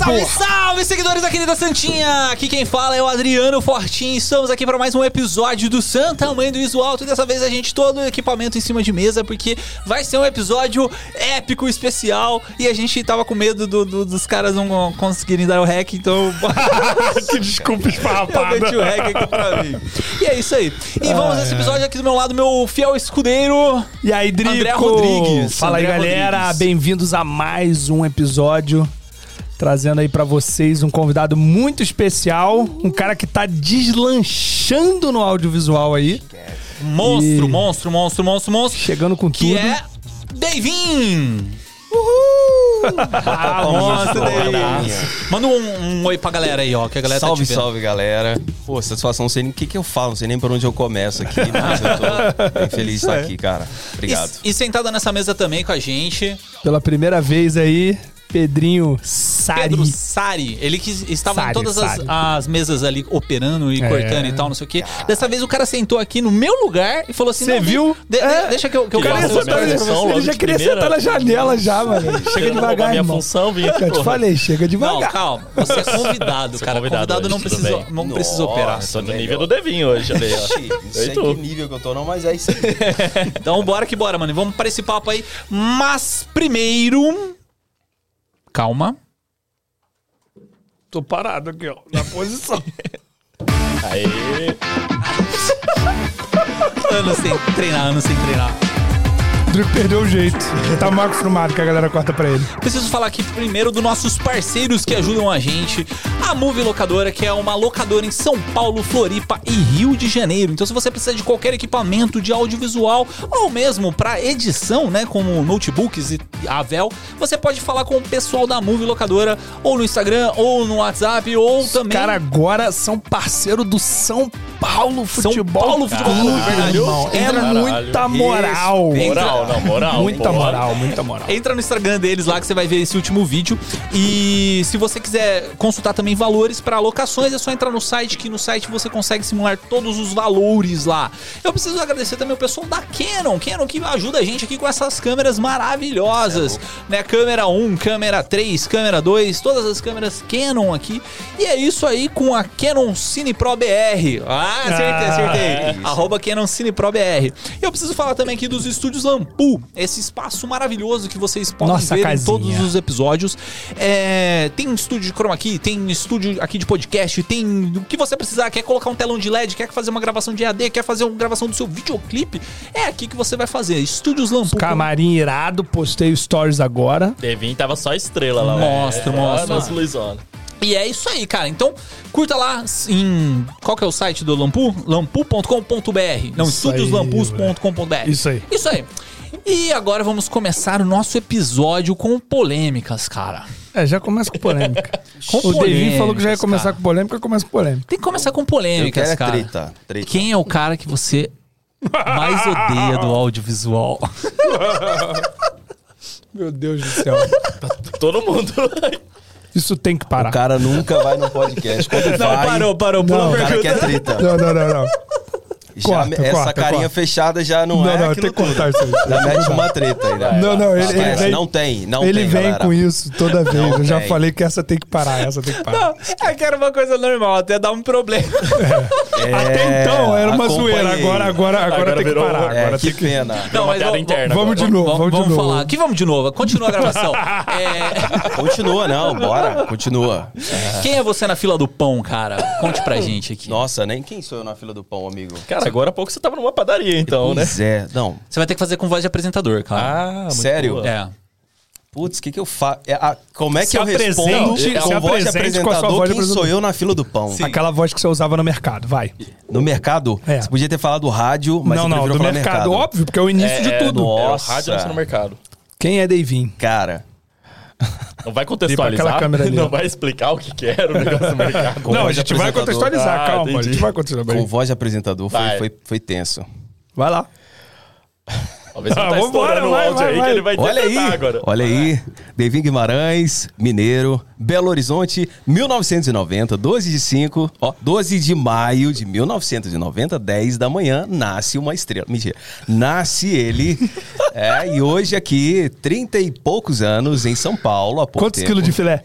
Salve, salve, seguidores da querida Santinha! Aqui quem fala é o Adriano Fortin. Estamos aqui para mais um episódio do Santa Mãe do Iso Alto. E dessa vez a gente todo o equipamento em cima de mesa, porque vai ser um episódio épico, especial. E a gente tava com medo do- do- dos caras não conseguirem dar o hack, então. que desculpa Eu esfarrapada. meti o hack aqui pra mim. E é isso aí. E vamos nesse episódio aqui do meu lado, meu fiel escudeiro. E aí, Drico? André Rodrigues. Fala aí, André galera. Bem-vindos a mais um episódio. Trazendo aí pra vocês um convidado muito especial. Um cara que tá deslanchando no audiovisual aí. Monstro, E- monstro, monstro, monstro, monstro. Chegando com Que tudo. é. Davin! Ah, Palminhas monstro, Davin! Manda um, um oi pra galera aí, ó, que a galera Salve, tá te vendo. salve, galera. Pô, satisfação, não sei nem o que, que eu falo, não sei nem por onde eu começo aqui, mas eu tô bem feliz de estar aqui, cara. Obrigado. E, e sentada nessa mesa também com a gente, Pela primeira vez aí, Pedrinho Sari. Pedro Sari. Ele que estava em Sari, todas as, as mesas ali operando e É. cortando e tal, não sei o quê. Dessa vez o cara sentou aqui no meu lugar e falou assim: Você "Não, viu? de- de- É. Deixa que eu, que eu O cara ia faço sentar- as minhas ele, você." já de queria primeira. sentar na janela já, mano. Chega devagar, minha irmão. função, vim, Já te falei, chega Não, devagar. calma. Você é convidado, Sou cara. convidado Convidado não hoje, tudo precisa, não precisa operar. Nossa, Tô no nível do Devinho hoje, aí, ó. Não sei em que nível que eu tô, não, mas é isso aí. Então bora que bora, mano. Vamos para esse papo aí. Mas primeiro. Calma. Tô parado aqui, ó, na posição. Aê. Anos sem treinar, anos sem treinar. O Drico perdeu o jeito. Tá mal acostumado que a galera corta pra ele. Preciso falar aqui primeiro dos nossos parceiros que ajudam a gente. A Move Locadora, que é uma locadora em São Paulo, Floripa e Rio de Janeiro. Então, se você precisa de qualquer equipamento de audiovisual ou mesmo para edição, né, como notebooks e Avel, você pode falar com o pessoal da Move Locadora ou no Instagram ou no WhatsApp ou Os também caras agora são parceiro do São Paulo São Futebol Paulo Futebol Clube, irmão. É Entra- muita moral. Moral, não, moral. Muita moral, muita moral. Entra no Instagram deles lá que você vai ver esse último vídeo. E se você quiser consultar também valores para alocações, é só entrar no site, que no site você consegue simular todos os valores lá. Eu preciso agradecer também o pessoal da Canon, Canon que ajuda a gente aqui com essas câmeras maravilhosas, né? Câmera 1, câmera 3, câmera 2, todas as câmeras Canon aqui. E é isso aí com a Canon Cine Pro BR. Ah, acertei, Ah, acertei. Arroba Canon Cine Pro BR. Eu preciso falar também aqui dos estúdios Lampu, esse espaço maravilhoso que vocês podem Nossa ver em casinha. todos os episódios. É, tem um estúdio de chroma key, tem estúdio aqui de podcast, tem o que você precisar. Quer colocar um telão de LED, quer fazer uma gravação de EAD, quer fazer uma gravação do seu videoclipe, é aqui que você vai fazer. Estúdios Lampu. Camarim irado, postei stories agora. Devinho tava só estrela lá. Mostra, né? mostra. Nossa, Luizona. E é isso aí, cara. Então, curta lá em. Qual que é o site do Lampu? Lampu.com.br. Não, estúdioslampus.com.br. Isso aí. Isso aí. E agora vamos começar o nosso episódio com polêmicas, cara. É, já começa com polêmica. Com o Devinho falou que já ia começar cara. com polêmica, começa com polêmica. Tem que começar com Eu polêmicas, quero é cara. treta, treta. Quem é o cara que você mais odeia do audiovisual? Meu Deus do céu. Todo mundo. Isso tem que parar. O cara nunca vai no podcast. Quando vai, parou, parou. Não, o cara quer treta. Não, não, não, não. Já Corta, essa corta, carinha corta. fechada já não, Não, é não, aquilo tem que cortar isso aí. Já mete uma treta aí, né? Não, não, ele, ele Esquece, vem, não tem, não ele tem, vem galera. com isso toda vez. Não Eu já tem. falei que essa tem que parar, essa tem que parar. é que era uma coisa normal, até dar um problema. É, Até então era uma acompanhei. zoeira, agora, agora, agora, Agora tem que parar. É, Agora que tem que... pena. Não, piada vamos- interna Vamos de novo, vamos, Vamos, de novo. falar. Aqui vamos de novo. Continua a gravação. É, Continua, não, bora, continua. Quem é você na fila do pão, cara? Conte pra gente aqui. Nossa, nem quem sou eu na fila do pão, amigo? Cara, agora há pouco você tava numa padaria, então, né? Pois é, não. Você vai ter que fazer com voz de apresentador, cara. Ah, muito Sério? boa. É. Putz, o que, que eu faço? como é que Se eu respondo se com voz de apresente com a sua apresentador? voz de Quem sou eu na fila do pão? Aquela voz que você usava no mercado, vai. No mercado? É. Você podia ter falado rádio, mas não, você não, do falar mercado, mercado. óbvio, porque é o início É, de é, tudo. Era o Nossa. rádio antes no mercado. Quem é Deivin? Cara, Não vai contextualizar. aquela câmera ali, ó. Não vai explicar o que, que era o negócio do mercado. Com Não, a gente vai contextualizar, Ah, calma, a entendi. gente vai contextualizar. com voz de apresentador foi, foi, foi tenso. Vai lá. Talvez não Ah, tá estourando o vai, áudio vai, aí vai. que ele vai Olha aí, agora. olha aí. Devin Guimarães, Mineiro, Belo Horizonte, 1990, 12 de 5, ó, 12 de maio de 1990, 10 da manhã, nasce uma estrela. Mentira. Nasce ele. é, e hoje aqui, 30 e poucos anos em São Paulo, há pouco Quantos quilos de filé?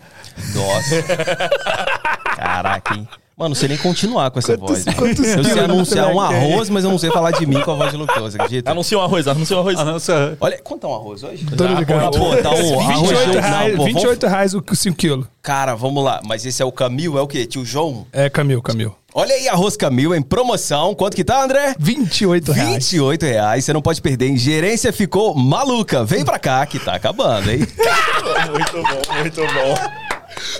Nossa. Caraca, hein? Mano, não sei nem continuar com essa Quantos- voz. quantos eu sei anunciar um arroz, mas eu não sei falar de mim com a voz de Lucas, acredita? Anuncia um arroz, anuncia um arroz. Não, só- Olha, quanto é um arroz hoje? De Ah, grão. pô, tá um arroz 28 não, reais, pô, vamos- 28 reais o 5 quilos. Cara, vamos lá. Mas esse é o Camil, é o quê? Tio João? É, Camil, Camil. Olha aí, arroz Camil em promoção. Quanto que tá, André? 28 reais. 28 reais, você não pode perder, hein? Gerência ficou maluca. Vem pra cá que tá acabando, hein? Muito bom, muito bom.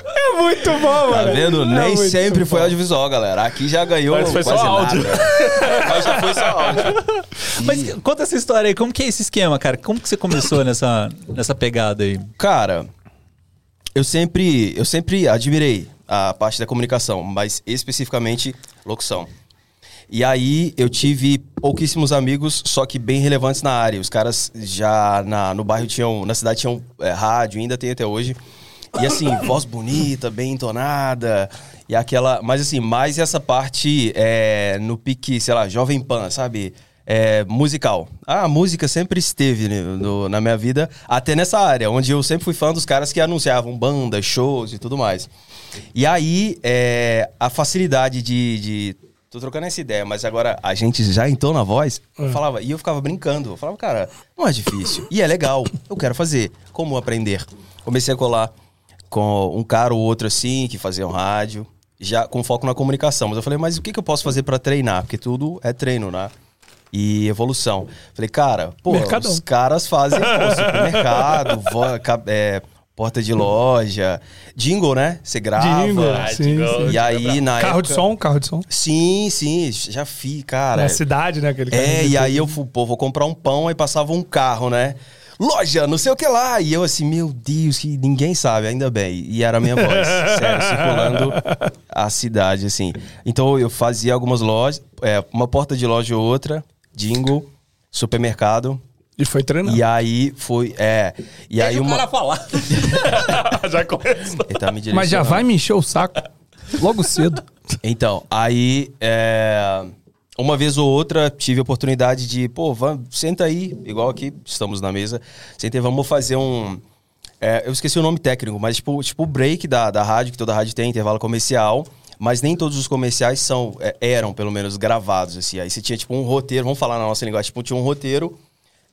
É muito bom, Tá mano. vendo? É Nem sempre foi bom. audiovisual, galera. Aqui já ganhou Mas foi só quase áudio. nada. Mas já foi só áudio. Mas conta essa história aí, como que é esse esquema, cara? Como que você começou nessa, nessa pegada aí? Cara, eu sempre, eu sempre admirei a parte da comunicação, mas especificamente locução. E aí eu tive pouquíssimos amigos, só que bem relevantes na área. Os caras já na, no bairro tinham, na cidade tinham é, rádio, ainda tem até hoje. E assim, voz bonita, bem entonada. E aquela. Mas assim, mais essa parte é, no pique, sei lá, Jovem Pan, sabe? É, musical. A música sempre esteve no- no- na minha vida, até nessa área, onde eu sempre fui fã dos caras que anunciavam bandas, shows e tudo mais. E aí, é, a facilidade de, de. Tô trocando essa ideia, mas agora a gente já entrou na voz. Eu falava, e eu ficava brincando. Eu falava, cara, não é difícil. E é legal. Eu quero fazer. Como aprender? Comecei a colar com um cara ou outro assim, que fazia um rádio, já com foco na comunicação. Mas eu falei, mas o que, que eu posso fazer pra treinar? Porque tudo é treino, né? E evolução. Falei, cara, pô, Mercadão. os caras fazem pô, supermercado, é, porta de loja, jingle, né? Você grava. Jingle, Ah, sim, jingle. sim. E aí, na Carro época... de som, carro de som. Sim, sim, já fiz, cara. Na cidade, né? Aquele É, e aí eu fui, pô, vou comprar um pão, aí passava um carro, né? Loja, não sei o que lá. E eu assim, meu Deus, que ninguém sabe, ainda bem. E era a minha voz, sério, circulando a cidade, assim. Então eu fazia algumas lojas, é, uma porta de loja ou outra, jingle, supermercado. E foi treinando. E aí foi, é. E aí uma. falar. Já começou. Tá me Mas já vai me encher o saco logo cedo. Então, aí, é, uma vez ou outra, tive a oportunidade de, pô, vamos, senta aí, igual aqui, estamos na mesa, senta aí, vamos fazer um. é, eu esqueci o nome técnico, mas tipo, tipo o break da, da rádio, que toda rádio tem, intervalo comercial. Mas nem todos os comerciais são, é, eram, pelo menos, gravados, assim. Aí você tinha, tipo, um roteiro, vamos falar na nossa linguagem, tipo, tinha um roteiro,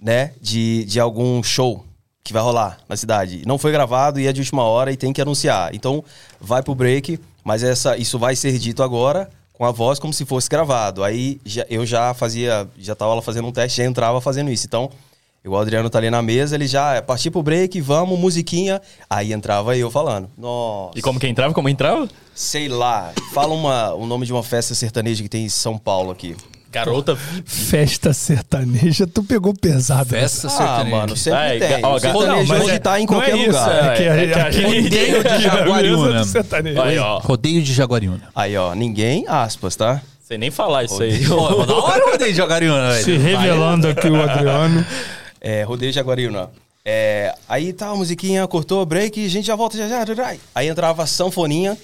né, de, de algum show que vai rolar na cidade. Não foi gravado e é de última hora e tem que anunciar. Então, vai pro break, mas essa, isso vai ser dito agora com a voz como se fosse gravado. Aí já- eu já fazia, já tava lá fazendo um teste, já entrava fazendo isso. Então, o Adriano tá ali na mesa, ele já é, partiu pro break, vamos, musiquinha. Aí entrava eu falando. Nossa. E como que entrava? Como entrava? Sei lá. Fala uma, o nome de uma festa sertaneja que tem em São Paulo aqui. Garota. Festa sertaneja, tu pegou pesado. Festa Ah, sertaneja. mano, sempre Ai, tem. ó, O sertanejo pode é- estar em Não qualquer é isso, lugar. é que, É, é que aqui- ninguém Rodeio de Jaguariúna. Aí, ó. Rodeio de Jaguariúna. Aí, ó, ninguém, aspas, tá? Sem nem falar isso aí. Pô, da hora o rodeio de Jaguariúna, Se revelando aqui o Adriano. É, rodeio de Jaguariúna. É, aí tá, a musiquinha cortou, break, a gente já volta já já. Aí entrava a sanfoninha.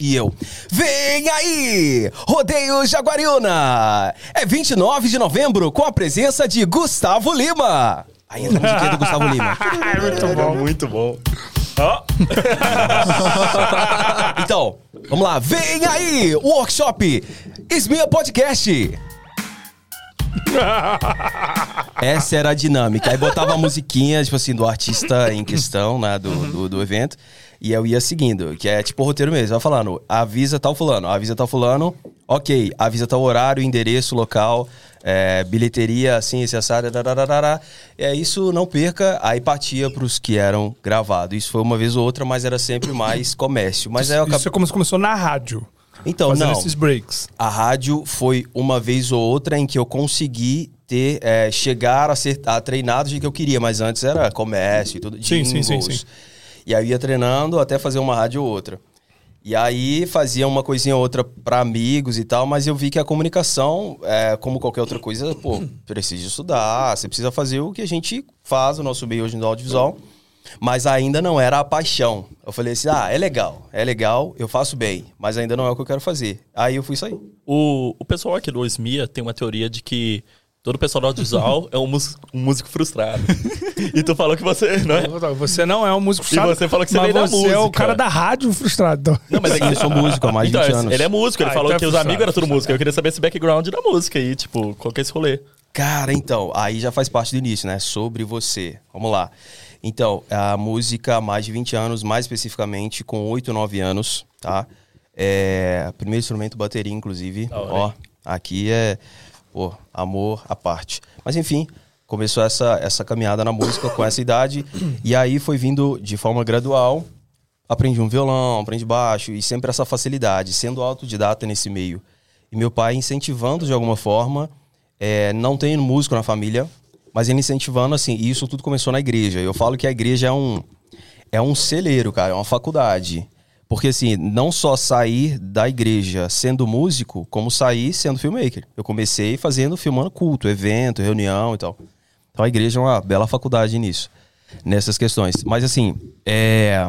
E eu. Vem aí! Rodeio Jaguariúna! É 29 de novembro, com a presença de Gustavo Lima. Aí entra a musiquinha do Gustavo Lima. muito bom, muito bom. Então, vamos lá. Vem aí! Workshop Esmia Podcast. Essa era a dinâmica. Aí botava a musiquinha, tipo assim, do artista em questão, né, do, do, do evento. E eu ia seguindo, que é tipo o roteiro mesmo. Vai falando, avisa tal fulano, avisa tal fulano. Ok, avisa tal horário, endereço, local, é, bilheteria, assim, esse assado, dararara. É, isso não perca, aí partia pros que eram gravados. Isso foi uma vez ou outra, mas era sempre mais comércio. Mas aí eu acabei... Isso é como se começou na rádio. Então, fazendo não. esses breaks. A rádio foi uma vez ou outra em que eu consegui ter, é, chegar a ser a treinar do jeito que eu queria, mas antes era comércio e tudo, Sim, sim, sim, sim. E aí eu ia treinando até fazer uma rádio ou outra. E aí fazia uma coisinha ou outra pra amigos e tal, mas eu vi que a comunicação, é, como qualquer outra coisa, pô, precisa estudar, você precisa fazer o que a gente faz no nosso meio hoje no audiovisual, mas ainda não era a paixão. Eu falei assim, ah, é legal, é legal, eu faço bem, mas ainda não é o que eu quero fazer. Aí eu fui sair. O, o pessoal aqui do Osmia tem uma teoria de que todo pessoal do audiovisual é um, mus- um músico frustrado. e tu falou que você, não é? Você não é um músico E frustrado. você falou que você veio da você é o música. cara da rádio frustrado. então. Não, mas é que Eu sou músico há mais de Então, 20 anos. ele é músico, ele Ah, falou então é que os frustrado, amigos eram tudo música. Eu queria saber esse background da música aí, tipo, qual que é esse rolê? Cara, então, aí já faz parte do início, né? Sobre você. Vamos lá. Então, a música há mais de 20 anos, mais especificamente com 8, 9 anos, tá? É, primeiro instrumento, bateria, inclusive. Hora, Ó, hein? aqui é, pô, amor à parte. Mas enfim, começou essa, essa caminhada na música com essa idade. e aí foi vindo de forma gradual. Aprendi um violão, aprendi baixo e sempre essa facilidade, sendo autodidata nesse meio. E meu pai incentivando de alguma forma, é, não tem músico na família, mas ele incentivando assim, e isso tudo começou na igreja. Eu falo que a igreja é um é um celeiro, cara, é uma faculdade. Porque assim, não só sair da igreja sendo músico, como sair sendo filmmaker. Eu comecei fazendo filmando culto, evento, reunião e tal. Então a igreja é uma bela faculdade nisso, nessas questões. Mas assim, é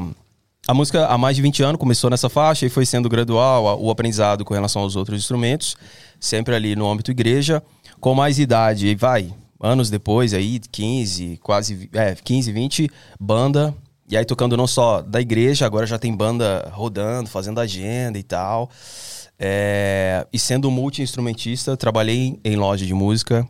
a música há mais de 20 anos começou nessa faixa e foi sendo gradual o aprendizado com relação aos outros instrumentos, sempre ali no âmbito igreja. Com mais idade, e vai, anos depois, aí 15, quase é, 15, 20, banda. E aí tocando não só da igreja, agora já tem banda rodando, fazendo agenda e tal. É, e sendo multi-instrumentista, trabalhei em loja de música,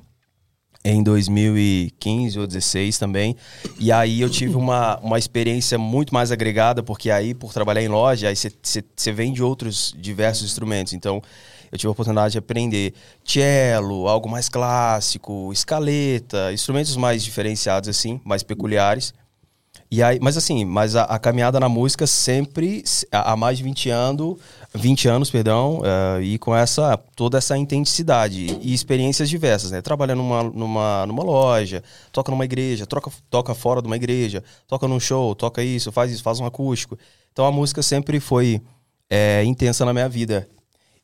em 2015 ou 16 também. E aí eu tive uma, uma experiência muito mais agregada, porque aí, por trabalhar em loja, aí você vende outros diversos instrumentos. Então, eu tive a oportunidade de aprender cello, algo mais clássico, escaleta, instrumentos mais diferenciados, assim, mais peculiares. E aí, mas assim, mas a, a caminhada na música sempre há mais de 20 anos, 20 anos, perdão, eh, e com essa toda essa intensidade e experiências diversas, né? Trabalha numa, numa, numa loja, toca numa igreja, troca, toca fora de uma igreja, toca num show, toca isso, faz isso, faz um acústico. Então a música sempre foi eh, intensa na minha vida.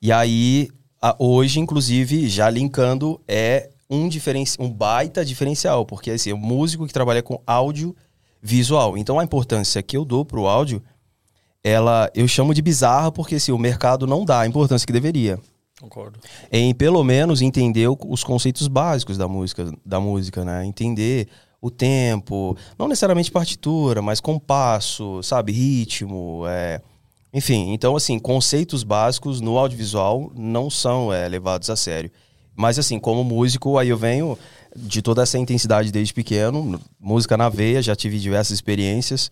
E aí, a- hoje, inclusive, já linkando, é um, diferenci um baita diferencial, porque assim, é um músico que trabalha com áudio visual. Então a importância que eu dou pro áudio, ela eu chamo de bizarra porque assim, o mercado não dá a importância que deveria. Concordo. Em pelo menos entender o- os conceitos básicos da música, da música, né? Entender o tempo, não necessariamente partitura, mas compasso, sabe, ritmo, é... enfim. Então assim, conceitos básicos no audiovisual não são é, levados a sério. Mas assim, como músico, aí eu venho de toda essa intensidade desde pequeno, música na veia, já tive diversas experiências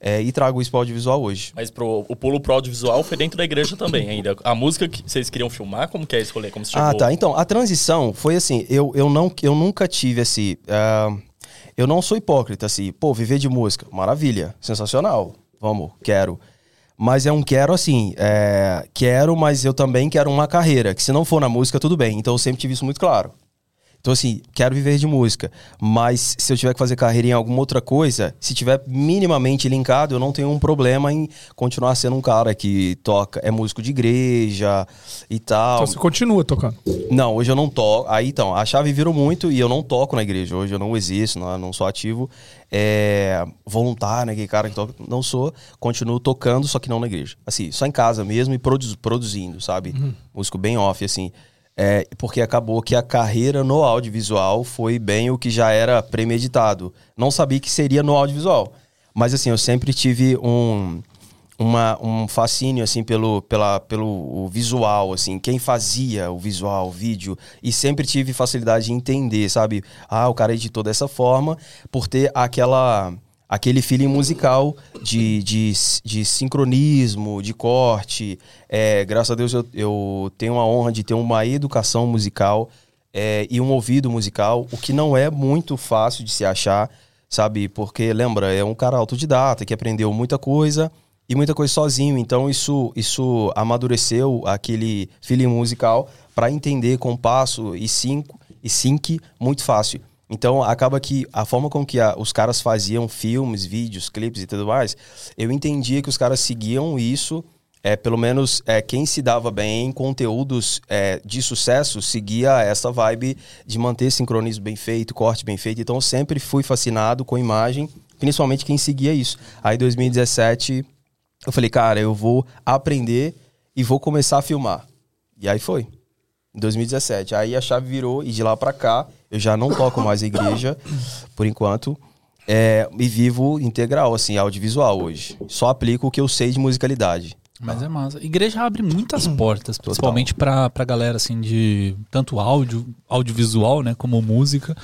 é, e trago isso para o audiovisual hoje. Mas pro, o pulo pro audiovisual foi dentro da igreja também ainda. A música que vocês queriam filmar, como que é esse rolê? Como chegou? Ah, tá. Então, a transição foi assim, eu, eu, não, eu nunca tive esse... ah, eu não sou hipócrita, assim, pô, viver de música, maravilha, sensacional, vamos, quero. Mas é um quero assim, é, quero, mas eu também quero uma carreira, que se não for na música, tudo bem. Então eu sempre tive isso muito claro. Então, assim, quero viver de música. Mas se eu tiver que fazer carreira em alguma outra coisa, se tiver minimamente linkado, eu não tenho um problema em continuar sendo um cara que toca, é músico de igreja e tal. Então você continua tocando. Não, hoje eu não toco. Aí então, a chave virou muito e eu não toco na igreja. Hoje eu não existo, não, não sou ativo. É, voluntário, né? Aquele cara que toca. Não sou. Continuo tocando, só que não na igreja. Assim, só em casa mesmo e produ- produzindo, sabe? Músico bem off, assim. É, porque acabou que a carreira no audiovisual foi bem o que já era premeditado. Não sabia que seria no audiovisual. Mas assim, eu sempre tive um uma, um fascínio assim pelo, pela, pelo visual assim quem fazia o visual o vídeo e sempre tive facilidade de entender sabe ah o cara editou dessa forma por ter aquela aquele feeling musical de, de, de sincronismo de corte é, graças a Deus eu, eu tenho a honra de ter uma educação musical é, e um ouvido musical o que não é muito fácil de se achar sabe porque lembra é um cara autodidata que aprendeu muita coisa e muita coisa sozinho. Então isso isso amadureceu aquele feeling musical para entender compasso e cinco e sync muito fácil. Então acaba que a forma com que a- os caras faziam filmes, vídeos, clipes e tudo mais, eu entendia que os caras seguiam isso é, pelo menos é, quem se dava bem em conteúdos é, de sucesso seguia essa vibe de manter sincronismo bem feito, corte bem feito. Então eu sempre fui fascinado com imagem, principalmente quem seguia isso. Aí em 2017 eu falei, cara, eu vou aprender e vou começar a filmar. E aí foi. Em 2017. Aí a chave virou e de lá pra cá eu já não toco mais a igreja, por enquanto. É, e vivo integral, assim, audiovisual hoje. Só aplico o que eu sei de musicalidade. Mas é massa. Igreja abre muitas portas, principalmente pra, pra galera, assim, de tanto áudio, audiovisual, né, como música.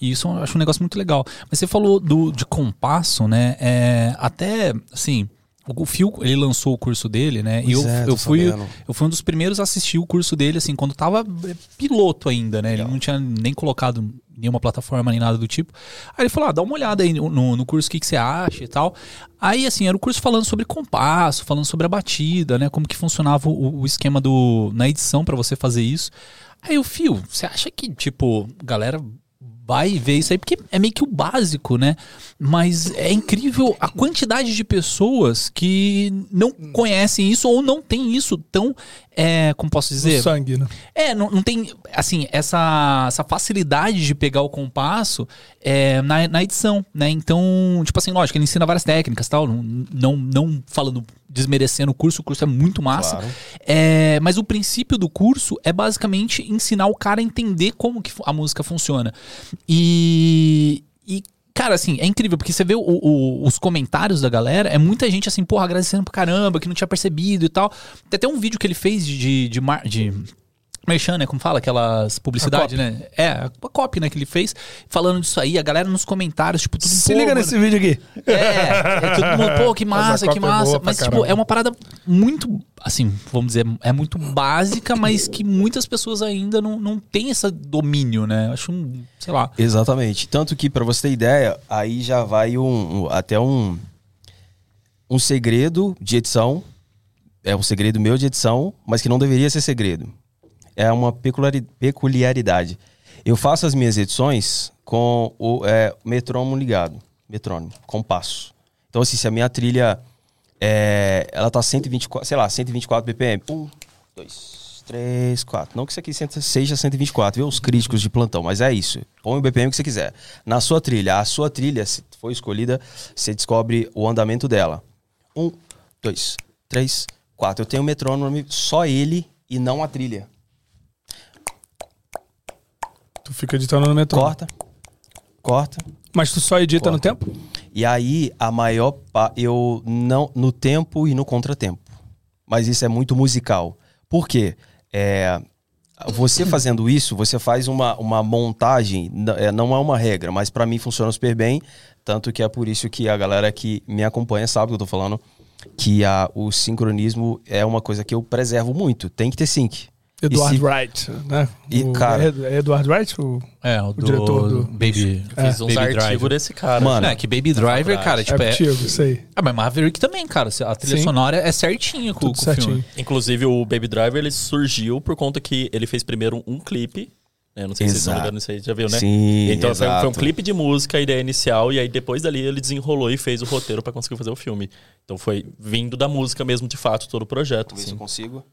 E isso eu acho um negócio muito legal. Mas você falou do, de compasso, né? É, até, assim, o Phil, ele lançou o curso dele, né? e eu, Pois é, eu, fui, sabendo. eu fui um dos primeiros a assistir o curso dele, assim, quando tava é, piloto ainda, né? Ele não tinha nem colocado nenhuma plataforma nem nada do tipo. Aí ele falou: ah, dá uma olhada aí no, no curso, o que, que você acha e tal. Aí, assim, era o curso falando sobre compasso, falando sobre a batida, né? Como que funcionava o, o esquema do, na edição pra você fazer isso. Aí o Fio, você acha que, tipo, galera vai ver isso aí, porque é meio que o básico, né? Mas é incrível a quantidade de pessoas que não conhecem isso ou não tem isso tão, é, como posso dizer? O sangue, né? É, não, não tem, assim, essa, essa facilidade de pegar o compasso é, na, na edição, né? Então, tipo assim, lógico, ele ensina várias técnicas tal, não, não, não falando, desmerecendo o curso, o curso é muito massa. Claro. É, mas o princípio do curso é basicamente ensinar o cara a entender como que a música funciona. E, e Cara, assim, é incrível, porque você vê o- o- os comentários da galera, é muita gente assim, porra, agradecendo pro caramba, que não tinha percebido e tal. Tem até um vídeo que ele fez de. de, de, de Merchan, né? Como fala? Aquelas publicidades, né? É, a copy, né? Que ele fez, falando disso aí, a galera nos comentários, tipo, tudo Se pô, liga mano, nesse vídeo aqui. é, é todo mundo, pô, que massa, que é massa. pra mas, tipo, caramba. é uma parada muito, assim, vamos dizer, é muito básica, mas que muitas pessoas ainda não, não têm esse domínio, né? Acho um, sei lá. Exatamente. Tanto que, pra você ter ideia, aí já vai um, um- até um, um segredo de edição. É um segredo meu de edição, mas que não deveria ser segredo. É uma peculiari- peculiaridade. Eu faço as minhas edições com o é, metrônomo ligado. Metrônomo, compasso. Então, assim, se a minha trilha é, ela tá 124, sei lá, 124 BPM. Um, dois, três, quatro. Não que isso aqui seja 124, viu? Os críticos de plantão, mas é isso. Põe o BPM que você quiser. Na sua trilha, a sua trilha, se for escolhida, você descobre o andamento dela. Um, dois, três, quatro. Eu tenho o metrônomo, só ele e não a trilha. Tu fica editando no metrô. Corta, corta. Mas tu só edita Corta. no tempo? E aí, a maior. pa- Eu não. No tempo e no contratempo. Mas isso é muito musical. Por quê? É, você fazendo isso, você faz uma, uma montagem. é, Não é uma regra, mas pra mim funciona super bem. Tanto que é por isso que a galera que me acompanha sabe que eu tô falando. Que a, o sincronismo é uma coisa que eu preservo muito. Tem que ter sync. E Eduardo se- Wright, né? E, O- cara- é é Eduardo Wright? O... É, o, diretor do- Baby, Fiz uns Baby artigos Driver. desse cara. Mano, É, que Baby Driver, cara, tipo, é é... contigo, isso aí. Ah, mas Maverick também, cara. A trilha Sim. sonora é certinha com, Tudo com o certinho. filme. Inclusive, o Baby Driver ele surgiu por conta que ele fez primeiro um clipe. né? Não sei se vocês estão Exato. ligando nisso aí, já viu, né? Sim, Então foi um, foi um exato. clipe de música, a ideia inicial, e aí depois dali ele desenrolou e fez o roteiro pra conseguir fazer o filme. Então foi vindo da música mesmo, de fato, todo o projeto. Ver se eu Assim. consigo.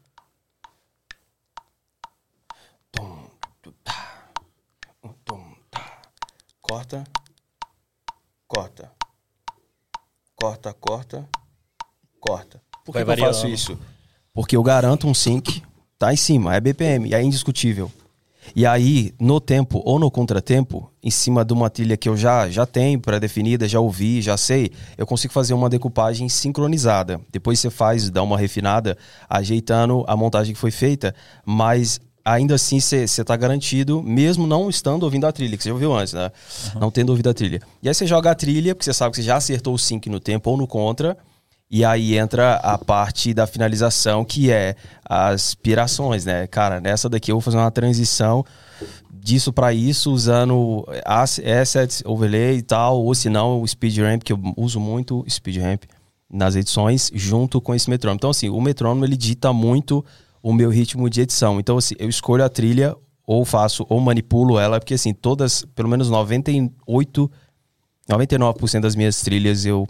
Tum, tu, tá. Um, tum, tá. Corta. Corta. Corta, corta. Corta. Por que, que eu faço isso? Porque eu garanto um sync, tá em cima, é BPM, é indiscutível. E aí, no tempo ou no contratempo, em cima de uma trilha que eu já, já tenho pré-definida, já ouvi, já sei, eu consigo fazer uma decupagem sincronizada. Depois você faz, dá uma refinada, ajeitando a montagem que foi feita, mas ainda assim você está garantido, mesmo não estando ouvindo a trilha, que você já ouviu antes, né? Não tendo ouvido a trilha. E aí você joga a trilha, porque você sabe que você já acertou o sync no tempo ou no contra, e aí entra a parte da finalização, que é as pirações, né? Cara, nessa daqui eu vou fazer uma transição disso para isso, usando as- assets, overlay e tal, ou se não, o speed ramp, que eu uso muito o speed ramp nas edições, junto com esse metrônomo. Então, assim, o metrônomo ele dita muito o meu ritmo de edição. Então, assim, eu escolho a trilha, ou faço, ou manipulo ela, porque, assim, todas, pelo menos 98, 99% das minhas trilhas eu,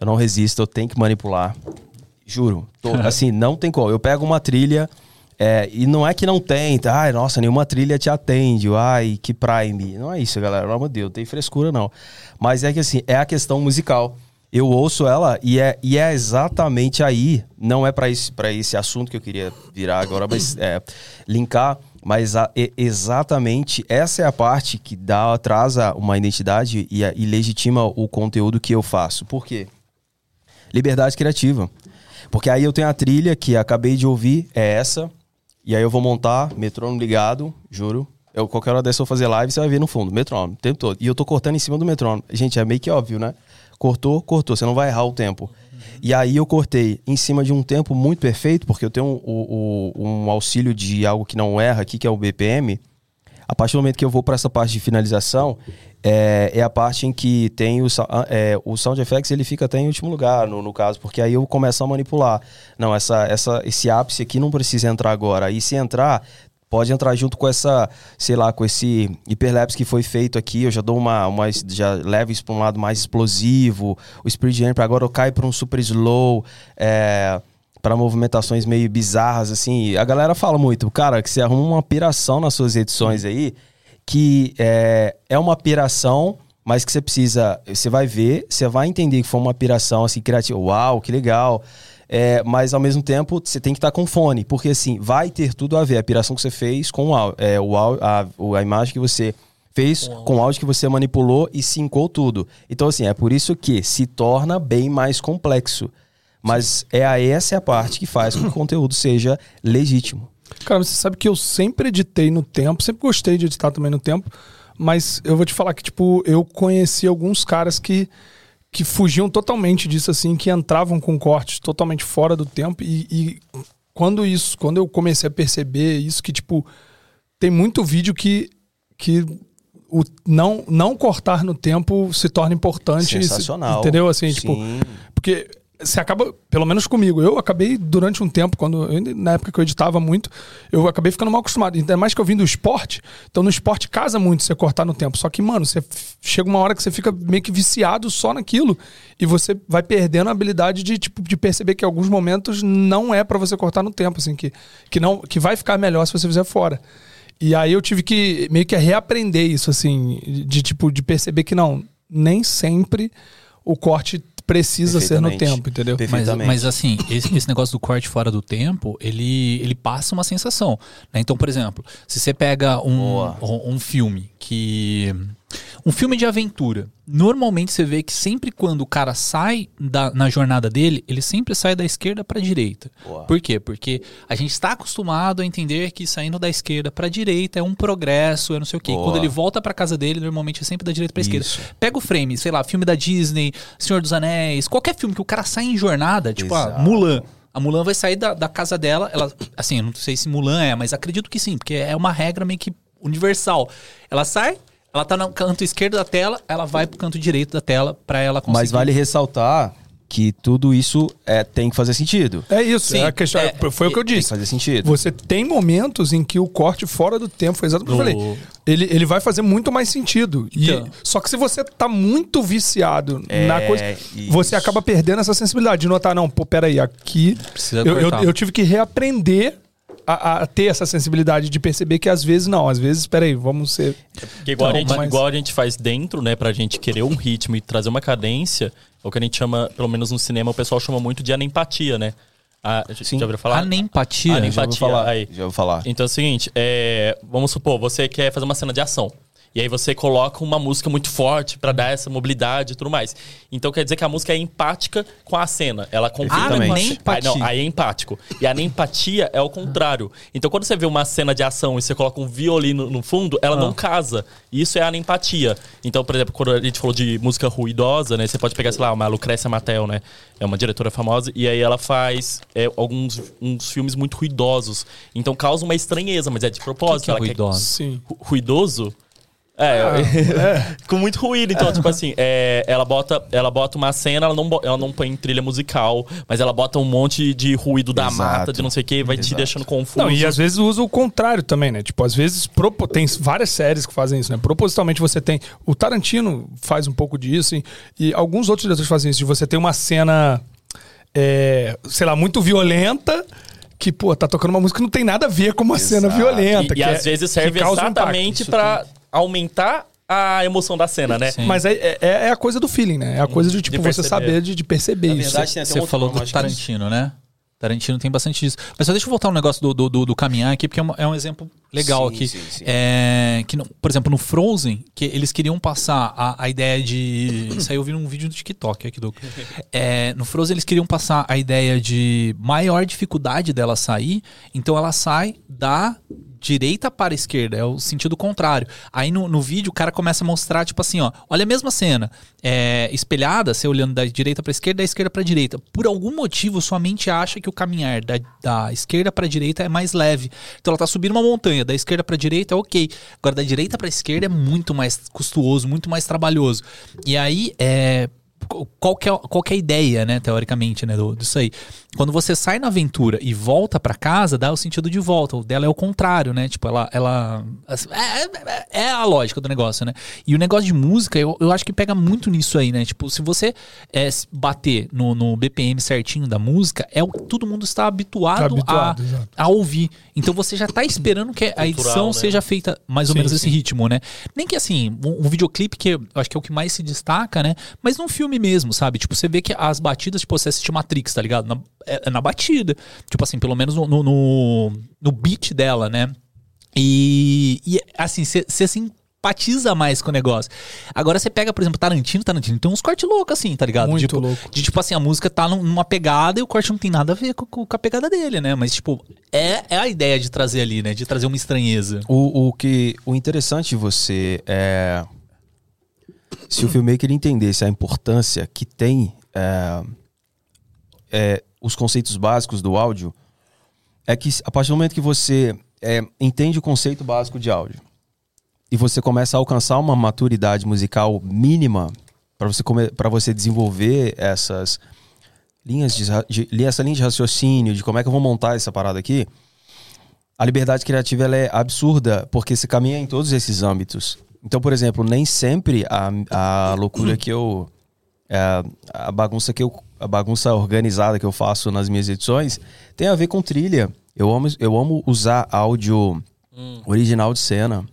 eu não resisto, eu tenho que manipular. Juro. Tô- assim, não tem como. Eu pego uma trilha. é, e não é que não tem, tá? ai, nossa, nenhuma trilha te atende, ai, que Prime. Não é isso, galera, pelo amor de Deus, não tem frescura não. Mas é que assim, é a questão musical. Eu ouço ela e é, e é exatamente aí, não é pra esse, pra esse assunto que eu queria virar agora, mas é, linkar, mas a- exatamente essa é a parte que dá, atrasa uma identidade e, e legitima o conteúdo que eu faço. Por quê? liberdade criativa. Porque aí eu tenho a trilha que acabei de ouvir, é essa. E aí eu vou montar, metrônomo ligado, juro. Eu, qualquer hora dessa eu vou fazer live, você vai ver no fundo, metrônomo, o tempo todo. E eu tô cortando em cima do metrônomo. Gente, é meio que óbvio, né? Cortou, cortou, você não vai errar o tempo. E aí eu cortei em cima de um tempo muito perfeito, porque eu tenho um, o- um auxílio de algo que não erra aqui, que é o BPM. A partir do momento que eu vou para essa parte de finalização, é, é a parte em que tem o, ah, é, o Sound Effects, ele fica até em último lugar, no, no caso, porque aí eu começo a manipular. Não, essa, essa, esse ápice aqui não precisa entrar agora. Aí se entrar, pode entrar junto com essa, sei lá, com esse hiperlapse que foi feito aqui. Eu já dou uma, uma já levo isso para um lado mais explosivo. O Spirit Jam, agora eu caio para um super slow. É, para movimentações meio bizarras, assim. A galera fala muito, cara, que você arruma uma piração nas suas edições aí, que é, é uma piração, mas que você precisa. Você vai ver, você vai entender que foi uma piração assim, criativa. Uau, que legal. É, mas ao mesmo tempo você tem que estar com fone, porque assim, vai ter tudo a ver a piração que você fez com o áudio, é, o a, a imagem que você fez com o áudio que você manipulou e sincou tudo. Então, assim, é por isso que se torna bem mais complexo. Mas é a, essa é a parte que faz com que o conteúdo seja legítimo. Cara, você sabe que eu sempre editei no tempo, sempre gostei de editar também no tempo, mas eu vou te falar que, tipo, eu conheci alguns caras que, que fugiam totalmente disso, assim, que entravam com cortes totalmente fora do tempo e, e quando isso, quando eu comecei a perceber isso, que, tipo, tem muito vídeo que, que o não, não cortar no tempo se torna importante. Sensacional. Entendeu? Assim, tipo, Sim. porque você acaba, pelo menos comigo, eu acabei durante um tempo, quando na época que eu editava muito, eu acabei ficando mal acostumado. Ainda mais que eu vim do esporte, então no esporte casa muito você cortar no tempo. Só que, mano, você chega uma hora que você fica meio que viciado só naquilo e você vai perdendo a habilidade de, tipo, de perceber que alguns momentos não é pra você cortar no tempo, assim, que, que, não, que vai ficar melhor se você fizer fora. E aí eu tive que meio que reaprender isso, assim, de tipo, de perceber que não, nem sempre o corte precisa ser no tempo, entendeu? Mas, mas assim, esse, esse negócio do corte fora do tempo, ele, ele passa uma sensação. né? Então, por exemplo, se você pega um, um, um filme que. Um filme de aventura. Normalmente você vê que sempre quando o cara sai da, na jornada dele, ele sempre sai da esquerda para direita. Boa. Por quê? Porque a gente está acostumado a entender que saindo da esquerda para direita é um progresso, é não sei o quê. Quando ele volta para casa dele, normalmente é sempre da direita para esquerda. Pega o frame, sei lá, filme da Disney, Senhor dos Anéis, qualquer filme que o cara sai em jornada, tipo a Exato. Mulan. A Mulan vai sair da, da casa dela, ela, assim, eu não sei se Mulan é, mas acredito que sim, porque é uma regra meio que universal. Ela sai, ela tá no canto esquerdo da tela, ela vai pro canto direito da tela pra ela conseguir. Mas vale ressaltar que tudo isso é, tem que fazer sentido. É isso, Sim, é a questão, é, foi o que eu Tem que disse. fazer sentido. Você tem momentos em que o corte fora do tempo, foi exatamente o que eu falei. Ele, ele vai fazer muito mais sentido. E- Então. só que se você tá muito viciado na É, coisa, isso. você acaba perdendo essa sensibilidade de notar, não, pô, peraí, aqui Precisa eu, eu, eu tive que reaprender a, a ter essa sensibilidade de perceber que às vezes não, às vezes, peraí, vamos ser. Porque igual, Então, a gente, mas- igual a gente faz dentro, né, pra gente querer um ritmo e trazer uma cadência, é o que a gente chama, pelo menos no cinema, o pessoal chama muito de anempatia, né? A, Sim. Já ouviu falar? Anempatia. Anem- Já vou empatia, falar. aí. Já vou falar. Então é o seguinte, é, vamos supor, você quer fazer uma cena de ação. E aí você coloca uma música muito forte pra dar essa mobilidade e tudo mais. Então quer dizer que a música é empática com a cena. Ela conflita com a Perfeitamente. Aí, não, aí é empático. E a anempatia é o contrário. Então quando você vê uma cena de ação e você coloca um violino no fundo, ela não casa. Isso é a anempatia. Então, por exemplo, quando a gente falou de música ruidosa, né? Você pode pegar, sei lá, uma Lucrécia Mattel, né? É uma diretora famosa. E aí ela faz é, alguns uns filmes muito ruidosos. Então causa uma estranheza, mas é de propósito. que é ela quer- ruidosa? Sim. Ru- ruidoso? É, com muito ruído. Então, tipo assim, é, ela, bota, ela bota uma cena, ela não, ela não põe trilha musical, mas ela bota um monte de ruído da Exato. mata, de não sei o que, vai te Exato. deixando confuso. Não, e às vezes usa o contrário também, né? Tipo, às vezes propo- tem várias séries que fazem isso, né? Propositalmente você tem. O Tarantino faz um pouco disso e, e alguns outros diretores fazem isso, de você ter uma cena. é, sei lá, muito violenta. Que, pô, tá tocando uma música que não tem nada a ver com uma cena violenta. E, que e é- às vezes serve um exatamente impacto. pra aumentar a emoção da cena, né? Sim. Mas é, é, é a coisa do feeling, né? É a coisa de, tipo, você perceber. saber, de, de perceber Na isso. verdade, tem até Você um falou do é Tarantino, né? Tarantino tem bastante disso. Mas só deixa eu voltar um negócio do, do, do- do caminhar aqui, porque é, uma- é um exemplo legal Sim, aqui. sim, sim. É, que, no- por exemplo, no Frozen, que eles queriam passar a, a ideia de. Isso aí eu vi num vídeo do TikTok aqui, do. É, no Frozen, eles queriam passar a ideia de maior dificuldade dela sair, então ela sai da direita para a esquerda, é o sentido contrário. Aí no, no vídeo o cara começa a mostrar, tipo assim, ó, olha a mesma cena, é, espelhada, você olhando da direita para a esquerda, da esquerda para a direita. Por algum motivo, sua mente acha que o caminhar da, da esquerda para a direita é mais leve. Então ela tá subindo uma montanha, da esquerda para direita é ok. Agora da direita para esquerda é muito mais custoso, muito mais trabalhoso. E aí, é, qual que, é, qual que é a ideia, né, teoricamente, né, do, disso aí? Quando você sai na aventura e volta pra casa, dá o sentido de volta. O dela é o contrário, né? Tipo, ela. ela é, é- é a lógica do negócio, né? E o negócio de música, eu, eu acho que pega muito nisso aí, né? Tipo, se você é, bater no, no BPM certinho da música, é o que todo mundo está habituado, Habituado, a, a ouvir. Então você já tá esperando que a Cultural, edição né? seja feita mais ou Sim, menos sim. esse ritmo, né? Nem que assim, um, um videoclipe que eu acho que é o que mais se destaca, né? Mas num filme mesmo, sabe? Tipo, você vê que as batidas, tipo, você assiste Matrix, tá ligado? Na, é, é na batida. Tipo assim, pelo menos no, no, no, beat dela, né? E, e assim, você simpatiza mais com o negócio. Agora você pega, por exemplo, Tarantino, Tarantino tem uns cortes loucos assim, tá ligado? Muito tipo, louco. De tipo assim, a música tá num- numa pegada e o corte não tem nada a ver com, com a pegada dele, né? Mas, tipo, é, é a ideia de trazer ali, né? De trazer uma estranheza. O, o que o interessante de você é se o filmmaker entendesse a importância que tem é, é, os conceitos básicos do áudio, é que a partir do momento que você é, entende o conceito básico de áudio e você começa a alcançar uma maturidade musical mínima para você para você desenvolver essas linhas de, de essa linha de raciocínio de como é que eu vou montar essa parada aqui, a liberdade criativa ela é absurda, porque se caminha em todos esses âmbitos. Então, por exemplo, nem sempre a, a loucura que eu. é, a bagunça que eu. A bagunça organizada que eu faço nas minhas edições tem a ver com trilha. Eu amo, eu amo usar áudio original de cena.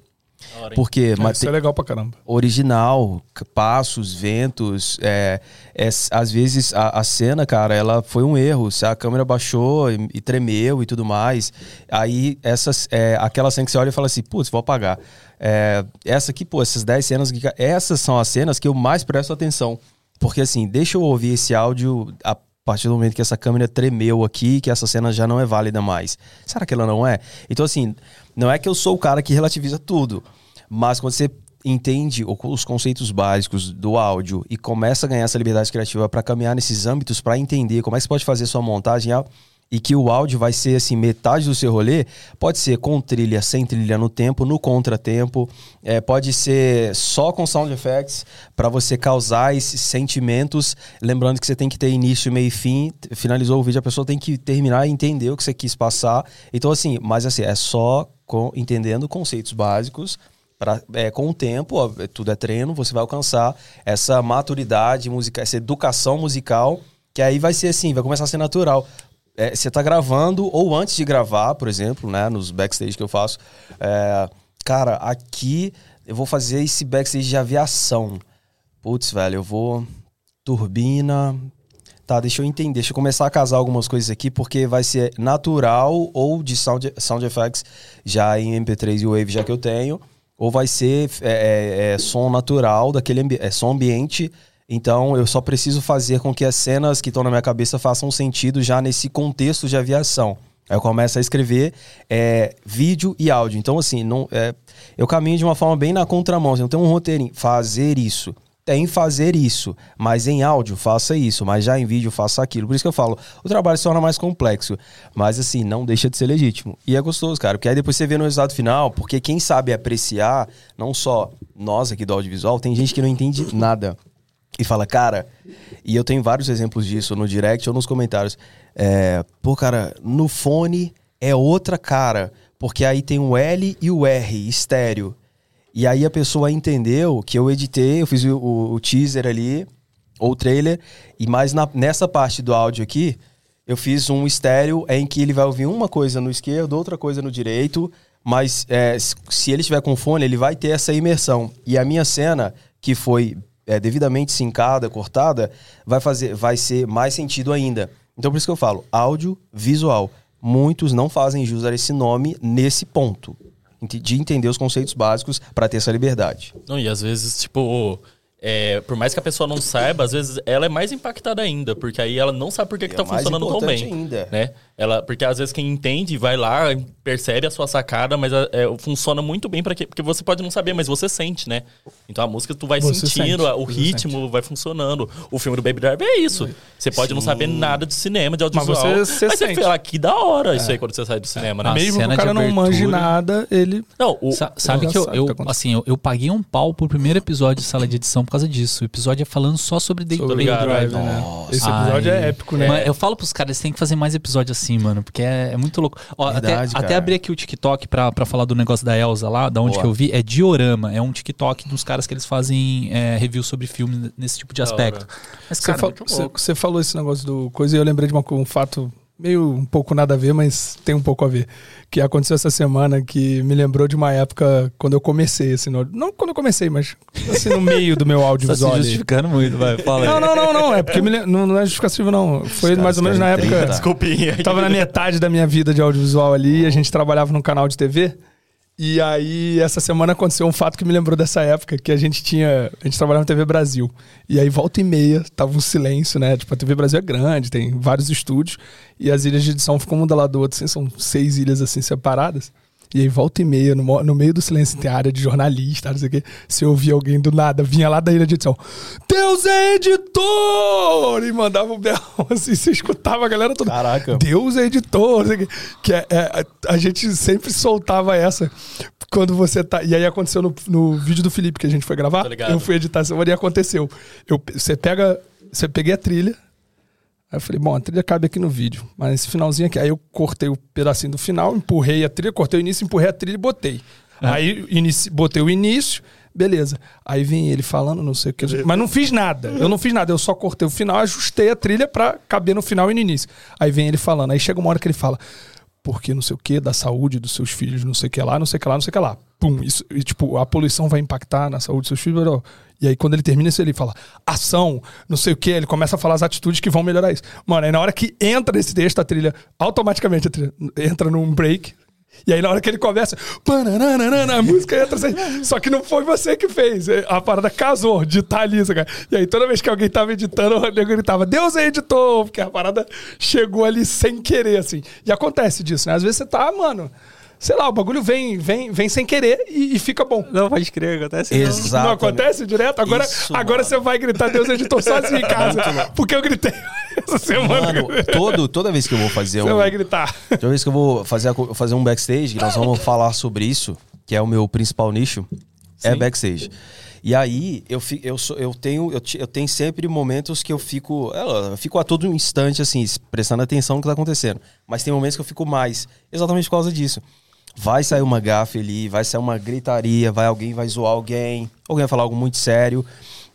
Hora? Porque É, mas isso é legal pra caramba. original, passos, ventos, é, é, às vezes a, a cena, cara, ela foi um erro, se a câmera baixou e, e tremeu e tudo mais, aí essas, é, aquela cena que você olha e fala assim, putz, vou apagar. É, essa aqui, pô, essas 10 cenas, que- essas são as cenas que eu mais presto atenção, porque assim, deixa eu ouvir esse áudio a partir do momento que essa câmera tremeu aqui, que essa cena já não é válida mais. Será que ela não é? Então assim, não é que eu sou o cara que relativiza tudo, mas quando você entende os conceitos básicos do áudio e começa a ganhar essa liberdade criativa para caminhar nesses âmbitos, para entender como é que você pode fazer sua montagem e que o áudio vai ser assim metade do seu rolê, pode ser com trilha, sem trilha no tempo, no contratempo, é, pode ser só com sound effects para você causar esses sentimentos, lembrando que você tem que ter início, meio e fim, finalizou o vídeo, a pessoa tem que terminar e entender o que você quis passar. Então assim, mas assim, é só com, entendendo conceitos básicos Pra, é, com o tempo, ó, é, tudo é treino, você vai alcançar essa maturidade musical, essa educação musical, que aí vai ser assim, vai começar a ser natural. É, você tá gravando, ou antes de gravar, por exemplo, né, nos backstage que eu faço, é, cara, aqui eu vou fazer esse backstage de aviação. Putz, velho, eu vou. Turbina. Tá, deixa eu entender, deixa eu começar a casar algumas coisas aqui, porque vai ser natural ou de sound, sound effects já em MP3 e Wave, já que eu tenho, ou vai ser é, é, é, som natural daquele é, som ambiente. Então eu só preciso fazer com que as cenas que estão na minha cabeça façam sentido já nesse contexto de aviação. Aí eu começo a escrever é, vídeo e áudio. Então, assim, não, é, eu caminho de uma forma bem na contramão. Assim, não tem um roteirinho. Fazer isso. Tem fazer isso. Mas em áudio, faça isso. Mas já em vídeo, faça aquilo. Por isso que eu falo, o trabalho se torna mais complexo. Mas, assim, não deixa de ser legítimo. E é gostoso, cara. Porque aí depois você vê no resultado final. Porque quem sabe apreciar, não só nós aqui do audiovisual, tem gente que não entende nada e fala, cara, e eu tenho vários exemplos disso no direct ou nos comentários. É, pô, cara, no fone é outra cara, porque aí tem o L e o R, estéreo. E aí a pessoa entendeu que eu editei, eu fiz o, o- o teaser ali, ou o trailer. E mais na- nessa parte do áudio aqui, eu fiz um estéreo em que ele vai ouvir uma coisa no esquerdo, outra coisa no direito. Mas é, se ele estiver com fone, ele vai ter essa imersão. E a minha cena, que foi é, devidamente sincada, cortada, vai, fazer, vai ser mais sentido ainda. Então por isso que eu falo, áudio, visual. Muitos não fazem jus a esse nome nesse ponto. De entender os conceitos básicos para ter essa liberdade. Não, e às vezes, tipo, é, por mais que a pessoa não saiba, às vezes ela é mais impactada ainda, porque aí ela não sabe por que, que é tá funcionando tão bem. ainda. Né? Ela, porque às vezes quem entende vai lá, percebe a sua sacada, mas é, funciona muito bem para que porque você pode não saber, mas você sente, né? Então a música tu vai Você sentindo, sente, o você ritmo vai funcionando. O filme do Baby Driver é isso. Você pode não saber nada de cinema, de audiovisual, você- você mas você sente. fala que da hora isso aí quando você sai do cinema, né? A Mesmo que o cara não manje abertura- nada, ele. Não, o, Sa- sabe que eu, sabe eu, tá assim, eu, eu paguei um pau pro primeiro episódio de sala de edição por causa disso. O episódio é falando só sobre Drive, Driver. né? Nossa. Esse episódio Ai. é épico, né? Mas eu falo pros caras, eles têm que fazer mais episódios assim, mano, porque é, é muito louco. Ó, até, Verdade, até cara. abri aqui o TikTok pra, pra falar do negócio da Elsa lá, da onde Boa. que eu vi, é Diorama. É um TikTok dos caras que eles fazem é, review sobre filme nesse tipo de aspecto. Mas, Você, cara, você- louco. você falou esse negócio do coisa e eu lembrei de uma um fato meio um pouco nada a ver, mas tem um pouco a ver. Que aconteceu essa semana que me lembrou de uma época quando eu comecei, assim, no- não quando eu comecei, mas assim, no meio do meu Tá se audiovisual. justificando muito, vai, fala aí. Não, não, não, não. É porque me lem- não, não é justificativo, não. Foi mais ou menos na época. Desculpinha. Tava na metade da minha vida de audiovisual ali, e a gente trabalhava num canal de TV. E aí, essa semana aconteceu um fato que me lembrou dessa época, que a gente tinha. A gente trabalhava na TV Brasil. E aí, volta e meia, tava um silêncio, né? Tipo, a TV Brasil é grande, tem vários estúdios, e as ilhas de edição ficam uma do lado do outro, assim, são seis ilhas assim separadas. E aí, volta e meia, no, no meio do silêncio, tem área de jornalista, não sei o quê. Se ouvia alguém do nada, vinha lá da ilha de edição. Deus é editor! E mandava um berrão assim, você escutava a galera toda. Caraca. Deus é editor, o que é, é, a, gente sempre soltava essa quando você tá. E aí aconteceu no, no vídeo do Felipe que a gente foi gravar. Eu fui editar essa semana e aconteceu. Eu, você pega. Você peguei a trilha. Aí eu falei, bom, a trilha cabe aqui no vídeo, mas esse finalzinho aqui. Aí eu cortei o pedacinho do final, empurrei a trilha, cortei o início, empurrei a trilha e botei. Aí inici, botei o início, beleza. Aí vem ele falando, não sei o que. Mas não fiz nada. Eu não fiz nada. Eu só cortei o final, ajustei a trilha pra caber no final e no início. Aí vem ele falando. Aí chega uma hora que ele fala. Porque não sei o que, da saúde dos seus filhos, não sei o que lá, não sei o que lá, não sei o que lá. Pum, isso, e, tipo, a poluição vai impactar na saúde dos seus filhos. blá, blá. E aí, quando ele termina isso, ele fala, ação, não sei o que, ele começa a falar as atitudes que vão melhorar isso. Mano, aí na hora que entra nesse texto, a trilha, automaticamente a trilha entra num break, e aí, na hora que ele começa, a música entra assim. Só que não foi você que fez. É, A parada casou de estar ali, saca? E aí, toda vez que alguém tava editando, o nego gritava, Deus é editor, porque a parada chegou ali sem querer, assim. E acontece disso, né? Às vezes você tá, mano, sei lá, o bagulho vem, vem, vem sem querer e, e fica bom. Não, pode crer, acontece. Exato. Não acontece direto? Agora, Isso, agora mano. você vai gritar Deus é editor sozinho em casa. Porque eu gritei essa semana. Mano, todo, toda vez que eu vou fazer você um. vai gritar. Toda vez que eu vou fazer, fazer um backstage, que nós vamos falar sobre isso, que é o meu principal nicho, é backstage. E aí, eu, eu, sou- eu, tenho, eu, eu tenho sempre momentos que eu fico. é, Eu fico a todo instante, assim, prestando atenção no que tá acontecendo. Mas tem momentos que eu fico mais, exatamente por causa disso. Vai sair uma gafe ali, vai sair uma gritaria, vai alguém vai zoar alguém, alguém vai falar algo muito sério.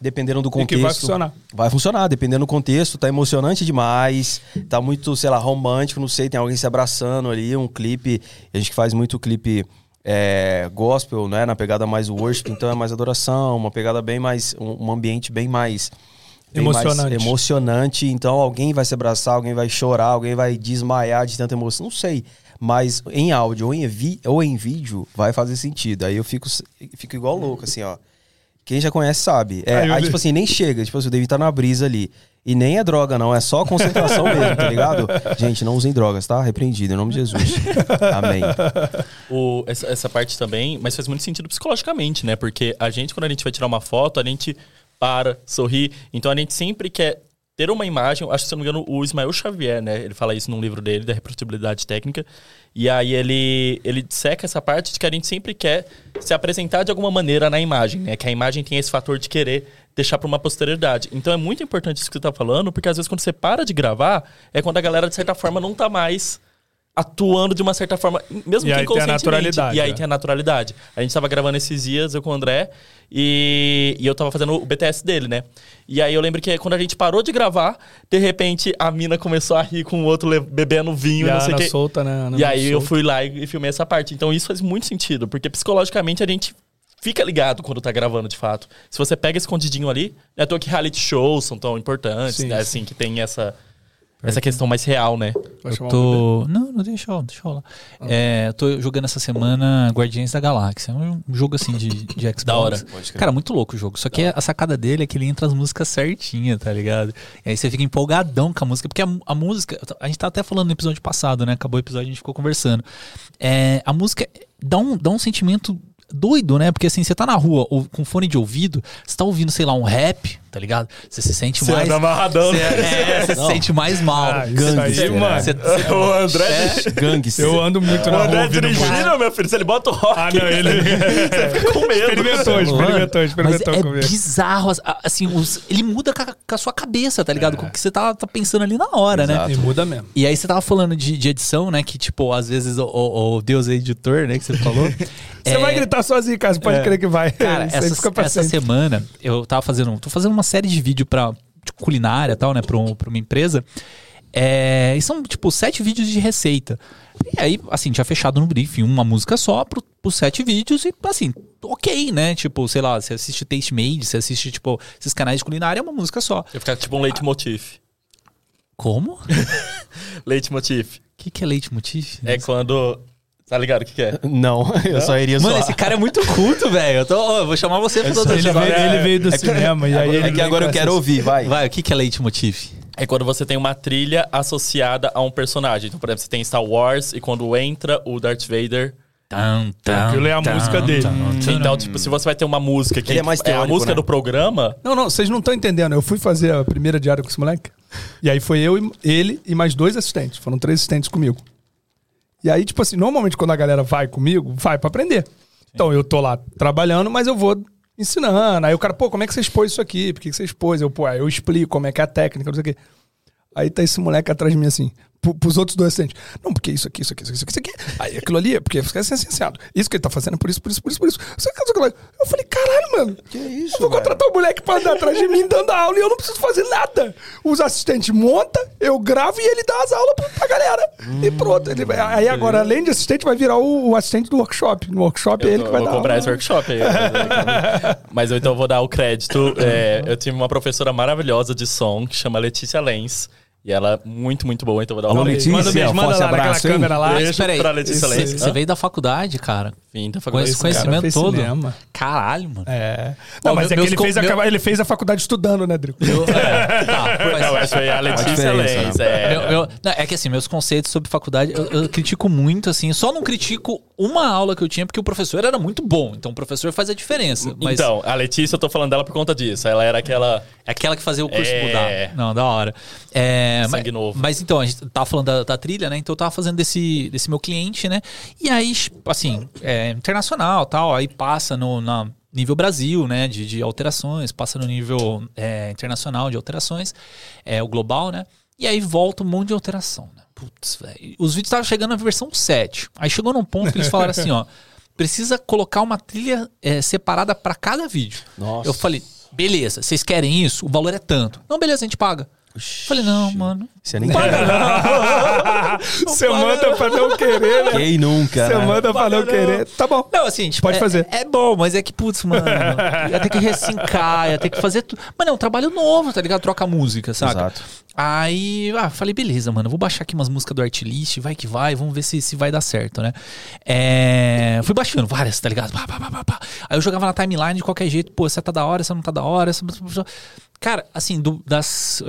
Dependendo do E que contexto. vai funcionar. Vai funcionar, dependendo do contexto, tá emocionante demais, tá muito, sei lá, romântico, não sei, tem alguém se abraçando ali, um clipe, a gente faz muito clipe é, gospel, né, na pegada mais worship, então é mais adoração, uma pegada bem mais, um, um ambiente bem mais... bem Emocionante. emocionante, então alguém vai se abraçar, alguém vai chorar, alguém vai desmaiar de tanta emoção, não sei, mas em áudio ou em, vi, ou em vídeo vai fazer sentido, aí eu fico, fico igual louco, assim, ó. Quem já conhece sabe. É, Aí aí, tipo assim, nem chega. Tipo assim, o David tá na brisa ali. E nem é droga, não. É só concentração mesmo, tá ligado? Gente, não usem drogas, tá? Repreendido, em nome de Jesus. Amém. O- essa, essa parte também, mas faz muito sentido psicologicamente, né? Porque a gente, quando a gente vai tirar uma foto, a gente para, sorri. Então a gente sempre quer ter uma imagem. Acho que, se não me engano, o Ismael Xavier, né? Ele fala isso num livro dele, da reprodutibilidade técnica. E aí ele, ele seca essa parte de que a gente sempre quer se apresentar de alguma maneira na imagem, né? Que a imagem tem esse fator de querer deixar para uma posterioridade. Então é muito importante isso que você tá falando, porque às vezes quando você para de gravar, é quando a galera, de certa forma, não tá mais atuando de uma certa forma, mesmo E que aí tem a inconscientemente. naturalidade, E aí é. tem a naturalidade. A gente tava gravando esses dias, eu com o André, e, e eu tava fazendo o BTS dele, né? E aí eu lembro que quando a gente parou de gravar, de repente a mina começou a rir com o outro bebendo vinho E não sei o quê. solta, né? Ana E aí eu solta. fui lá e, e filmei essa parte. Então isso faz muito sentido, porque psicologicamente a gente fica ligado quando tá gravando de fato. Se você pega escondidinho ali, é à toa que reality shows são tão importantes, Sim, né? sim. Assim, que tem essa, essa questão mais real, né? Vai Eu tô. Não, não deixa eu, deixa eu lá. É, eu tô jogando essa semana Guardiões da Galáxia. Um jogo assim de, de Xbox. Da hora. Cara, muito louco o jogo. Só que a sacada dele é que ele entra as músicas certinha, tá ligado? E aí você fica empolgadão com a música, porque a, a música. A gente tá até falando no episódio passado, né? Acabou o episódio, a gente ficou conversando. É, a música dá um, dá um sentimento doido, né? Porque assim, você tá na rua ou, com fone de ouvido, você tá ouvindo, sei lá, um rap, tá ligado? Você se sente Você mais. anda amarradão. Você, é, você se sente mais mal. Ah, Gangster, aí, né? mano. Você- você- o André, É. Gangster. Eu ando muito o na André rua ouvindo música. dirigindo, meu filho. Se ele bota o rock, Ah, não, ele você fica com medo. experimentou, experimentou, experimentou mas comigo. é bizarro, assim, os- ele muda com a, com a sua cabeça, tá ligado? Com o que você tá, tá pensando ali na hora, né? Exato. E muda mesmo. E aí você tava falando de, de edição, né? Que, tipo, às vezes o, o- o Deus é editor, né? Que você falou. Você vai gritar sozinho, cara. Você pode É. crer que vai. Cara, essa, essa semana eu tava fazendo. Tô fazendo uma série de vídeo pra de culinária e tal, né? Pra, um- uma empresa. É, e são, tipo, sete vídeos de receita. E aí, assim, tinha fechado no briefing uma música só pro, pros sete vídeos e, assim, ok, né? Tipo, sei lá, você assiste Taste Made, você assiste, tipo, esses canais de culinária, é uma música só. Eu ficar tipo um leitmotiv. Como? O Leitmotiv. que, que é leitmotiv? É quando... Tá ligado o que, que é? Não, eu só iria Mano, só. esse cara é muito culto, velho. Eu, tô- ó, eu vou chamar você pro doutor Ele veio, ele veio do cinema e aí É ele que agora eu quero ouvir, vai. Vai, o que, que é leitmotiv? É quando você tem uma trilha associada a um personagem. Então, por exemplo, você tem Star Wars e quando entra o Darth Vader... Tan, tan, Aquilo é a tan, música dele. Então, tipo, se você vai ter uma música que Ele é mais a teórico, música né? do programa, Não, não, vocês não estão entendendo. Eu fui fazer a primeira diária com esse moleque. E aí foi eu, e ele e mais dois assistentes. Foram três assistentes comigo. E aí, tipo assim, normalmente quando a galera vai comigo, vai pra aprender. Então eu tô lá trabalhando, mas eu vou ensinando. Aí o cara, pô, como é que você expôs isso aqui? Por que que você expôs? Eu, pô, aí eu explico como é que é a técnica, não sei o quê. Aí tá esse moleque atrás de mim assim, pro, pros outros dois assistentes. Não, porque isso aqui, isso aqui, isso aqui, isso aqui. Aí aquilo ali é porque assim, assado. Isso que ele tá fazendo é por isso, por isso, por isso, por isso. Aqui. Eu falei, caralho, mano. Que isso, Eu vou velho? contratar o moleque pra andar atrás de mim dando aula e eu não preciso fazer nada. Os assistentes montam, eu gravo e ele dá as aulas pra, pra galera. Hum, e pronto. Ele aí agora, além de assistente, vai virar o, o assistente do workshop. No workshop é eu ele tô- que vai vou dar comprar aula. esse workshop aí. Mas eu então vou dar o crédito. É, eu tive uma professora maravilhosa de som que chama Letícia Lenz. E ela é muito, muito boa, então eu vou dar o Alô, crédito. Letícia, Manda beijo, manda forte lá naquela abraço, hein? câmera lá. Beijo. Mas peraí, pra Letícia você Lenz. você veio da faculdade, cara? Vim da Com faculdade. esse cara conhecimento fez todo? cinema. Caralho, mano. É. Não, Ó, mas é que ele fez, a, meu- ele fez a faculdade estudando, né, Drico? Eu- é, tá, faz- Não, essa foi a Letícia Lenz. né? É. Meu- meu- não, é que assim, meus conceitos sobre faculdade, eu, eu critico muito, assim. Só não critico uma aula que eu tinha, porque o professor era muito bom. Então o professor faz a diferença. Mas Então, a Letícia, eu tô falando dela por conta disso. Ela era aquela. é aquela que fazia o curso É. mudar. Não, da hora. É, Sangue mas, novo. mas então, a gente tava falando da, da trilha, né? Então eu tava fazendo desse, desse meu cliente, né? E aí, assim, é internacional tal, aí passa no na nível Brasil, né? De, de alterações, passa no nível é, internacional de alterações, é o global, né? E aí volta um monte de alteração, né? Putz, velho. Os vídeos estavam chegando na versão 7. Aí chegou num ponto que eles falaram assim, ó. Precisa colocar uma trilha é, separada para cada vídeo. Nossa. Eu falei, beleza, vocês querem isso? O valor é tanto. Não, beleza, a gente paga. Falei, não, mano. Você nem Você manda pra não querer, né? Quem nunca, Você né? manda pra não querer. Tá bom. Não, assim, tipo, Pode é- fazer. É, bom, mas é que, putz, mano, ia ter que ressincar, ia ter que fazer tudo. Mano, é um trabalho novo, tá ligado? Troca música, saca? Exato. Aí, ah, falei, beleza, mano, vou baixar aqui umas músicas do Artlist, vai que vai, vamos ver se, se vai dar certo, né? É, fui baixando várias, tá ligado? Pá, pá, pá, pá, pá. Aí eu jogava na timeline de qualquer jeito, pô, essa tá da hora, essa não tá da hora, essa... Cara, assim, do- das...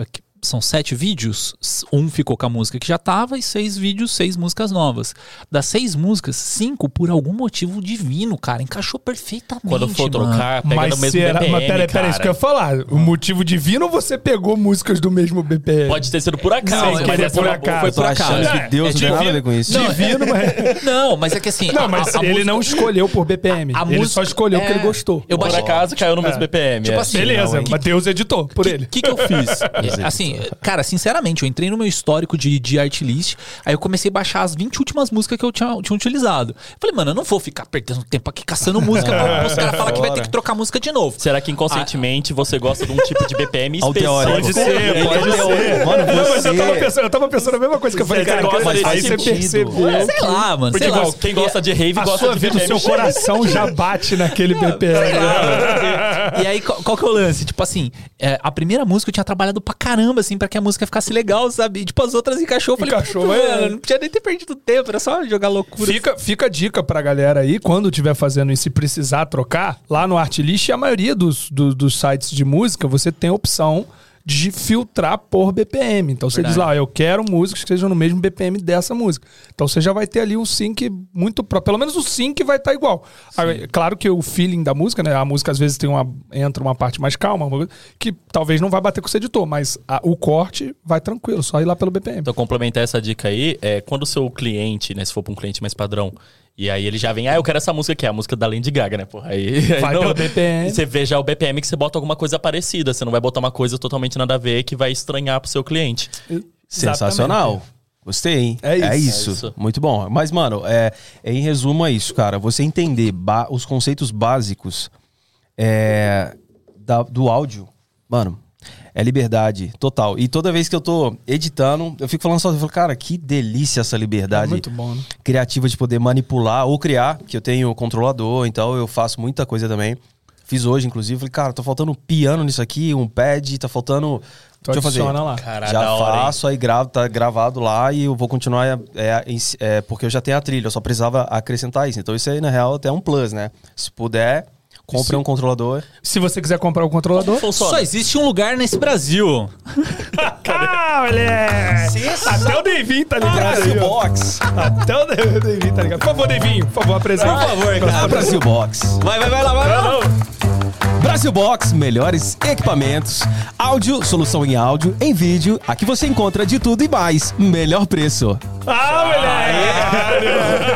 São sete vídeos, um ficou com a música que já tava e seis vídeos, seis músicas novas. Das seis músicas, cinco, por algum motivo divino, cara, encaixou perfeitamente, Quando for mano. trocar, pega Mas no mesmo será? BPM, Mas peraí, peraí, isso que eu ia falar. O motivo divino ou você pegou músicas do mesmo BPM? Pode ter sido por acaso, Não, mas foi essa por é uma- acaso. Foi por acaso. que Deus É não tem nada a ver com isso. Divino, mas. Não, mas é que assim. Não, a- mas a- a ele música- não escolheu por BPM. a ele música- só escolheu porque é, ele gostou. Eu Por baixei. acaso caiu no mesmo BPM. Tipo é. assim, Beleza, não, mas Deus editou. por ele. O que, que eu fiz? É, assim, cara, sinceramente, eu entrei no meu histórico de, de artlist, aí eu comecei a baixar as 20 últimas músicas que eu tinha, tinha utilizado. Falei, mano, eu não vou ficar perdendo tempo aqui caçando música pra os caras falar que vai ter que trocar música de novo. Será que inconscientemente você gosta de um tipo de BPM específico? Pode ser, pode é ser. Mano, Não, mas eu tava, você... pensando, eu tava pensando a mesma coisa que eu falei, Você cara, gosta aí você percebeu. É, sei lá, mano. Porque sei lá. igual, quem gosta de rave A gosta sua de vida, o BPM. seu coração já bate naquele BPM. E aí, qual, qual que é o lance? Tipo assim, é, a primeira música eu tinha trabalhado pra caramba, assim, pra que a música ficasse legal, sabe? E, tipo, as outras encaixou. Eu falei, Encaixou, "Puta, é. mano, não tinha nem ter perdido tempo, era só jogar loucura. Fica, fica a dica pra galera aí, quando estiver fazendo e se precisar trocar, lá no Artlist, a maioria dos, do- dos sites de música, você tem a opção de filtrar por BPM. Então você diz lá, eu quero músicas que sejam no mesmo BPM dessa música. Então você já vai ter ali um sync muito próprio. Pelo menos o sync vai estar igual. Aí, claro que o feeling da música, né? A música às vezes tem uma entra uma parte mais calma, que talvez não vai bater com o seu editor, mas a- o corte vai tranquilo, só ir lá pelo BPM. Então, complementar essa dica aí, é quando o seu cliente, né, se for pra um cliente mais padrão, e aí ele já vem, ah, eu quero essa música aqui, é a música da Lady Gaga, né, porra? Aí, aí Vai pelo BPM. Você vê já o BPM que você bota alguma coisa parecida, você não vai botar uma coisa totalmente nada a ver que vai estranhar pro seu cliente. Sensacional. Gostei, hein? É isso. É isso. É isso. Muito bom. Mas, mano, é, é, em resumo é isso, cara. Você entender os conceitos básicos é, da- do áudio, mano, é liberdade total. E toda vez que eu tô editando, eu fico falando só, eu falo, cara, que delícia essa É liberdade muito bom, né? criativa de poder manipular ou criar, que eu tenho controlador, então eu faço muita coisa também. Fiz hoje, inclusive, falei, cara, tá faltando um piano nisso aqui, um pad, tá faltando. Tu Deixa eu fazer. lá. Caralho, já da hora, hein? faço, aí gravo, tá gravado lá e eu vou continuar, é, em- é, porque eu já tenho a trilha, eu só precisava acrescentar isso. Então isso aí, na real, até é um plus, né? Se puder, compre um controlador. Se você quiser comprar o controlador, Funciona. Só existe um lugar nesse Brasil. Ah, moleque! Até o Devinho tá ligado aí, ó. Box! Até o De- Devinho tá ligado. Por favor, Devinho, por favor, apresente. Por favor, cara. Brasil Box. Vai, vai, vai lá, vai lá. Brasil Box, melhores equipamentos, áudio, solução em áudio, em vídeo. Aqui você encontra de tudo e mais. Melhor preço. Ah, moleque!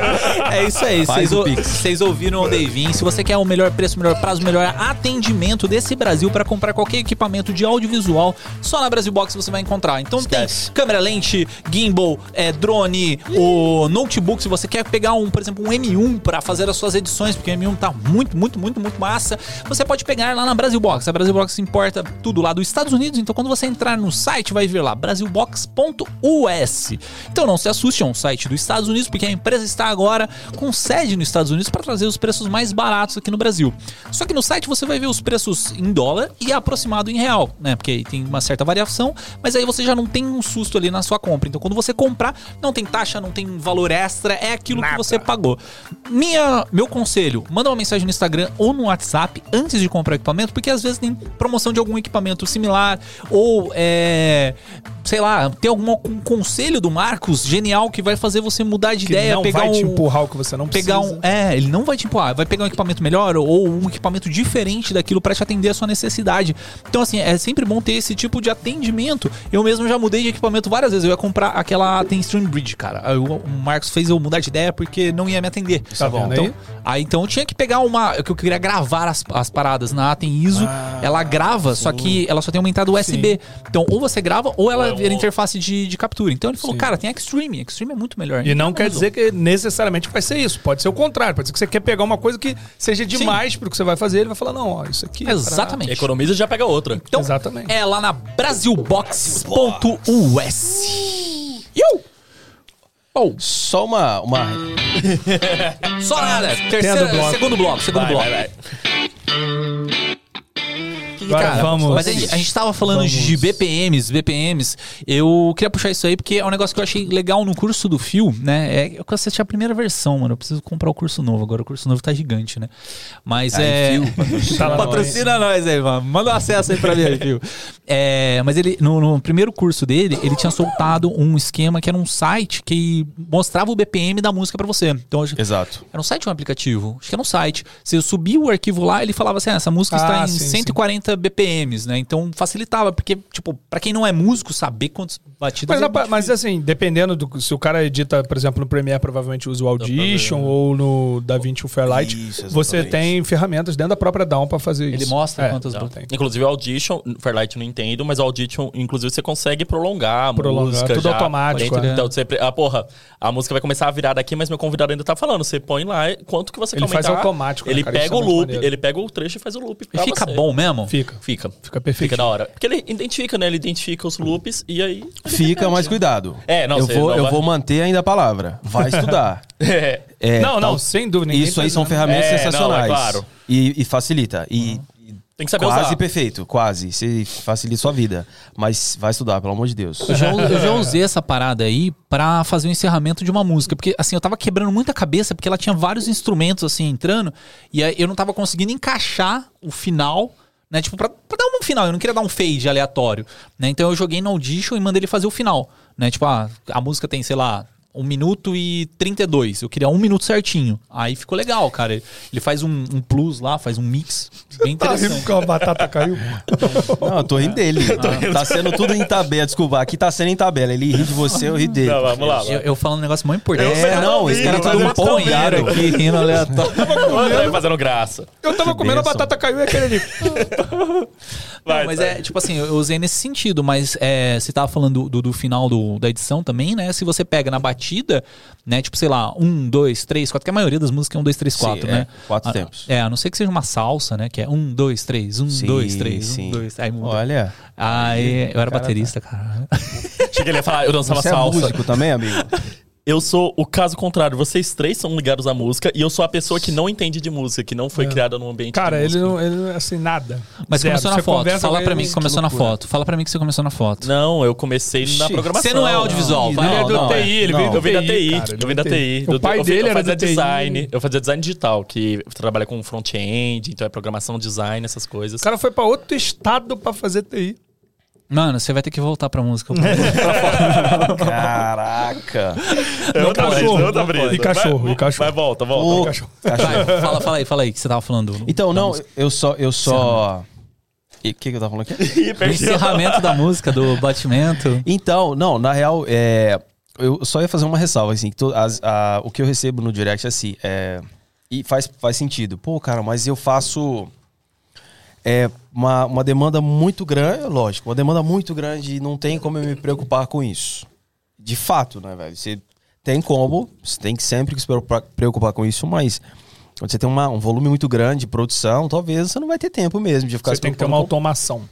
É isso aí, Faz vocês ouviram o Davin. Se você quer o melhor preço, melhor prazo, melhor atendimento desse Brasil para comprar qualquer equipamento de audiovisual, só na Brasil Box você vai encontrar. Então Esquece. tem câmera lente, gimbal, é, drone, o notebook. Se você quer pegar um, por exemplo, um M1 para fazer as suas edições, porque o M1 tá muito, muito, muito, muito massa, você pode pegar lá na Brasil Box. A Brasil Box importa tudo lá dos Estados Unidos. Então quando você entrar no site, vai ver lá brasilbox.us. Então não se assuste, é um site dos Estados Unidos, porque a empresa está agora com sede nos Estados Unidos para trazer os preços mais baratos aqui no Brasil. Só que no site você vai ver os preços em dólar e aproximado em real, né? Porque aí tem uma certa variação, mas aí você já não tem um susto ali na sua compra. Então quando você comprar, não tem taxa, não tem valor extra, é aquilo que você pagou. Minha, meu conselho, manda uma mensagem no Instagram ou no WhatsApp antes de comprar o equipamento, porque às vezes tem promoção de algum equipamento similar ou é, sei lá, tem algum um conselho do Marcos genial que vai fazer você mudar de Que ideia, não pegar vai um, te empurrar o que você não pegar precisa. um, é, ele não vai te empurrar, vai pegar um equipamento melhor ou um equipamento diferente daquilo para te atender a sua necessidade. Então assim, é sempre bom ter esse tipo de atendimento. Eu mesmo já mudei de equipamento várias vezes. Eu ia comprar aquela tem Stream Bridge, cara. O, Marcos fez eu mudar de ideia porque não ia me atender. Tá vendo então, aí? aí então eu tinha que pegar uma, que eu queria gravar as, as paradas na Atem ISO. ela grava, só que ela só tem uma entrada USB. Então ou você grava ou ela vira interface de, de captura. Então ele falou, cara, tem Extreme. Extreme é muito melhor. E não Então, quer dizer que necessariamente vai ser isso. Pode ser o contrário. Pode ser que você quer pegar uma coisa que seja demais pro que você vai fazer. Ele vai falar, não, ó, isso aqui. é pra- Exatamente. Economiza e já pega outra. Então, Exatamente. é lá na brasilbox.us. Oh, Só uma. uma... só nada. Terceiro, bloco. segundo bloco, segundo Vai, bloco. vai, vai. Mm-hmm. Agora vamos- Mas a gente, a gente tava falando de BPMs, BPMs. Eu queria puxar isso aí porque é um negócio que eu achei legal no curso do Fio, né? É, eu assisti a primeira versão, mano. Eu preciso comprar o curso novo. Agora o curso novo tá gigante, né? Mas Aí, é. Fio, patrocina nós aí, mano. Manda um acesso aí pra mim aí, Fio. É, mas ele, no, no primeiro curso dele, ele tinha soltado um esquema que era um site que mostrava o BPM da música pra você. Então, acho- Exato. era um site ou um aplicativo? Acho que era um site. Você subia o arquivo lá, ele falava assim: ah, essa música Ah, está em sim, 140 BPMs, né? Então facilitava, porque, tipo, pra quem não é músico, saber quantas batidas Mas, é muito mas assim, dependendo do. Se o cara edita, por exemplo, no Premiere, provavelmente usa o Audition ou no DaVinci o Fairlight, Isso, você tem ferramentas dentro da própria DAW pra fazer isso. Ele mostra É, quantas então, tem. Inclusive o Audition, Fairlight não entendo, mas o Audition, inclusive, você consegue prolongar a Prolongar, música. tudo já. automático, Então, é. então, você, ah, porra, a música vai começar a virar daqui, mas meu convidado ainda tá falando. Você põe lá quanto que você Ele quer faz aumentar. automático, né, Ele cara? Isso pega é o loop, maneiro. ele pega o trecho e faz o loop. E fica você. bom mesmo? Fica. Fica. Fica perfeito. Fica da hora. Porque ele identifica, né? Ele identifica os loops e aí. Fica, mas cuidado. É, não, eu vou, não eu vai- vou manter ainda a palavra. Vai estudar. É. É, não, não, tal- sem dúvida. Isso tá aí são dizendo. ferramentas É, não, é sensacionais. claro. E, e facilita. E, e Tem que saber quase usar. perfeito, quase. Você facilita sua vida. Mas vai estudar, pelo amor de Deus. Eu já, eu já usei essa parada aí pra fazer o encerramento de uma música. Porque, assim, eu tava quebrando muita cabeça, porque ela tinha vários instrumentos, assim, entrando. E aí eu não tava conseguindo encaixar o final, né? Tipo, pra, pra dar um final. Eu não queria dar um fade aleatório, né? Então eu joguei no Audition e mandei ele fazer o final, né? Tipo, ah, a música tem, sei lá... 1 minuto e 32. Eu queria um minuto certinho. Aí ficou legal, cara. Ele faz um, um plus lá, faz um mix. Bem Tá rindo porque a batata caiu? Não, eu tô rindo dele. Tá sendo tudo em tabela. Desculpa, aqui tá sendo em tabela. Ele ri de você, eu ri dele. Não, vamos lá. Eu, eu falando um negócio muito importante. É, não, esse cara rindo, tá mas um rindo. aqui, rindo aleatório. O André fazendo graça. Eu tava comendo a batata caiu e aquele ali. Vai, Não, mas vai. é, tipo assim, eu eu usei nesse sentido, mas é, você tava falando do, do, do final do- da edição também, né? Se você pega na batida, né? Tipo, sei lá, um, dois, três, quatro, que a maioria das músicas é um, dois, três, Sim, quatro, é, né? quatro A- tempos. É, a não ser que seja uma salsa, né? Que é um, dois, três, um, Sim, dois, três, sim. um, dois. Aí muda. Olha, Aí eu era Cara, baterista, cara. Achei que ele ia falar, eu dançava você é salsa. músico também, amigo? Eu sou o caso contrário. Vocês três são ligados à música e eu sou a pessoa que não entende de música, que não foi criada num ambiente Cara, de ele não, ele não é assim, nada. Mas Zero. começou na Você foto. Fala pra mim que começou na foto. Fala pra mim que você começou na foto. Não, eu comecei na programação. Você não é audiovisual, vai. Ele é do Não, TI, é. ele Não. veio do Eu vim da TI, cara, ele eu veio vim da do TI. O Eu- pai eu, dele eu era fazia da TI. design, eu fazia design digital, que trabalha com front-end, então é programação, design, essas coisas. O cara foi pra outro estado pra fazer TI. Mano, você vai ter que voltar pra música. Caraca. É outra cachorro, brisa, é outra não brisa. E cachorro, Vai- e cachorro. Vai, volta, volta. Ô, cachorro. cachorro. Vai, fala, fala aí, fala aí, que você tava falando. Então, não, música. eu só. Eu só. E o que, que eu tava falando aqui? O encerramento da música, do batimento. Então, não, na real, é, eu só ia fazer uma ressalva, assim, que to- as- a- o que eu recebo no direct, assim, é, e faz, faz sentido. Pô, cara, mas eu faço é, uma, uma demanda muito grande, lógico, uma demanda muito grande e não tem como eu me preocupar com isso. De fato, né, velho? Você tem como, você tem que sempre se preocupar, com isso, mas quando você tem uma- um volume muito grande de produção, talvez você não vai ter tempo mesmo de ficar Você tem que ter uma com automação.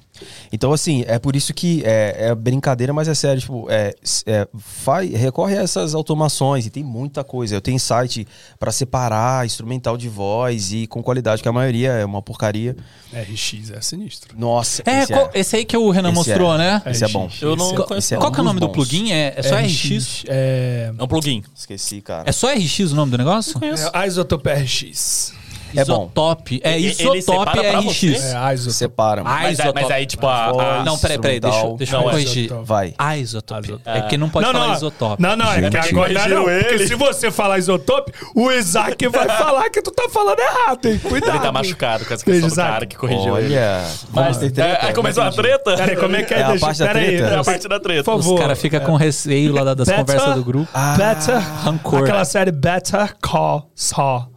Então, assim, é por isso que é, é brincadeira, mas é sério. Tipo, é, é, faz, recorre a essas automações e tem muita coisa. Eu tenho site pra separar instrumental de voz e com qualidade, que a maioria é uma porcaria. RX é sinistro. Nossa, É, esse qual- esse aí que o Renan Esse mostrou, é. né? Esse é bom. Eu não conheço. é Qual que é o nome do dos plugin? É, é só RX? É, É um plugin. Esqueci, cara. É só RX o nome do negócio? é Isotope RX. É bom. Isotope. É pra RX. É Isotope. Separa. Ah, Mas, é- isotope. mas aí, tipo, a. a-. Não, peraí, peraí, deixa, eu- deixa eu Não, é corrigir. isotope. Vai. Ah, isotope. É porque não pode falar isotope. Não, não, é que agora não, porque se você falar isotope, o Isaac vai falar que tu tá falando errado, hein? Cuidado. ele tá machucado com essa questão do cara que corrigiu ele. Olha. Vamos ter treta? É, aí começou a Não treta? Peraí, como é que é? É peraí? É a parte da treta. Por Os favor. caras ficam com receio lá da- das conversas do grupo. Better. Rancor. Aquela série Better Call Saul.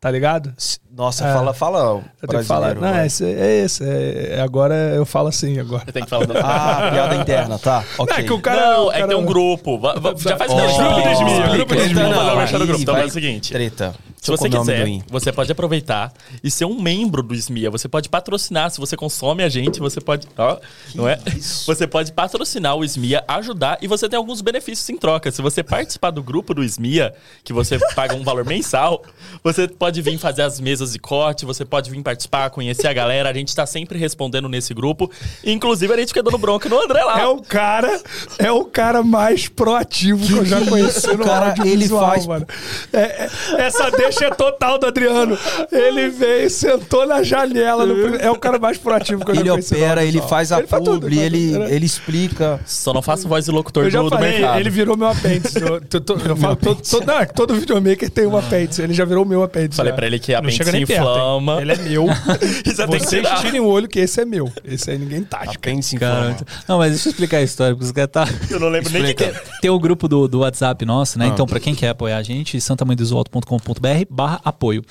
Tá ligado? Nossa, É. fala, fala. Eu tenho que falar. Não, é esse. É esse é- é- agora eu falo assim agora. Você tem que falar do... Ah, piada interna, tá. Ok. É que o cara. não, o é que cara- tem um grupo. Já faz merchan. grupo de Explica, Esmia, grupo de o Não, aí grupo. Então vai- é o seguinte. Treta. Se você quiser, você pode aproveitar e ser um membro do SMIA. Você pode patrocinar. Se você consome a gente, você pode. Ó, não é? Você pode patrocinar o SMIA, ajudar e você tem alguns benefícios em troca. Se você participar do grupo do SMIA, que você paga um valor mensal, você pode vir fazer as mesas de corte, você pode vir participar, conhecer a galera. A gente tá sempre respondendo nesse grupo. Inclusive, a gente fica dando bronca no André lá. É o cara, é o cara mais proativo que, eu já conheci no Cara, ele faz- mano. É- é- essa deixa clichê total do Adriano. Ele veio, sentou na janela. no É o cara mais proativo que eu já Ele conheci no opera, ele faz a Ele faz tudo, publi, ele tudo, né? ele explica. Só não faço voz de locutor Eu já do, do falei, mercado. ele virou meu apêndice. Eu, tô- tô- eu falo, todo, todo, não, é que todo videomaker tem um apêndice. Ele já virou o meu apêndice. Falei já. pra ele que a Não chega nem perto, inflama. Ele é meu. Você tem que Vocês tirem o olho que esse é meu. Esse aí ninguém taca. Apêndice Cara, inflama. não, mas deixa eu explicar a história, porque os caras tá. Eu não lembro nem o que é. Tem o grupo do, do WhatsApp nosso, né? Então, pra quem quer apoiar a gente, santamandesoalto.com.br barra apoio.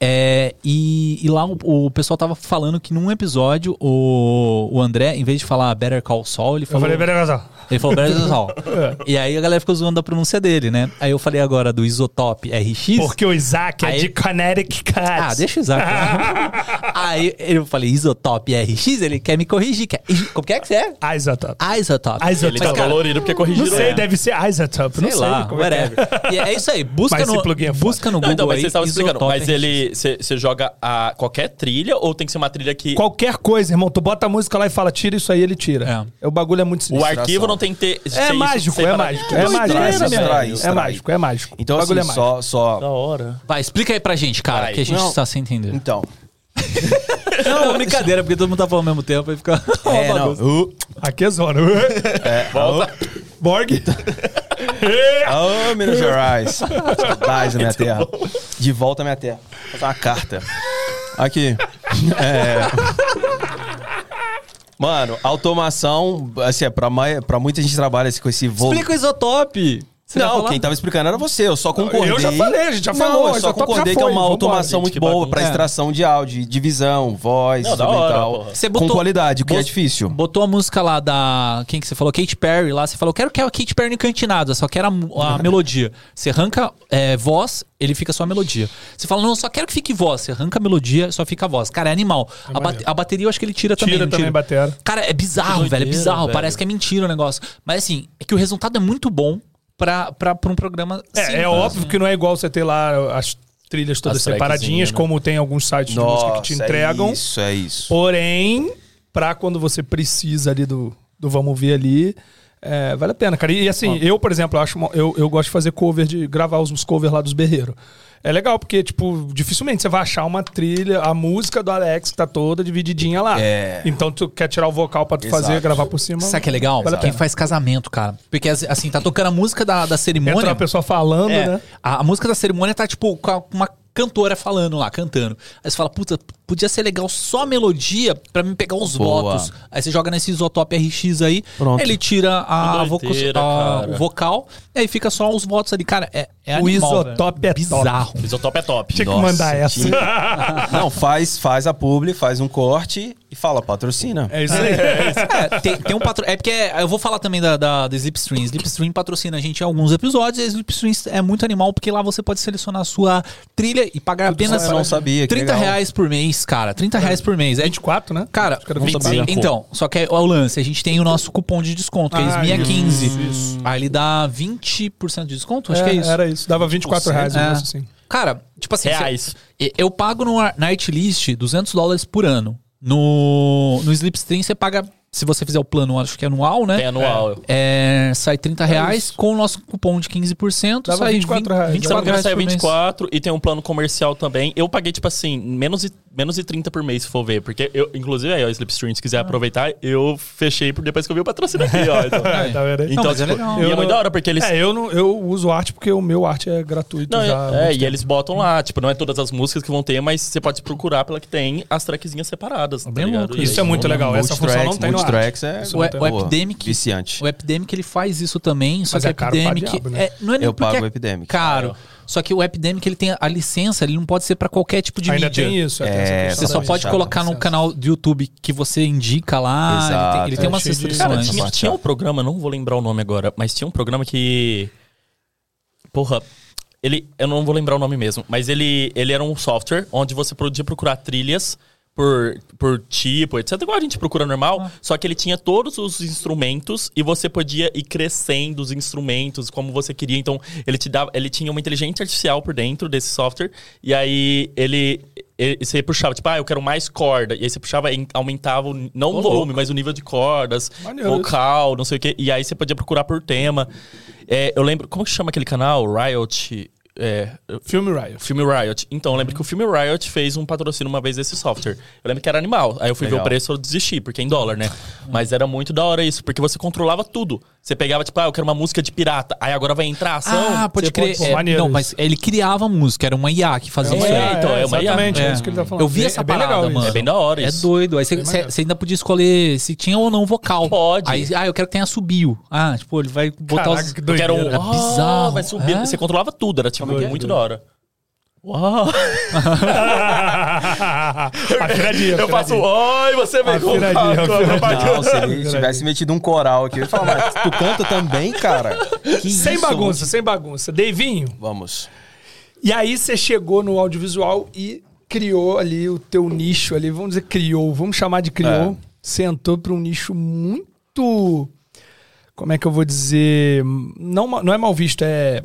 É, e, e lá o, o pessoal tava falando que num episódio o, o André, em vez de falar Better Call Saul, ele Eu falou... falei, beleza. Ele falou Better Call Saul. E aí a galera ficou zoando da pronúncia dele, né? Aí eu falei agora do Isotop RX. Porque o Isaac é Aí- de Connecticut. Ah, deixa o Isaac. aí eu falei Isotop RX, ele quer me corrigir. Quer... Como que é que você é? Isotop. Isotop. Isotop. Ele tá cara, dolorido porque Não corrigiram. sei, ele. deve ser Isotop. Não Sei sei lá, como é é. whatever. E é isso aí, busca Mas no, é busca no Não, Google então, mas aí, você estava explicando. Mas ele. Você joga a qualquer trilha ou tem que ser uma trilha que. Qualquer coisa, irmão. Tu bota a música lá e fala, tira isso aí, ele tira. É. O bagulho é muito O sinistro. arquivo não tem que ter. É mágico, é mágico. É mágico. É, mágico, é mágico, é mágico. Então, o bagulho assim, é mágico. só, Da hora. Vai, explica aí pra gente, cara, Vai. que a gente Não. Está sem entender. Então. Não, brincadeira, porque todo mundo tá falando ao mesmo tempo e fica. É, não. Uh, Aqui é zona. Volta. Borg. oh, Minas Gerais. Saudades da minha terra. De volta à minha terra. Vou fazer uma carta. Aqui. É... Mano, automação, assim, é pra, pra muita gente trabalha assim, com esse volume. Explica o Isotop. Você Não, quem tava explicando era você, eu só concordei. Eu já falei, a gente já Não, falou, eu só concordei que é foi, uma automação muito boa pra É. extração de áudio, de visão, voz, Não, da hora, porra. Você com botou- qualidade, o que é difícil. Botou a música lá da. Quem que você falou? Katy Perry lá. Você falou, quero que a Katy Perry encantinada, só quero a, a melodia. Você arranca é, voz, ele fica só a melodia. Você fala, não, só quero que fique voz. Você arranca a melodia, só fica a voz. Cara, é animal. a, bate- maneiro. a bateria eu acho que ele tira também. Tira também, batera. Cara, é bizarro, Que velho. É bizarro. velho. Parece que é mentira o negócio. Mas assim, é que o resultado é muito bom pra um programa É, simples. é óbvio que não é igual você ter lá as trilhas todas As separadinhas, né? como tem alguns sites de música que te entregam. É isso, é isso. Porém, pra quando você precisa ali do, do vamos ver ali, é, vale a pena, cara. E assim, eu, por exemplo, eu, acho, eu, eu gosto de fazer cover, de gravar os, os covers lá dos Berreiros. É legal, porque, tipo, dificilmente você vai achar uma trilha, a música do Alex que tá toda divididinha lá. É. Então tu quer tirar o vocal pra tu Exato. fazer, gravar por cima. Sabe que é legal? Vale a Quem faz casamento, cara. Porque assim, tá tocando a música da, da cerimônia. Entra uma pessoa falando, É, né? a, a música da cerimônia tá, tipo, com a- uma cantora falando lá, cantando. Aí você fala, puta, podia ser legal só a melodia pra me pegar os Boa. votos. Aí você joga nesse Isotop RX aí, Pronto. ele tira a, Que doideira, a- o vocal, e aí fica só os votos ali. Cara, é, é O animal, Isotop velho. é top. bizarro. O Isotop é top. Tinha que Nossa, mandar essa. tinha- Não, faz, faz a publi, faz um corte e fala, patrocina. É isso aí. É, tem, tem um patro... É porque eu vou falar também da, da, da Slipstream. Slipstream patrocina a gente em alguns episódios. E a Slipstream é muito animal porque lá você pode selecionar a sua trilha e pagar apenas Eu não sabia, que 30 legal. reais por mês, cara. 30 reais por mês. É 24, né? Cara, que era 25. 25. então, só que é o lance, a gente tem o nosso cupom de desconto, que é Ah, Esminha isso, 15. isso. Aí ele dá 20% de desconto, acho É, que é isso. Era isso. Dava 24 reais É. negócio assim. Cara, tipo assim, Reais. eu pago no Night List 200 dólares por ano. No, no Slipstream você paga, se você fizer o plano, acho que é anual, né? Tem anual. É, sai 30 reais com o nosso cupom de 15%. Dava sai 24 reais. 20, Se não me 24 engano, reais sai por mês. 24 e tem um plano comercial também. Eu paguei, tipo assim, menos de, menos de 30 por mês, se for ver. Porque eu, inclusive, aí, ó, Slipstream, se quiser aproveitar, eu fechei por depois que eu vi o patrocínio aqui, ó. Então, É, tá vendo aí? então, Não, é tipo, legal. e é Eu muito não- da hora, porque eles. É, eu, não, eu uso arte porque o meu arte é gratuito Não, é, e tempo. eles botam lá, tipo, não é todas as músicas que vão ter, mas você pode procurar pela que tem as trackzinhas separadas, tá louco E Isso é muito legal. Essa função não tem no arte. Multitracks é O, tem. o. Epidemic, viciante. o Epidemic ele faz isso também, só Mas que é o caro pra Epidemic diabo, né? é, não é nem Eu porque pago o é Epidemic. caro. Caro. Só que o Epidemic ele tem a licença, ele não pode ser pra qualquer tipo de Ainda mídia. tem isso. é, É, Você só pode colocar no canal do YouTube que você indica lá. ele tem- Exato. Ele tem, É, umas restrições. Cara, tinha, tinha um programa, não vou lembrar o nome agora, mas tinha um programa que. Porra. Ele, eu não vou lembrar o nome mesmo, mas ele, ele era um software onde você podia procurar trilhas por, por tipo, etc. Igual a gente procura normal, só que ele tinha todos os instrumentos e você podia ir crescendo os instrumentos como você queria. Então, ele te dava, ele tinha uma inteligência artificial por dentro desse software, e aí ele. você puxava, tipo, ah, eu quero mais corda. E aí você puxava e aumentava, o- não o volume, mas o nível de cordas, Maneiro vocal, não sei o quê. E aí você podia procurar por tema. É, eu lembro, como que chama aquele canal? Riot. É, Filme Riot. Filme Riot. Então, eu lembro que o Filme Riot fez um patrocínio uma vez desse software. Eu lembro que era animal. Aí eu fui ver Legal. o preço e eu desisti, porque é em dólar, né? Mas era muito da hora isso, porque você controlava tudo. Você pegava, tipo, ah, eu quero uma música de pirata. Aí agora vai entrar a ação. Ah, pode crer. pô, É, maneiro não, isso. mas ele criava música, era uma IA que fazia isso aí. É, então, é uma IA. exatamente, é É. isso que ele tá falando. Eu vi É- essa é bem parada, legal isso. mano. É bem da hora É isso. doido. Aí você- Bem você ainda podia escolher se tinha ou não vocal. Pode. Aí, ah, eu quero que tenha subiu. Ah, tipo, ele vai botar Caraca, os. que Eu quero um. doideira. Era bizarro, Ah, vai subir. é? Você controlava tudo, era tipo muito da hora. Uau! a piradinha. Eu faço, oi, você veio com. Não, se ele tivesse metido um coral aqui, eu ia falar, mas tu canta também, cara? Que Sem isso, bagunça, sem bagunça. Davinho, Vamos. e aí você chegou no audiovisual e criou ali o teu nicho ali, vamos dizer criou, vamos chamar de criou. É. Você entrou para um nicho muito... Como é que eu vou dizer? Não, não é mal visto, é...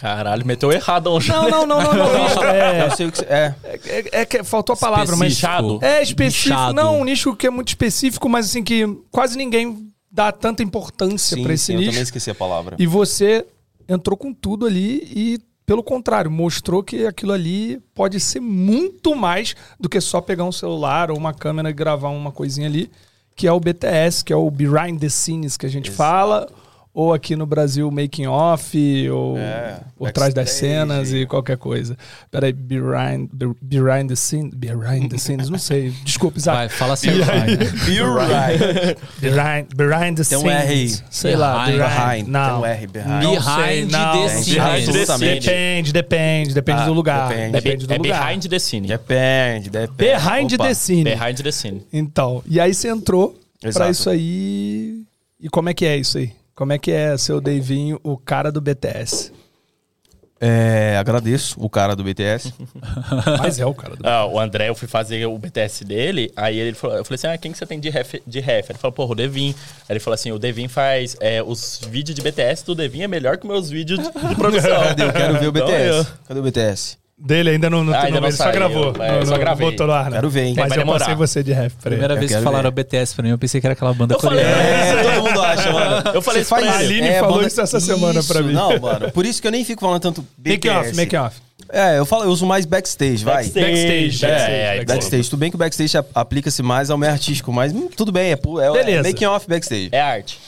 Caralho, meteu errado onde? Não, não, não, não é visto. É, Eu sei o que você... É. é, é que faltou a palavra, mas... Específico. É específico. Nichado. Não, um nicho que é muito específico, mas assim que quase ninguém dá tanta importância Sim, para esse sim, eu nicho. também esqueci a palavra. E você entrou com tudo ali e, pelo contrário, mostrou que aquilo ali pode ser muito mais do que só pegar um celular ou uma câmera e gravar uma coisinha ali, que é o BTS, que é o Behind the Scenes que a gente fala, ou aqui no Brasil Making Off, ou É, por trás das cenas e qualquer coisa. Peraí, Behind, behind the Scenes, Behind the Scenes, não sei. Desculpa, Isaac. fala vai. You're right. Behind, behind the Tem um Scenes. R aí. Sei lá, Behind. Behind. Não. Tem um R, behind. Não Behind sei, the não. scenes. Behind the Absolutamente. Depende, depende, depende Ah, do lugar. depende. É, do é lugar. behind the scene. Depende, depende. Behind Opa. the scene. Behind the scene. Então, e aí você entrou pra Exato. isso aí. E como é que é isso aí? Como é que é seu Davinho, o cara do BTS? É, agradeço o cara do BTS. Mas é o cara do Ah, o André, eu fui fazer o BTS dele, aí ele falou, eu falei assim, ah, quem que você tem de ref? De ref? Ele falou, porra, o Devin. Aí ele falou assim, o Devin faz, é, os vídeos de BTS do Devin é melhor que meus vídeos de, de produção. Cadê? Eu quero ver o Então, BTS. Cadê o BTS? Dele ainda não, não, Ah, não, ainda não ele só saiu, gravou. é, não, só não gravei. botou no ar, né? Quero ver, hein? Mas Vai eu demorar. passei você de ref pra ele. Primeira Eu vez que falaram ver. BTS pra mim, eu pensei que era aquela banda Eu falei, coreana. É, todo mundo acha, mano. Eu falei Você isso pra ele. A Aline falou isso essa semana pra mim. Não, mano. Por isso que eu nem fico falando tanto Make BTS. off, make off. É, eu falo, eu uso mais backstage, vai. Backstage, backstage, É, aí, Backstage. Tudo bem que o backstage ap- aplica-se mais ao meio artístico, mas hum, tudo bem, é, é, Beleza. é making off backstage. É arte.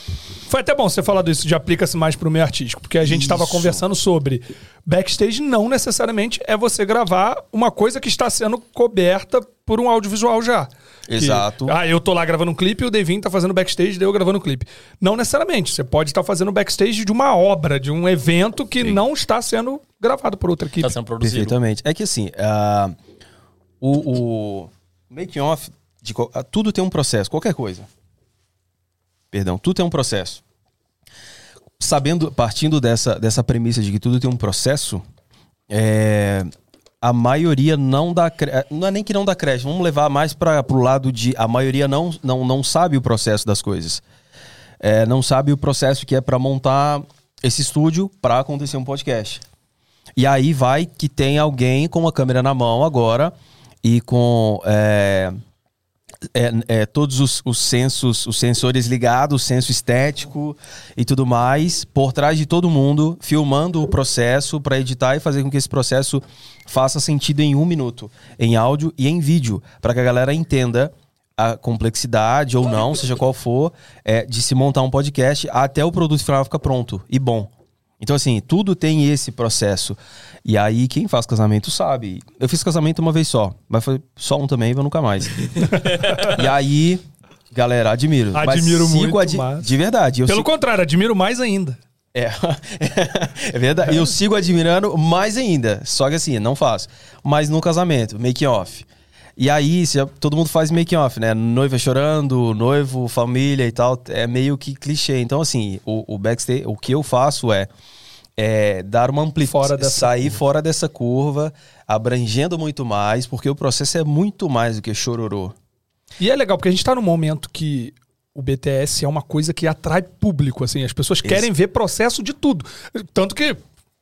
Foi até bom você falar disso de aplica-se mais pro meio artístico, porque a gente estava conversando sobre backstage não necessariamente é você gravar uma coisa que está sendo coberta por um audiovisual já. Que, Exato. ah, eu tô lá gravando um clipe e o Devin tá fazendo backstage, daí eu gravando um clipe. Não necessariamente. Você pode estar fazendo backstage de uma obra, de um evento que não está sendo gravado por outra equipe. Tá sendo produzido. Perfeitamente. É que assim, ah, o, o making off, de, qual- ah, tudo tem um processo, qualquer coisa. Perdão, tudo tem um processo. Sabendo, partindo dessa, dessa premissa de que tudo tem um processo, é, a maioria não dá eh, não é nem que não dá crédito, vamos levar mais para o lado de a maioria não, não, não sabe o processo das coisas. É, não sabe o processo que é para montar esse estúdio para acontecer um podcast. E aí vai que tem alguém com a câmera na mão agora e com é, é, é, todos os, os sensos, os sensores ligados, o senso estético e tudo mais, por trás de todo mundo, filmando o processo para editar e fazer com que esse processo faça sentido em um minuto, em áudio e em vídeo, para que a galera entenda a complexidade ou não, seja qual for, é, de se montar um podcast até o produto final ficar pronto e bom. Então, assim, tudo tem esse processo. E aí, quem faz casamento sabe. Eu fiz casamento uma vez só, mas foi só um também, eu nunca mais. e aí, galera, admiro. Admiro muito, adi- mas- De verdade. Eu Pelo sigo- contrário, admiro mais ainda. é. é verdade. Eu sigo admirando mais ainda. Só que assim, não faço. Mas no casamento, make off. E aí, se- todo mundo faz make off, né? Noiva chorando, noivo, família e tal. É meio que clichê. Então, assim, o, o backstage, o que eu faço é, é dar uma amplitude. Fora dessa sair fora dessa curva, abrangendo muito mais, porque o processo é muito mais do que chororô. E é legal, porque a gente tá num momento que o BTS é uma coisa que atrai público, assim. As pessoas querem ver processo de tudo. Tanto que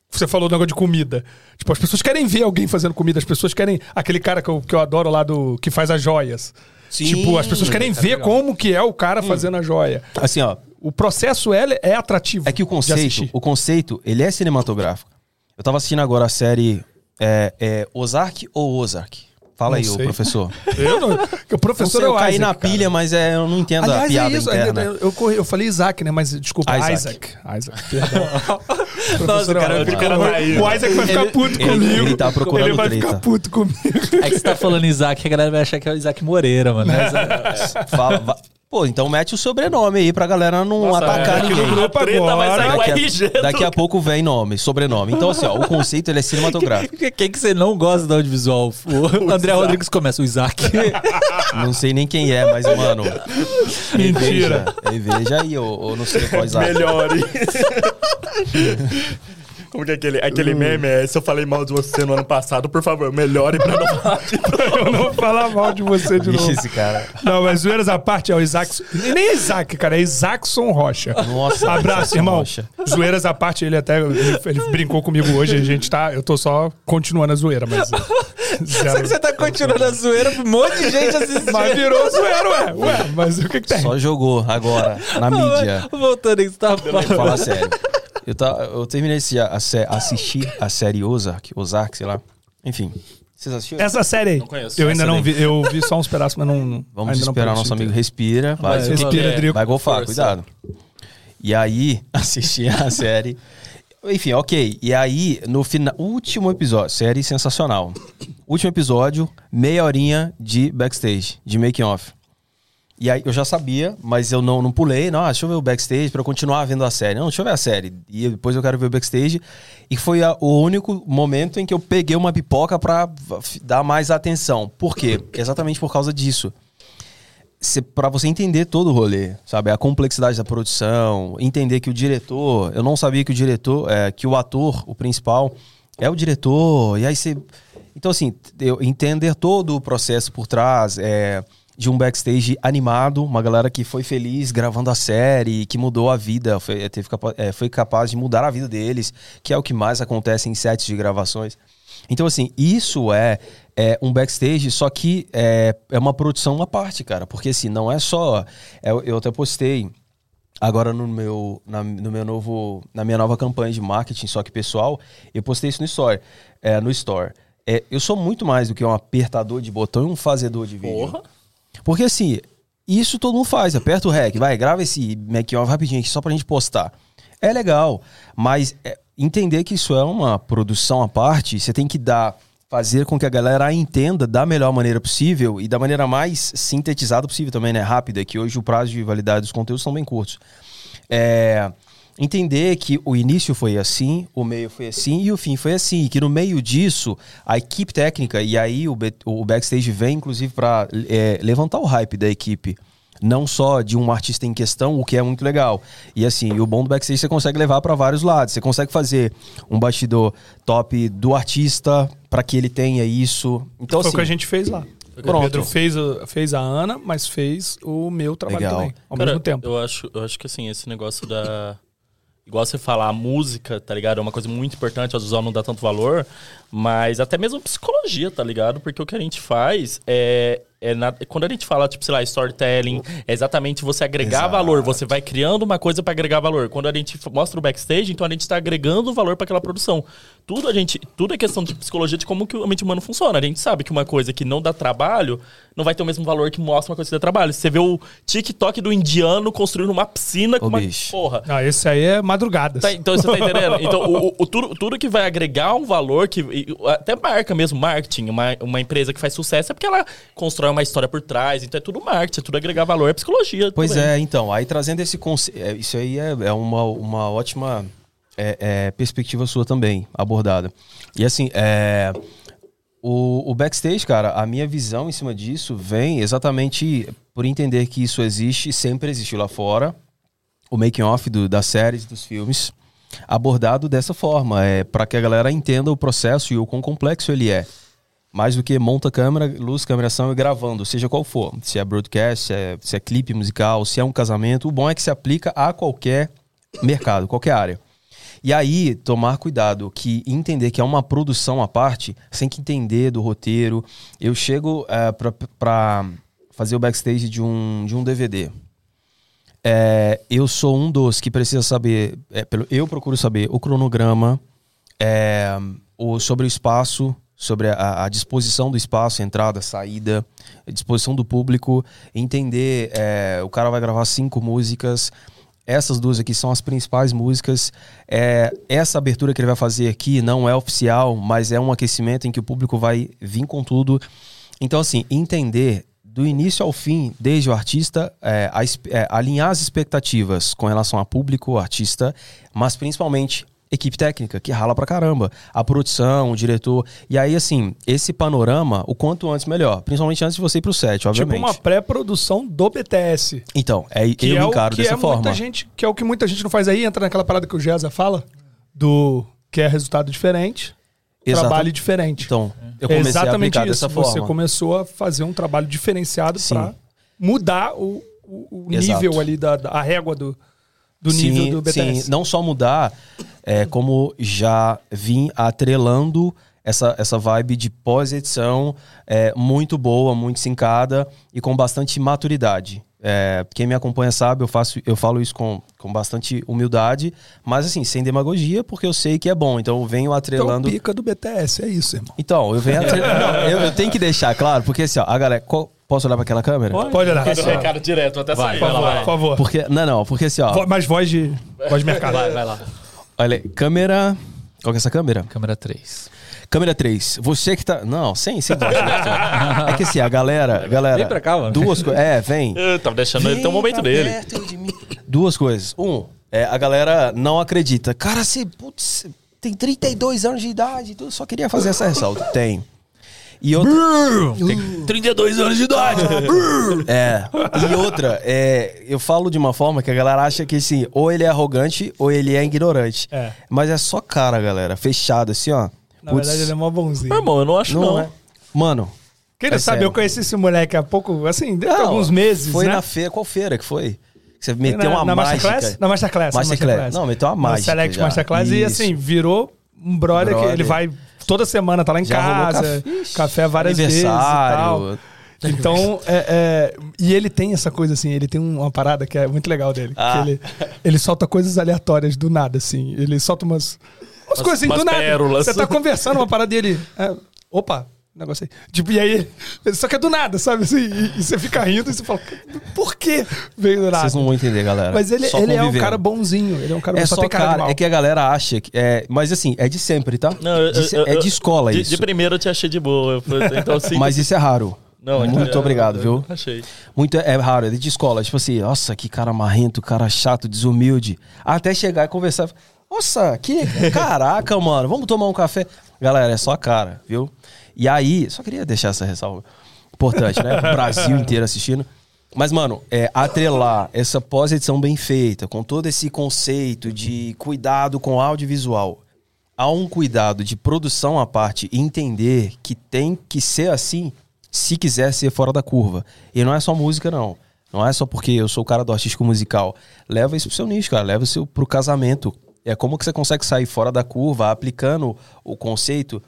você falou do negócio de comida. Tipo, as pessoas querem ver alguém fazendo comida. As pessoas querem... Aquele cara que eu, que eu adoro lá do... Que faz as joias. Sim, tipo, as pessoas querem cara, ver legal. como que é o cara fazendo a joia. Assim, ó, O processo é, é atrativo. É que o conceito, o conceito, ele é cinematográfico. Eu tava assistindo agora a série é, é Ozark ou Ozark? Fala Não aí, sei. ô professor. Eu não. que o Não professor sei, é eu o caí Isaac, na cara. pilha, mas é, eu não entendo a Aliás, piada é isso. interna. Eu, eu, corri- eu falei Isaac, né? Mas desculpa, Isaac. Isaac. Isaac. perdão. Nossa, cara, é o cara tá aí. O Isaac vai ficar Ele- puto ele- comigo. ele tá procurando Ele vai treta. ficar puto comigo. É que você tá falando Isaac, a galera vai achar que é o Isaac Moreira, mano. Mas, Fala, Pô, então mete o sobrenome aí pra galera não Nossa, atacar é, aqui ninguém. no grupo A treta vai agora. sair o Daqui RG. a, daqui a pouco vem nome, sobrenome. Então, assim, ó, o conceito ele é cinematográfico. Quem que você não gosta do audiovisual? O André Rodrigues começa, o Isaac. Não sei nem quem é, mas, mano. Mentira. Veja, aí, ou, ou não sei qual exato. Melhore. Como que é aquele, aquele meme é, se eu falei mal de você no ano passado, por favor, melhore pra não falar de eu não vou falar mal de você de Vixe, novo. esse cara. Não, mas zoeiras à parte é o Isaac. Nem é Isaac, cara, é Isaacson Rocha. Nossa, Abraço, Isaacson irmão. Rocha. Zoeiras à parte, ele até ele, ele brincou comigo hoje, a gente tá. Eu tô só continuando a zoeira, mas. Só que você tá continuando a zoeira pra um monte de gente assistindo. Mas virou zoeira, ué. Ué, mas o que que tem? Só jogou agora, na mídia. Voltando aí, você tava falando. Fala sério. Eu, tá, eu terminei de assistir a, sé- assistir a série Ozark, Ozark, sei lá. Enfim. Vocês assistiram? Essa série aí. Não conheço. Eu ainda não vi. Eu vi só uns pedaços, mas não. não- Vamos esperar nosso amigo respira. Vai, Vai, Respira, É, Drico. vai golfar, Força. cuidado. E aí, assisti a série. Enfim, ok. E aí, no final, último episódio, série sensacional. Último episódio, meia horinha de backstage, de making off. E aí eu já sabia, mas eu não, não pulei. Não, ah, deixa eu ver o backstage eu continuar vendo a série. Não, deixa eu ver a série. E depois eu quero ver o backstage. E foi a- o único momento em que eu peguei uma pipoca pra f- dar mais atenção. Por quê? Exatamente por causa disso. Pra você entender todo o rolê, sabe? A complexidade da produção, entender que o diretor. Eu não sabia que o diretor, é, que o ator, o principal, é o diretor. E aí você. Então, assim, eu entender todo o processo por trás. É, de um backstage animado, uma galera que foi feliz gravando a série, que mudou a vida, foi, teve capa- é, foi capaz de mudar a vida deles, que é o que mais acontece em sets de gravações. Então, assim, isso é, é um backstage, só que é, é uma produção à parte, cara. Porque, assim, não é só. é, eu até postei agora no meu, na, no meu novo, na minha nova campanha de marketing, só que pessoal, eu postei isso no Store. É, no store. É, eu sou muito mais do que um apertador de botão e um fazedor de vídeo. Porra. Porque assim, isso todo mundo faz. Aperta o REC, vai, grava esse make-off rapidinho aqui só pra gente postar. É legal, mas é, entender que isso é uma produção à parte, você tem que dar, fazer com que a galera entenda da melhor maneira possível e da maneira mais sintetizada possível também, né? Rápida, que hoje o prazo de validade dos conteúdos são bem curtos. É, entender que o início foi assim, o meio foi assim e o fim foi assim. E que no meio disso, a equipe técnica, e aí o, o backstage vem, inclusive, para levantar o hype da equipe. Não só de um artista em questão, o que é muito legal. E assim, o bom do backstage você consegue levar para vários lados. Você consegue fazer um bastidor top do artista para que ele tenha isso. Então, Foi o assim, que a gente fez lá. O. Pedro fez, o- fez a Ana, mas fez o meu trabalho Legal. também, ao Cara, mesmo tempo. Eu acho, eu acho que assim, esse negócio da. Igual você falar, a música, tá ligado? É uma coisa muito importante, o visual não dá tanto valor, mas até mesmo psicologia, tá ligado? Porque o que a gente faz é. é na- quando a gente fala, tipo, sei lá, storytelling, é exatamente você agregar Exato. valor. Você vai criando uma coisa pra agregar valor. Quando a gente mostra o backstage, então a gente tá agregando valor pra aquela produção. Tudo a gente. Tudo é questão de psicologia de como que o mente humano funciona. A gente sabe que uma coisa que não dá trabalho não vai ter o mesmo valor que mostra uma coisa que dá trabalho. Você vê o TikTok do indiano construindo uma piscina com Ô, uma. bicho. Porra. Ah, esse aí é madrugadas. Tá, então você tá entendendo? Então, o, o- o tudo, tudo que vai agregar um valor, que até marca mesmo, marketing, uma, uma empresa que faz sucesso é porque ela constrói uma história por trás. Então é tudo marketing, é tudo agregar valor, é psicologia. Pois também. é, então, aí trazendo esse conceito, isso aí é, é uma, uma ótima é, é, perspectiva sua também, abordada. E assim, é, o, o backstage, cara, a minha visão em cima disso vem exatamente por entender que isso existe, sempre existiu lá fora, o making off do, das séries, dos filmes, abordado dessa forma, é para que a galera entenda o processo e o quão complexo ele é. Mais do que monta câmera, luz, câmera ação e gravando, seja qual for. Se é broadcast, se é, se é clipe musical, se é um casamento, o bom é que se aplica a qualquer mercado, qualquer área. E aí, tomar cuidado, que entender que é uma produção à parte, tem que entender do roteiro. Eu chego é, pra para fazer o backstage de um, de um DVD. É, eu sou um dos que precisa saber, é, pelo- eu procuro saber o cronograma, é, o, sobre o espaço, sobre a, a disposição do espaço, entrada, saída, disposição do público, entender, o cara vai gravar cinco músicas, essas duas aqui são as principais músicas. É, essa abertura que ele vai fazer aqui não é oficial, mas é um aquecimento em que o público vai vir com tudo. Então, assim, entender do início ao fim, desde o artista, é, a, é, alinhar as expectativas com relação a público, artista, mas principalmente equipe técnica, que rala pra caramba. A produção, o diretor. E aí, assim, esse panorama, o quanto antes melhor. Principalmente antes de você ir pro set, obviamente. Tipo uma pré-produção do BTS. Então, é, Que eu é o encaro que dessa é forma. muita gente, que é o que muita gente não faz aí, entra naquela parada que o Geza fala, do que é resultado diferente, Exata- trabalho diferente. Então, eu é comecei a exatamente aplicar isso. dessa Você forma. começou a fazer um trabalho diferenciado pra mudar o, o- o Exato. nível ali da, da a régua do, do sim, nível do BTS. Sim, não só mudar, é, como já vim atrelando essa, essa vibe de pós-edição é, muito boa, muito sincada e com bastante maturidade. É, quem me acompanha sabe, eu, faço, eu falo isso com, com bastante humildade, mas assim, sem demagogia, porque eu sei que é bom. Então eu venho Então, atrelando. pica do BTS, é isso, irmão. Então, eu venho atrelando. não, eu, eu tenho que deixar claro, porque assim, ó, a galera. qual- posso olhar pra aquela câmera? Pode olhar. Manda o recado direto, até Vai, sair. Por favor, vai. por favor. Porque. Não, não, porque assim, ó. Vo- Mas voz de, voz de mercado. Vai, vai lá. Olha, aí, câmera. Qual que é essa câmera? Câmera 3. Câmera 3, você que tá. Não, sem, sem voz, né? É que assim, a galera. galera Vem pra cá, mano. Duas coisas. É, vem. Eu tava deixando ele ter um momento Vem dele. de. Duas coisas. Um, é, a galera não acredita. Cara, você, putz, tem 32 anos de idade, só queria fazer essa ressalta. Tem. E outra. Tem 32 anos de idade. é. E outra, é, eu falo de uma forma que a galera acha que assim, ou ele é arrogante ou ele é ignorante. É. Mas é só cara, galera. Fechado, assim, ó. Na Putz, verdade, ele é mó bonzinho. Meu irmão, eu não acho não, não. é. Mano. Quem não é sabe, sério. eu conheci esse moleque há pouco, assim, deve ter Não, alguns meses, Foi né? na feira. Qual feira que foi? Que você meteu na, uma na mágica. Masterclass? Na Masterclass. na Masterclass. Não, meteu uma Na mágica Select já. Masterclass e Isso. assim, virou um brother, que Brother. ele vai toda semana, tá lá em Já casa, café- café várias vezes e tal. Então, é, é, e ele tem essa coisa assim, ele tem uma parada que é muito legal dele. Ah. Ele, ele solta coisas aleatórias do nada, assim. Ele solta umas, umas, coisas assim, umas do nada. pérolas. Você tá conversando uma parada dele. é, opa, negócio aí. Tipo, e aí, só que é do nada, sabe? Assim, e, e você fica rindo e você fala, por que veio do nada? Vocês não vão entender, galera. Mas ele, Só ele é um cara bonzinho. Ele é um cara É só, só tem cara, de cara, mal. é que a galera acha que. É, mas assim, é de sempre, tá? Não, eu- De eu- é de escola de, isso. De primeiro eu te achei de boa. Então, assim, Mas isso é raro. não, Muito é- obrigado, eu- viu? Achei. Muito é raro, é de escola. Tipo assim, nossa, que cara marrento, cara chato, desumilde. Até chegar e conversar. Nossa, que. Caraca, mano, vamos tomar um café. Galera, é só cara, viu? E aí, só queria deixar essa ressalva importante, né? O Brasil inteiro assistindo. Mas, mano, é, atrelar essa pós-edição bem feita, com todo esse conceito de cuidado com audiovisual, há um cuidado de produção à parte e entender que tem que ser assim se quiser ser fora da curva. E não é só música, não. Não é só porque eu sou o cara do artístico musical. Leva isso pro seu nicho, cara. Leva isso pro casamento. É como que você consegue sair fora da curva, aplicando o conceito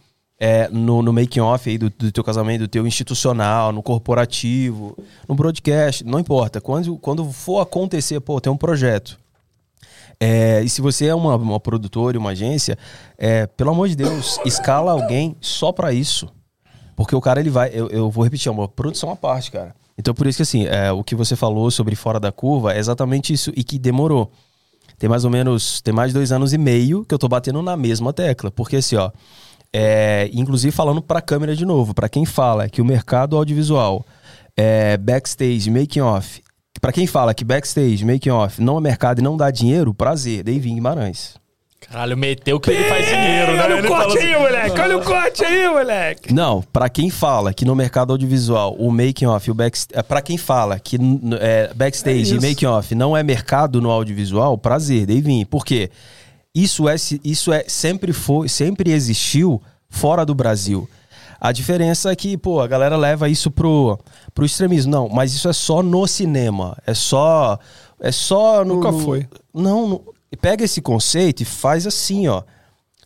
é, no, no making off aí do, do teu casamento, do teu institucional, no corporativo, no broadcast, não importa. Quando, quando for acontecer, pô, tem um projeto. É, e se você é uma, uma produtora uma agência, é, pelo amor de Deus, escala alguém só pra isso. Porque o cara, ele vai. Eu, eu vou repetir, é uma produção à parte, cara. Então, por isso que, assim, é, o que você falou sobre fora da curva é exatamente isso. E que demorou. Tem mais ou menos. Tem mais de dois anos e meio que eu tô batendo na mesma tecla. Porque, assim, ó. É, inclusive falando pra câmera de novo, pra quem fala que o mercado audiovisual, é, backstage, making off. Pra quem fala que backstage, making off não é mercado e não dá dinheiro, prazer, David Guimarães. Caralho, meteu que ele faz dinheiro, né? Olha o Ele corte falou aí, moleque! Olha o corte aí, moleque! Não, pra quem fala que no mercado audiovisual o making off, o back, é, para quem fala que é, É backstage e isso. making off não é mercado no audiovisual, prazer, Davin. Por quê? Isso é isso é sempre foi, sempre existiu fora do Brasil. A diferença é que, pô, a galera leva isso pro, pro extremismo. Não, mas isso é só no cinema. É só. É só no. Nunca no- foi. Não, não- pega esse conceito e faz assim, ó.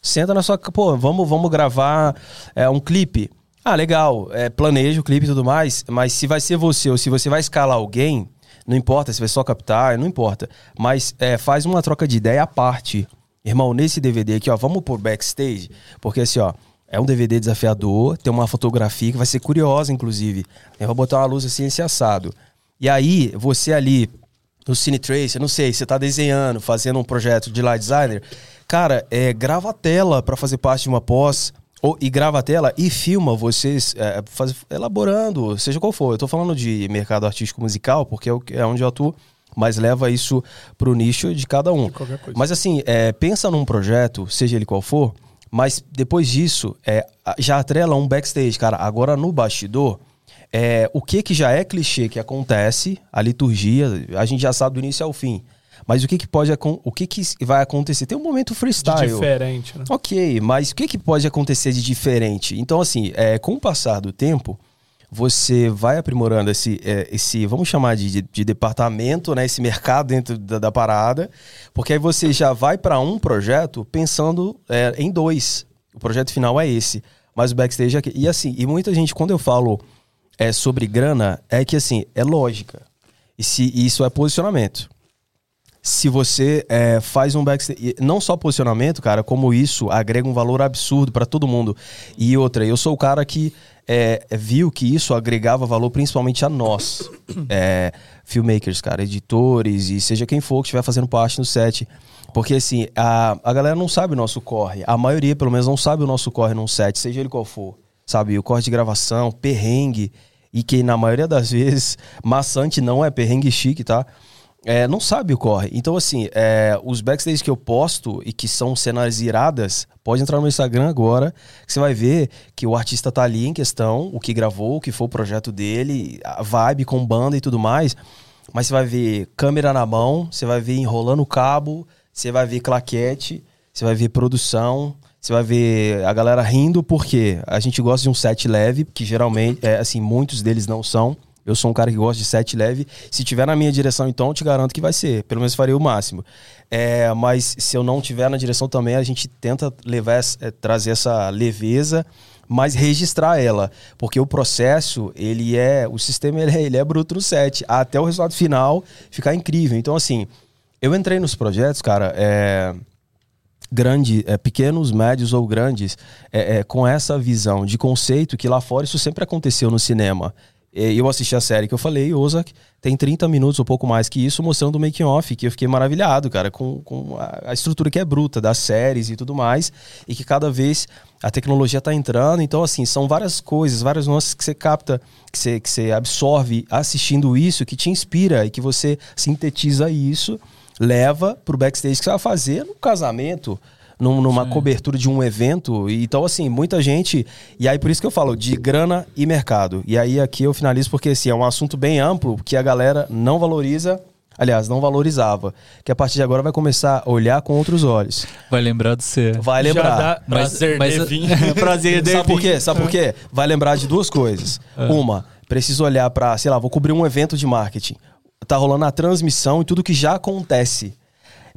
Senta na sua. Pô, vamos, vamos gravar é, um clipe. Ah, legal. É, planeja o clipe e tudo mais. Mas se vai ser você ou se você vai escalar alguém, não importa se vai só captar, não importa. Mas é, faz uma troca de ideia à parte. Irmão, nesse DVD aqui, ó, vamos por backstage, porque assim, ó, é um DVD desafiador, tem uma fotografia que vai ser curiosa, inclusive. Eu vou botar uma luz assim, esse assado. E aí, você ali no Cine Trace, eu não sei, você tá desenhando, fazendo um projeto de light designer, cara, é, grava a tela para fazer parte de uma pós, ou, e grava a tela e filma vocês é, faz, elaborando, seja qual for. Eu tô falando de mercado artístico musical, porque é, é onde eu atuo, mas leva isso pro nicho de cada um. Mas assim, é, pensa num projeto, seja ele qual for, mas depois disso, é, já atrela um backstage, cara. Agora no bastidor, é, o que que já é clichê que acontece, a liturgia, a gente já sabe do início ao fim. Mas o que que pode o que que vai acontecer? Tem um momento De freestyle. diferente, né? Ok, mas o que, que pode acontecer de diferente? Então, assim, é, com o passar do tempo, você vai aprimorando esse, é, esse vamos chamar de, de, de departamento, né? Esse mercado dentro da, da parada, porque aí você já vai para um projeto pensando é, em dois. O projeto final é esse, mas o backstage é aqui. E assim, e muita gente, quando eu falo é, sobre grana, é que assim, é lógica. E se isso é posicionamento se você é, faz um backstage, não só posicionamento, cara, como isso agrega um valor absurdo pra todo mundo. E outra, eu sou o cara que é, viu que isso agregava valor principalmente a nós, é, filmmakers, cara, editores e seja quem for que estiver fazendo parte no set. Porque assim, a, a galera não sabe o nosso corre. A maioria, pelo menos, não sabe o nosso corre num set, seja ele qual for. Sabe, o corre de gravação, perrengue, e que na maioria das vezes, maçante não é perrengue chique, tá? É, não sabe o corre. Então, assim, é, os backstage que eu posto e que são cenas iradas, pode entrar no Instagram agora, que você vai ver que o artista tá ali em questão, o que gravou, o que foi o projeto dele, a vibe com banda e tudo mais. Mas você vai ver câmera na mão, você vai ver enrolando o cabo, você vai ver claquete, você vai ver produção, você vai ver a galera rindo, porque a gente gosta de um set leve, que geralmente, é, assim, muitos deles não são. Eu sou um cara que gosta de set leve. Se tiver na minha direção, então, te garanto que vai ser. Pelo menos faria o máximo. É, mas se eu não tiver na direção também, a gente tenta levar, é, trazer essa leveza, mas registrar ela. Porque o processo, ele é. O sistema ele é, ele é bruto no set. Até o resultado final ficar incrível. Então, assim, eu entrei nos projetos, cara. É, grande, é, pequenos, médios ou grandes, é, é, com essa visão de conceito que lá fora isso sempre aconteceu no cinema. Eu assisti a série que eu falei, Ozark, tem 30 minutos ou pouco mais que isso, mostrando o making off, que eu fiquei maravilhado, cara, com, com a, a estrutura que é bruta das séries e tudo mais, e que cada vez a tecnologia tá entrando, então assim, são várias coisas, várias nuances que você capta, que você, que você absorve assistindo isso, que te inspira e que você sintetiza isso leva pro backstage que você vai fazer no casamento, num- numa cobertura de um evento. Então, assim, muita gente. E aí, por isso que eu falo de grana e mercado. E aí, aqui eu finalizo porque assim, é um assunto bem amplo que a galera não valoriza. Aliás, não valorizava. Que a partir de agora vai começar a olhar com outros olhos. Vai lembrar de você. Vai lembrar. dá- Prazer, Devin. Prazer, Sabe por quê? Sabe por quê? Vai lembrar de duas coisas. Uma, preciso olhar pra, sei lá, vou cobrir um evento de marketing. Tá rolando a transmissão e tudo que já acontece.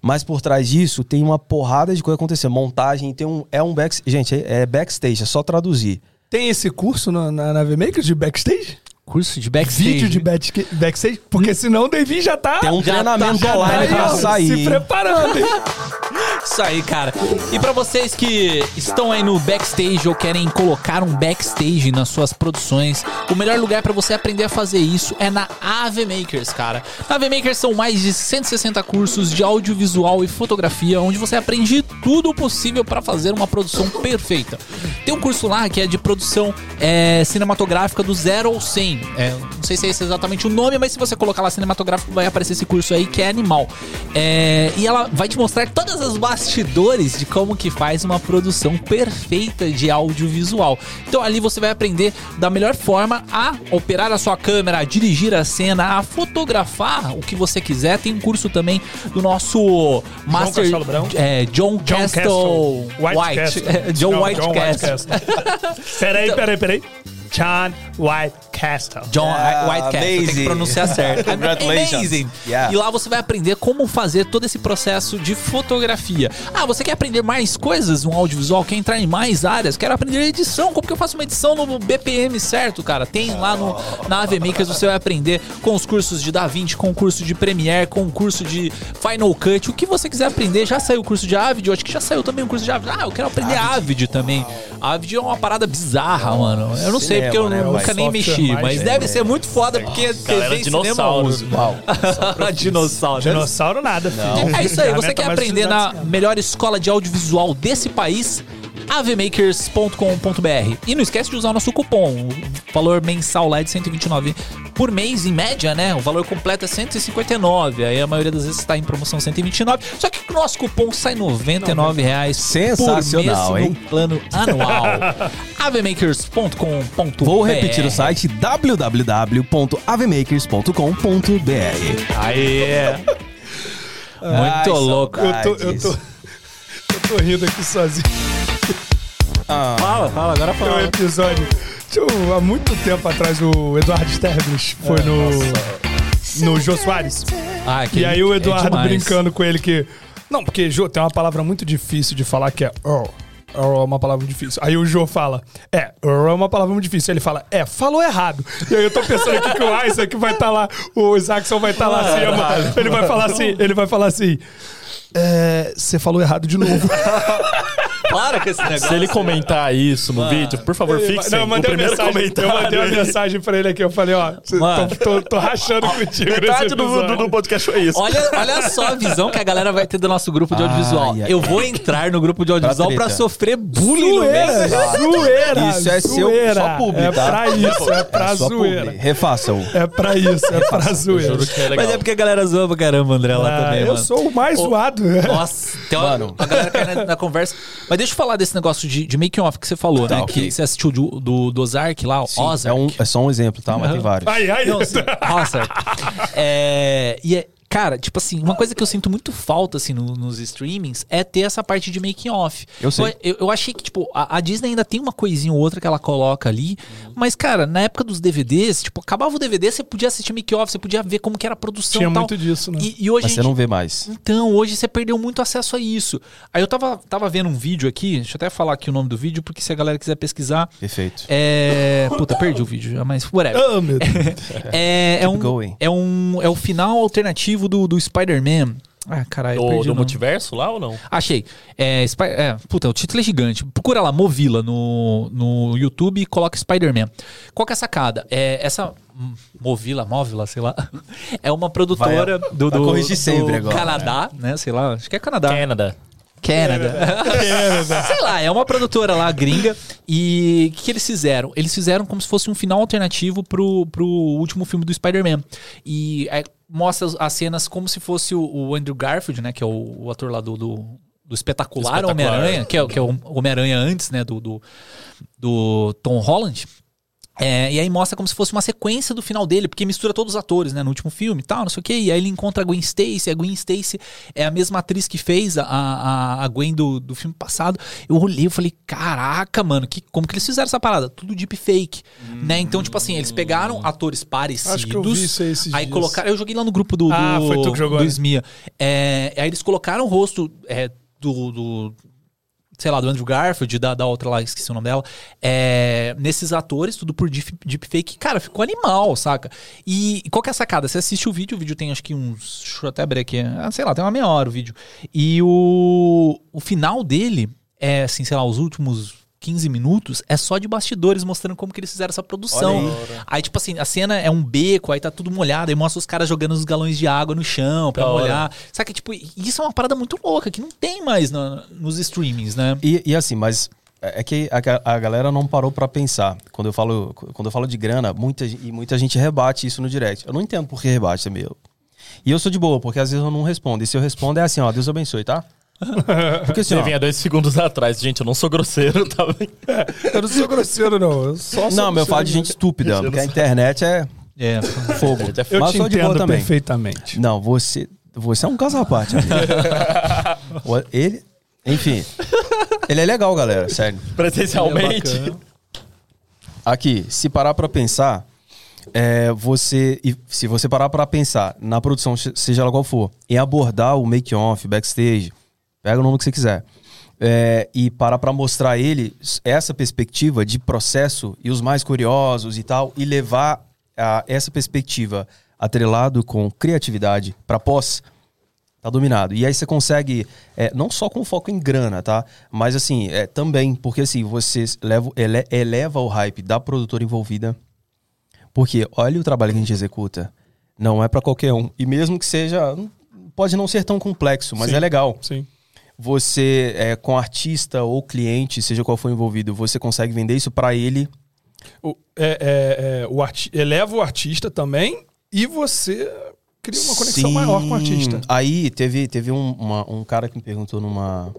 Mas por trás disso tem uma porrada de coisa acontecendo. Montagem, tem um. É um backstage. Gente, é é backstage, é só traduzir. Tem esse curso na, na, na VMaker de backstage? Curso de backstage. Vídeo de back- backstage? Porque senão o Devi já tá. Tem um já treinamento tá- já online tá pra sair. Se preparando, hein? Isso aí, cara. E pra vocês que estão aí no backstage ou querem colocar um backstage nas suas produções, o melhor lugar pra você aprender a fazer isso é na AV Makers, cara. Na AV Makers são mais de 160 cursos de audiovisual e fotografia, onde você aprende tudo o possível pra fazer uma produção perfeita. Tem um curso lá que é de produção é, cinematográfica do zero ao 100. É, não sei se é esse exatamente o nome, mas se você colocar lá cinematográfico, vai aparecer esse curso aí que é animal. É, e ela vai te mostrar todas as bastidores de como que faz uma produção perfeita de audiovisual. Então ali você vai aprender da melhor forma a operar a sua câmera, a dirigir a cena, a fotografar o que você quiser. Tem um curso também do nosso Master Castelo é, John, John Castle White, White. Castle. John Não, White Castle. peraí, peraí, peraí. John White Castle. John Yeah, Whitecap, tem que pronunciar certo. Congratulations. Amazing. Yeah. E lá você vai aprender como fazer todo esse processo de fotografia. Ah, você quer aprender mais coisas no audiovisual? Quer entrar em mais áreas? Quer aprender edição? Como que eu faço uma edição no BPM certo, cara? Tem lá no, na AV Makers, você vai aprender com os cursos de DaVinci, com o curso de Premiere, com o curso de Final Cut. O que você quiser aprender, já saiu o curso de Avid, eu acho que já saiu também o curso de Avid. Ah, eu quero aprender Avid também. Avid é uma parada bizarra, mano. Eu não sei, Cinema, porque eu né, nunca vai. nem mexi, mas é. deve ser muito foda, porque Galera, TV e cinema eu dinossauro. uso. Uau. Dinossauro. Dinossauro nada, filho. É isso aí, você quer aprender na cinema. melhor escola de audiovisual desse país? avmakers.com.br E não esquece de usar o nosso cupom. O valor mensal lá é de 129 por mês, em média, né? O valor completo é 159. Aí a maioria das vezes está em promoção 129. Só que o nosso cupom sai 99 reais Sensacional, por mês hein? no plano anual. avmakers.com.br Vou repetir o site www.avemakers.com.br. Aê! Muito Ai, louco. Eu tô, eu tô, eu tô rindo aqui sozinho. Fala, fala, agora Tem um episódio. Um- há muito tempo atrás, o Eduardo Sterblich foi no. No Jô Soares. Ah, E aí o é Eduardo demais. brincando com ele que. Não, porque Jô tem uma palavra muito difícil de falar que é Earl. Earl é uma palavra muito difícil. Aí o Jô fala, é, Earl é uma palavra muito difícil. Ele fala, é, falou errado. E aí eu tô pensando aqui que o Isaac vai estar lá, o Isaacson vai estar lá assim, ele vai falar assim, ele vai falar assim. É, você falou errado de novo. Para com esse negócio. Se ele comentar isso no vídeo, por favor, fixem Não, eu o mandei uma primeiro mensagem, eu comentário. mandei uma mensagem pra ele aqui. Eu falei, ó, tô, tô- tô rachando contigo nesse Metade do, do, do podcast foi isso. Olha, olha só a visão que a galera vai ter do nosso grupo de audiovisual. Ai, ai, eu vou entrar no grupo de audiovisual Pra pra, sofrer bullying no meio. Zoeira, zoeira. Isso é seu zoeira. só publi, É tá? pra isso, é pra É zoeira. Refaçam. É pra isso, é pra zoeira. Juro que é legal. Mas é porque a galera zoa pra caramba, André, lá Ah, também, eu mano. sou o mais zoado. Nossa, tem uma, Mano. a galera cai na, na conversa. Mas deixa eu falar desse negócio de, de making off que você falou, Tá, né? ok. Que você assistiu do, do, do Ozark lá, o Sim, Ozark. é, um, é só um exemplo, tá? Mas tem vários. Ai, ai. Não, sim. Nossa. É, e é, cara, tipo assim, uma coisa que eu sinto muito falta, assim, no- nos streamings é ter essa parte de making off. Eu sei. Eu, eu achei que, tipo, a, a Disney ainda tem uma coisinha ou outra que ela coloca ali. Mas, cara, na época dos DVDs, tipo, acabava o DVD, você podia assistir making off, você podia ver como que era a produção Tinha e tal. muito disso, né? E, e hoje Mas você gente- não vê mais. então, hoje você perdeu muito acesso a isso. Aí eu tava, tava vendo um vídeo aqui, deixa eu até falar aqui o nome do vídeo, porque se a galera quiser pesquisar. Perfeito. É. Puta, perdi o vídeo já, mas whatever. Ah, meu Deus. É, é, um, going. é um. É o final alternativo do, do Spider-Man. Ah, caralho, Do, do multiverso lá ou não? Achei. É, Spy- é, puta, o título é gigante. Procura lá, Movila, no, no YouTube e coloca Spider-Man. Qual que é a sacada? É, essa. hum, Movila, Movila, sei lá. É uma produtora Vai- do, vai do, do sempre agora. Canadá, né? Sei lá, acho que é Canadá. Canada. Canada. Sei lá, é uma produtora lá gringa. E o que, que eles fizeram? Eles fizeram como se fosse um final alternativo pro, pro último filme do Spider-Man. E é, mostra as- as cenas como se fosse o, o Andrew Garfield, né? Que é o, o ator lá do, do, do espetacular, Espetacular. Homem-Aranha, que é, que é o Homem-Aranha antes, né? Do, do, do Tom Holland. É, e aí mostra como se fosse uma sequência do final dele, porque mistura todos os atores, né, no último filme e tal, não sei o quê. E aí ele encontra a Gwen Stacy, a Gwen Stacy é a mesma atriz que fez a, a, a Gwen do, do filme passado. Eu olhei e falei, caraca, mano, que, como que eles fizeram essa parada? Tudo deepfake, né? Então, tipo assim, eles pegaram atores parecidos. Acho que eu vi isso aí esses aí dias. colocaram, eu joguei lá no grupo do, do, Ah, foi tu que jogou, do né? Smia. É, aí eles colocaram o rosto é, do- do sei lá, do Andrew Garfield, da, da outra lá, esqueci o nome dela, é, nesses atores, tudo por deep- deepfake, cara, ficou animal, saca? E, e qual que é a sacada? Você assiste o vídeo, o vídeo tem acho que uns, deixa eu até abrir aqui, ah, sei lá, tem uma meia hora o vídeo. E o, o final dele, é assim, sei lá, os últimos 15 minutos, é só de bastidores mostrando como que eles fizeram essa produção. Aí, tipo assim, a cena é um beco, aí tá tudo molhado, aí mostra os caras jogando os galões de água no chão pra Da hora. molhar. Sabe que, tipo, isso é uma parada muito louca, que não tem mais na- nos streamings, né? E, e assim, mas é que a, a galera não parou pra pensar. Quando eu falo, quando eu falo de grana, muita, e muita gente rebate isso no direct. Eu não entendo por que rebate também. E eu sou de boa, porque às vezes eu não respondo. E se eu respondo é assim, ó, Deus abençoe, tá? Porque assim, Você ó, vinha dois segundos atrás. Gente, eu não sou grosseiro, tá bem? Eu não sou grosseiro, não. Eu só sou Não, meu eu falo de gente estúpida, porque a internet é É. fogo. Eu Mas te sou de boa entendo também. perfeitamente. Não, você, você é um caso à parte. ele, enfim. Ele é legal, galera, sério. Presencialmente. Aqui, se parar pra pensar, é, você. e Se você parar pra pensar na produção, se- seja ela qual for, em abordar o make-off, backstage, pega o nome que você quiser. é, e parar pra mostrar ele s- essa perspectiva de processo e os mais curiosos e tal, e levar a, essa perspectiva atrelado com criatividade pra pós, tá dominado. E aí você consegue, é, não só com foco em grana, tá? Mas assim, é, também, porque assim, você leva, ele- eleva o hype da produtora envolvida. Porque olha o trabalho que a gente executa. Não é pra qualquer um. E mesmo que seja. Pode não ser tão complexo, mas Sim. é legal. Sim. Você, é, com artista ou cliente, seja qual for envolvido, você consegue vender isso pra ele. O, é, é, é, o arti eleva o artista também e você cria uma conexão Sim. maior com o artista. Aí teve, teve um, uma- um cara que me perguntou numa,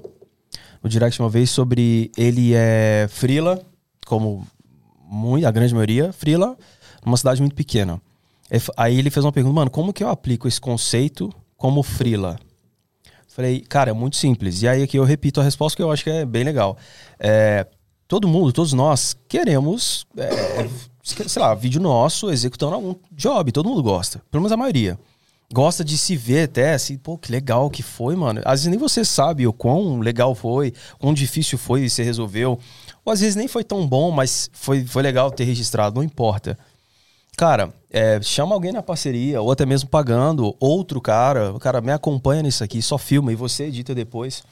no direct uma vez sobre ele é frila, como muito, a grande maioria, frila, numa cidade muito pequena. Aí ele fez uma pergunta, mano, como que eu aplico esse conceito como frila? Falei, cara, é muito simples. E aí aqui eu repito a resposta que eu acho que é bem legal. É, todo mundo, todos nós, queremos, é, sei lá, vídeo nosso executando algum job. Todo mundo gosta. Pelo menos a maioria. Gosta de se ver até, assim, pô, que legal que foi, mano. Às vezes nem você sabe o quão legal foi, quão difícil foi e você resolveu. Ou às vezes nem foi tão bom, mas foi, foi legal ter registrado, não importa. Cara, é, chama alguém na parceria, ou até mesmo pagando, outro cara, o cara me acompanha nisso aqui, só filma e você edita depois.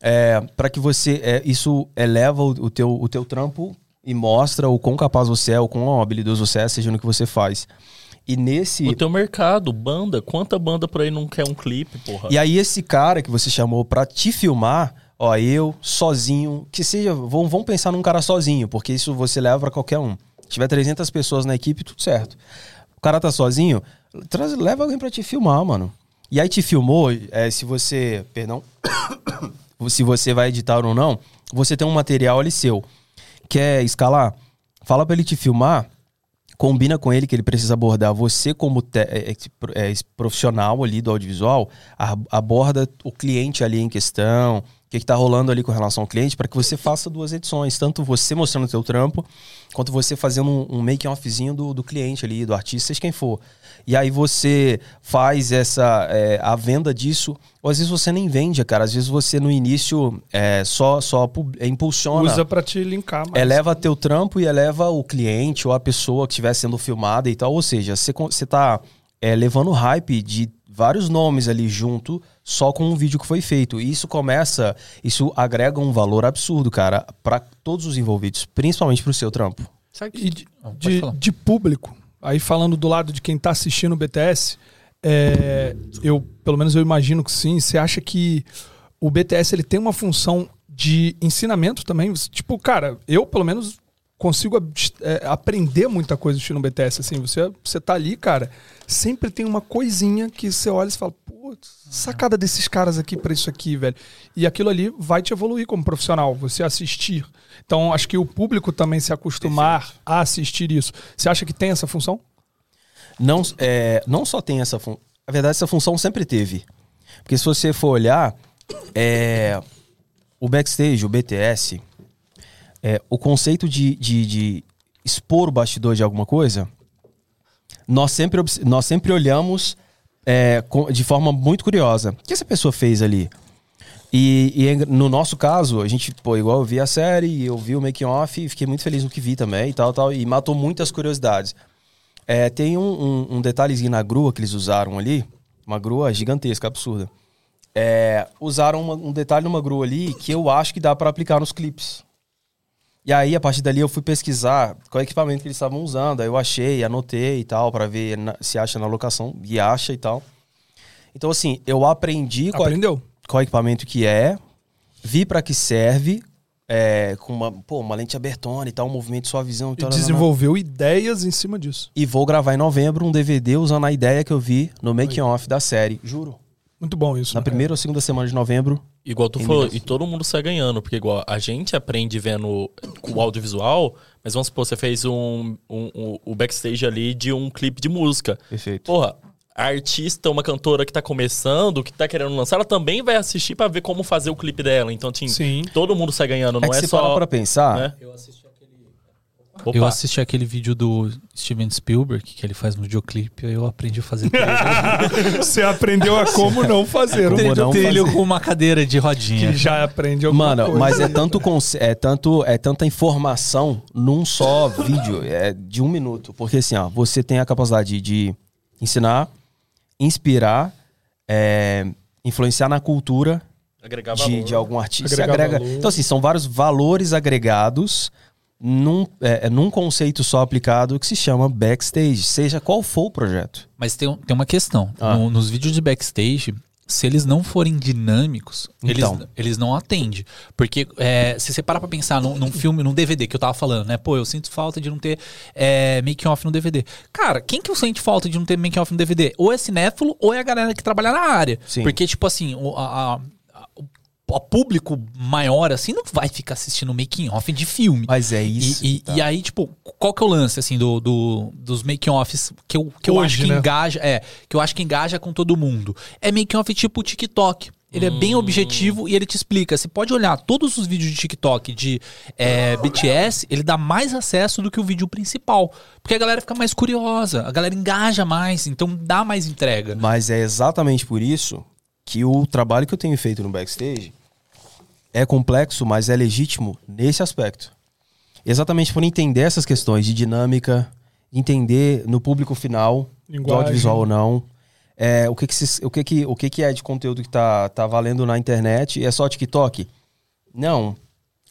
É, para que você, é, isso eleva o, o teu, o teu trampo e mostra o quão capaz você é, o quão habilidoso você é, seja no que você faz. E nesse. O teu mercado, banda, quanta banda por aí não quer um clipe, porra? E aí esse cara que você chamou pra te filmar, ó, eu sozinho, que seja, vão, vão pensar num cara sozinho, porque isso você leva pra qualquer um. Tiver 300 pessoas na equipe, tudo certo. O cara tá sozinho, traz, leva alguém pra te filmar, mano. E aí te filmou, é, se você, perdão, se você vai editar ou não, você tem um material ali seu. Quer escalar? Fala pra ele te filmar combina com ele que ele precisa abordar você como é, é, é, profissional ali do audiovisual, aborda o cliente ali em questão, que está rolando ali com relação ao cliente, para que você faça duas edições, tanto você mostrando o seu trampo, quanto você fazendo um, um make-offzinho do, do cliente ali, do artista, seja quem for. E aí você faz essa é, a venda disso, ou às vezes você nem vende, cara, às vezes você no início é, só, só é, impulsiona Usa pra te linkar mais. eleva teu trampo e eleva o cliente ou a pessoa que estiver sendo filmada e tal. Ou seja, você, você tá é, levando hype de vários nomes ali junto só com um vídeo que foi feito. E isso começa, isso agrega um valor absurdo, cara, para todos os envolvidos, principalmente pro seu trampo. E de, Ah, de, de público, aí falando do lado de quem tá assistindo o BTS, é, eu, pelo menos eu imagino que sim. Você acha que o BTS ele tem uma função de ensinamento também? Tipo, cara, eu pelo menos consigo é, aprender muita coisa assistindo BTS. Assim, você, você tá ali, cara, sempre tem uma coisinha que você olha e fala, pô, sacada desses caras aqui pra isso aqui, velho. E aquilo ali vai te evoluir como profissional, você assistir. Então, acho que o público também se acostumar a assistir isso. Você acha que tem essa função? Não, é, não só tem essa função. Na verdade, essa função sempre teve. Porque se você for olhar, é, o backstage, o BTS, é, o conceito de, de, de expor o bastidor de alguma coisa, nós sempre, nós sempre olhamos é, de forma muito curiosa. O que essa pessoa fez ali? E, e é no nosso caso, a gente, pô, igual eu vi a série, eu vi o making off e fiquei muito feliz no que vi também e tal, tal, e matou muitas curiosidades. É, tem um, um- um detalhezinho na grua que eles usaram ali, uma grua gigantesca, absurda. É, usaram uma- um detalhe numa grua ali que eu acho que dá pra aplicar nos clipes. E aí, a partir dali, eu fui pesquisar qual equipamento que eles estavam usando. Aí eu achei, anotei e tal, pra ver na- se acha na locação. E acha e tal. Então, assim, eu aprendi qual, Aprendeu? qual equipamento que é, vi pra que serve, é, com uma, pô, uma lente abertona e tal, um movimento suavizão. E tal, desenvolveu ideias em cima disso. e vou gravar em novembro um DVD usando a ideia que eu vi no making off da série. Juro. Muito bom isso. Na né? primeira ou segunda semana de novembro. Igual tu falou, e todo mundo sai ganhando, porque igual a gente aprende vendo com o audiovisual, mas vamos supor, você fez um, um, um- o backstage ali de um clipe de música. Perfeito. Porra, a artista, uma cantora que tá começando, que tá querendo lançar, ela também vai assistir pra ver como fazer o clipe dela. Então, assim, Sim. todo mundo sai ganhando, é não que é, se só. parar pra pensar, né? Opa. Eu assisti aquele vídeo do Steven Spielberg, que ele faz um videoclipe, aí eu aprendi a fazer trilho. Você aprendeu a como não fazer um Como não trilho fazer. com uma cadeira de rodinha. que já aprende alguma Mano, coisa. mas é tanto, é tanto é tanta informação num só vídeo, é de um minuto. Porque assim, ó, você tem a capacidade de ensinar, inspirar, é, influenciar na cultura de, de algum artista. Agrega-. Então, assim, são vários valores agregados num, é, é, num conceito só aplicado que se chama backstage, seja qual for o projeto. Mas tem, tem uma questão. Ah. No- nos vídeos de backstage, se eles não forem dinâmicos, Então. eles, eles não atendem. Porque é, se você parar pra pensar num, num filme, num DVD que eu tava falando, né? Pô, eu sinto falta de não ter é, making-off no DVD. Cara, quem que sente falta de não ter making-off no DVD? Ou é cinéfilo, ou é a galera que trabalha na área. Sim. Porque, tipo assim, a- a- o público maior, assim, não vai ficar assistindo making-off de filme. Mas é E- isso. E, tá? e aí, tipo, qual que é o lance, assim, do, do- dos making-offs que eu, que eu Hoje, acho que né? engaja, é, que eu acho que engaja com todo mundo? É making-off tipo TikTok. Ele é bem objetivo e ele te explica. Você pode olhar todos os vídeos de TikTok de é, BTS, ele dá mais acesso do que o vídeo principal. Porque a galera fica mais curiosa, a galera engaja mais, então dá mais entrega. Mas é exatamente por isso que o trabalho que eu tenho feito no backstage é complexo, mas é legítimo nesse aspecto. Exatamente por entender essas questões de dinâmica, entender no público final, do Linguagem. audiovisual ou não, é, o, que, que, se- o, que, que, o que, que é de conteúdo que tá, tá valendo na internet. É só TikTok? Não.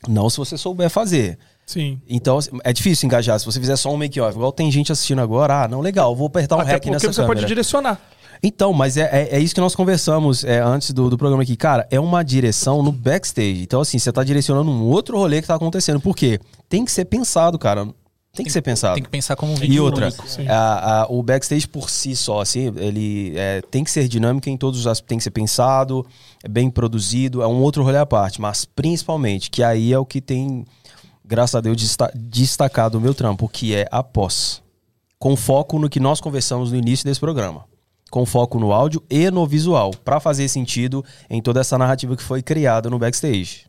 Não se você souber fazer. Sim. Então, assim, é difícil engajar. Se você fizer só um make-off, igual tem gente assistindo agora, ah, não, legal, vou apertar um Até rec porque nessa você câmera. pode direcionar. Então, mas é, é, é isso que nós conversamos é, antes do, do programa aqui. Cara, é uma direção no backstage. Então, assim, você tá direcionando um outro rolê que tá acontecendo. Por quê? Tem que ser pensado, cara. Tem que ser pensado. Tem que pensar como um vídeo E outra, único. A- a- o backstage por si só, assim, ele é, tem que ser dinâmico em todos os aspectos, tem que ser pensado, é bem produzido, é um outro rolê à parte, mas principalmente, que aí é o que tem, graças a Deus, desta- destacado o meu trampo, que é a pós. Com foco no que nós conversamos no início desse programa. Com foco no áudio e no visual, pra fazer sentido em toda essa narrativa que foi criada no backstage.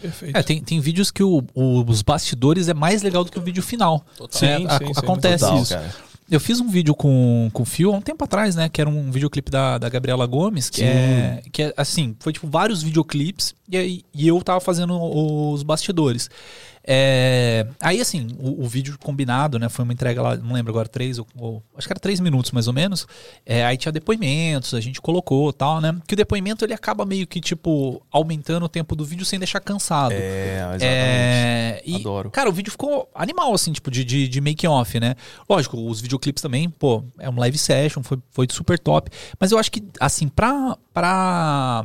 Perfeito. É, tem, tem vídeos que o- o- os bastidores é mais legal do que o vídeo final. Sim, É, sim, ac- sim, acontece Total, isso. cara. Eu fiz um vídeo com, com o Fio há um tempo atrás, né? Que era um videoclipe da, da Gabriela Gomes, que é, que é assim, foi tipo vários videoclipes e, aí- e eu tava fazendo os bastidores. É, aí, assim, o, o vídeo combinado, né? Foi uma entrega lá, não lembro agora, três ou, ou- acho que era três minutos mais ou menos. É, aí tinha depoimentos, a gente colocou tal, né? Que o depoimento ele acaba meio que, tipo, aumentando o tempo do vídeo sem deixar cansado. É, exatamente. É, e, Adoro. Cara, o vídeo ficou animal, assim, tipo, de, de, de making off, né? Lógico, os videoclipes também, pô, é um live session, foi, foi super top. Mas eu acho que, assim, pra, pra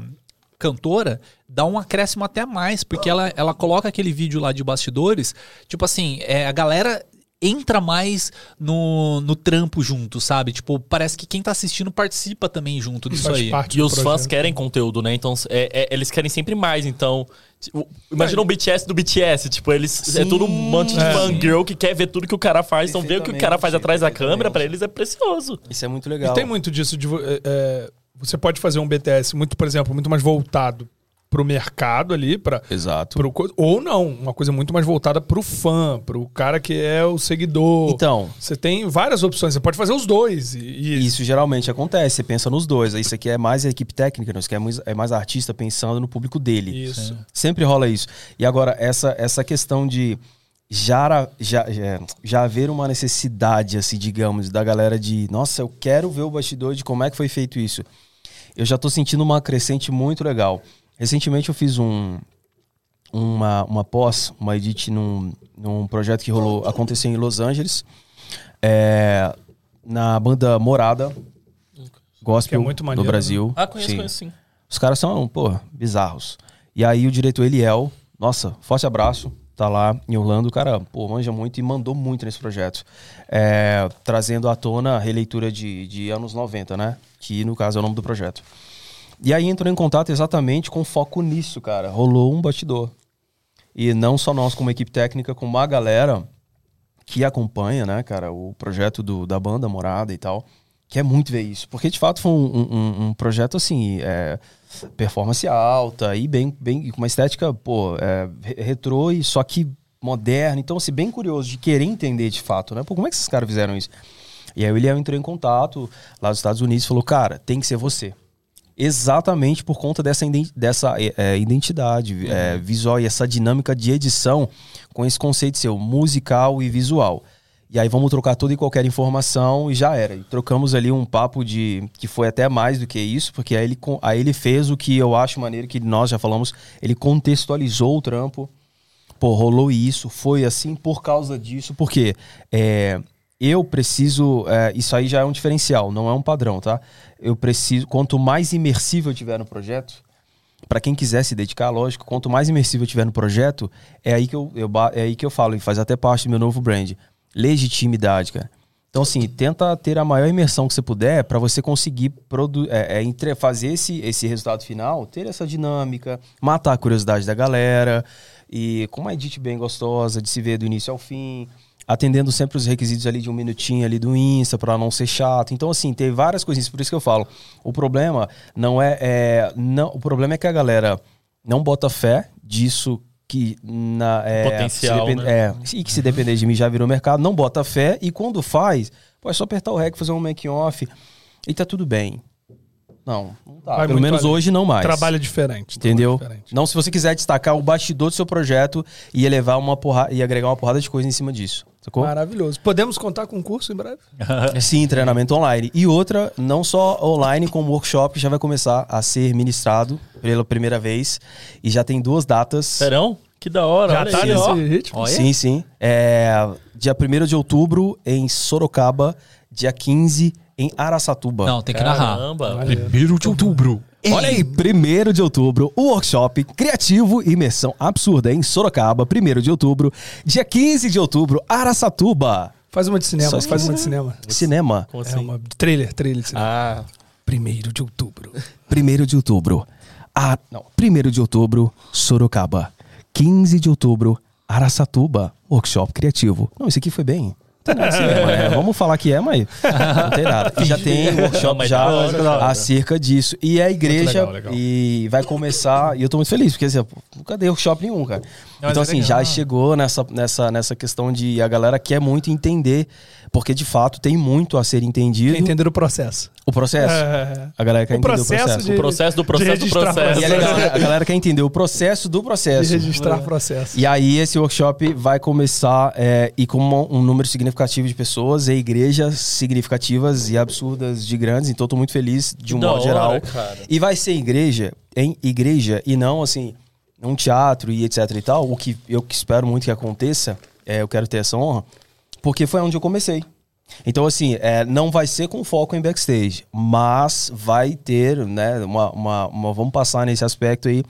cantora, dá um acréscimo até mais, porque ela, ela coloca aquele vídeo lá de bastidores, tipo assim, é, a galera entra mais no, no trampo junto, sabe? Tipo, parece que quem tá assistindo participa também junto disso Faz aí. parte E os fãs projeto. querem conteúdo, né? Então, é- é- eles querem sempre mais. Então, tipo, imagina um BTS do BTS. Tipo, eles. É Sim. tudo um monte de É. fangirl que quer ver tudo que o cara faz. Então, ver o que o cara faz atrás da câmera, pra eles é precioso. Isso é muito E legal. tem muito disso. De, é, é, você pode fazer um BTS muito, por exemplo, muito mais voltado pro mercado ali, para Exato. Pro, ou não, uma coisa muito mais voltada pro fã, pro cara que é o seguidor. Então, Você tem várias opções, você pode fazer os dois. E, e- Isso geralmente acontece, você pensa nos dois. Isso aqui é mais a equipe técnica, não? isso aqui é mais, é mais artista pensando no público dele. Isso. Sempre rola isso. E agora, essa, essa questão de já, já, já, já haver uma necessidade, assim, digamos, da galera de, nossa, eu quero ver o bastidor de como é que foi feito isso. Eu já tô sentindo uma crescente muito legal. Recentemente eu fiz um, uma, uma pós, uma edit num, num projeto que rolou, aconteceu em Los Angeles, é, na banda Morada, gospel Que é muito maneiro, do Brasil. Ah, conheço, Sim. conheço sim. Os caras são, pô, bizarros. E aí o diretor Eliel, nossa, forte abraço, tá lá em Orlando, o cara, pô, manja muito e mandou muito nesse projeto. É, trazendo à tona a releitura de, de anos 90, né? Que no caso é o nome do projeto. E aí entrou em contato exatamente com foco nisso, cara. Rolou um bastidor. E não só nós como equipe técnica, como uma galera que acompanha, né, cara, o projeto do, da banda Morada e tal, quer muito ver isso. Porque, de fato, foi um, um- um projeto, assim, é, performance alta e bem, bem com uma estética, pô, é, re- retrô e só que moderno. Então, assim, bem curioso de querer entender de fato, né? Pô, como é que esses caras fizeram isso? E aí o William entrou em contato lá dos Estados Unidos e falou, cara, tem que ser você. Exatamente por conta dessa, dessa é, é, identidade é, visual e essa dinâmica de edição com esse conceito seu, musical e visual. E aí vamos trocar toda e qualquer informação e já era. E trocamos ali um papo de que foi até mais do que isso, porque aí ele, aí ele fez o que eu acho maneiro que nós já falamos, ele contextualizou o trampo. Pô, rolou isso, foi assim por causa disso, porque é, eu preciso. é, isso aí já é um diferencial, não é um padrão, tá? Eu preciso. Quanto mais imersivo eu tiver no projeto, para quem quiser se dedicar, lógico, quanto mais imersivo eu tiver no projeto, é aí que eu, eu é aí que eu falo, e faz até parte do meu novo brand. Legitimidade, cara. Então, assim, tenta ter a maior imersão que você puder para você conseguir é, é, fazer esse, esse resultado final, ter essa dinâmica, matar a curiosidade da galera e com uma edit bem gostosa de se ver do início ao fim, atendendo sempre os requisitos ali de um minutinho ali do Insta para não ser chato. Então, assim, tem várias coisinhas, por isso que eu falo. O problema não é, é não, o problema é que a galera não bota fé disso que na é, Potencial, se depend- né? é, e que se depender de mim já virou mercado, não bota fé e quando faz, pô, é só apertar o REC, fazer um make off e tá tudo bem. Não, não tá. Vai Pelo menos além. hoje não mais. Trabalho diferente. Entendeu? trabalho diferente. Não se você quiser destacar o bastidor do seu projeto e elevar uma porrada e agregar uma porrada de coisa em cima disso. Sacou? Maravilhoso. Podemos contar com um curso em breve? Sim, treinamento online. E outra, não só online, como workshop que já vai começar a ser ministrado pela primeira vez. E já tem duas datas. Serão? Que da hora, Já olha tá aí, nesse ó. ritmo? Olha. Sim, sim. É, dia 1 de outubro em Sorocaba, dia 15 em Araçatuba. Não, tem que narrar. Caramba. Primeiro de outubro. Olha aí, 1 de outubro, o workshop Criativo e Imersão Absurda em Sorocaba, 1 de outubro. Dia 15 de outubro, Araçatuba. Faz uma de cinema, Só faz uma de cinema. Cinema. Como É assim? uma trailer, trailer de cinema. Ah, Primeiro de outubro. 1 de outubro. Ah, não. 1 de outubro, Sorocaba. 15 de outubro, Araçatuba. Workshop Criativo. Não, isso aqui foi bem. Não tem nada de cinema, né? Vamos falar que é, mas não tem nada. E já tem workshop já hora, cara. acerca disso. E a igreja legal, legal. e vai começar. E eu tô muito feliz, porque assim, pô, cadê workshop nenhum, cara? Mas então, é assim, já chegou nessa, nessa, nessa questão de a galera quer muito entender, porque de fato tem muito a ser entendido. Quer entender o processo. O processo. É. A galera quer O entender processo o processo. de- O processo do de processo do processo. E a galera, a galera quer entender o processo do De processo. registrar processo. E aí esse workshop vai começar é, e com um, um número significativo de pessoas e igrejas significativas e absurdas de grandes. Então tô muito feliz de um Da modo hora, geral. cara. E vai ser igreja em igreja e não assim um teatro e etc e tal. O que eu espero muito que aconteça, é, eu quero ter essa honra, porque foi onde eu comecei. Então, assim, é, não vai ser com foco em backstage, mas vai ter, né, uma, uma, uma- vamos passar nesse aspecto aí,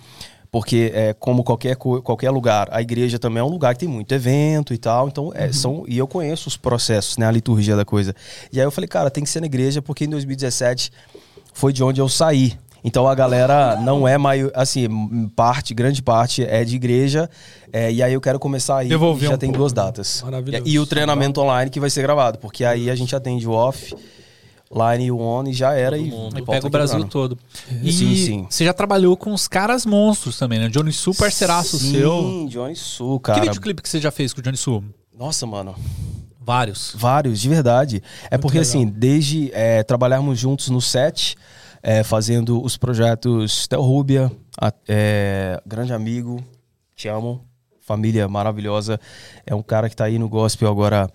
porque é, como qualquer, qualquer lugar, a igreja também é um lugar que tem muito evento e tal, então, é, são, e eu conheço os processos, né, a liturgia da coisa. E aí eu falei, cara, tem que ser na igreja, porque em 2017 foi de onde eu saí. Então a galera não é mais, assim, parte, grande parte é de igreja. é, e aí eu quero começar aí. Devolver e já um tem pouco, duas datas. Maravilhoso. E, e o treinamento online que vai ser gravado, porque aí a gente atende o off, line e o on e já era. E, E pega o Brasil todo. E Sim, sim. você já trabalhou com os caras monstros também, né? Johnny Su, parceiraço Sim, seu. Johnny Su, Que cara. videoclipe que você já fez com o Johnny Su? Nossa, mano. Vários. Vários, de verdade. É porque, legal. assim, desde é, trabalharmos juntos no set, é, fazendo os projetos Tel Rubia, a- é, grande amigo, te amo, família maravilhosa. É um cara que tá aí no gospel agora,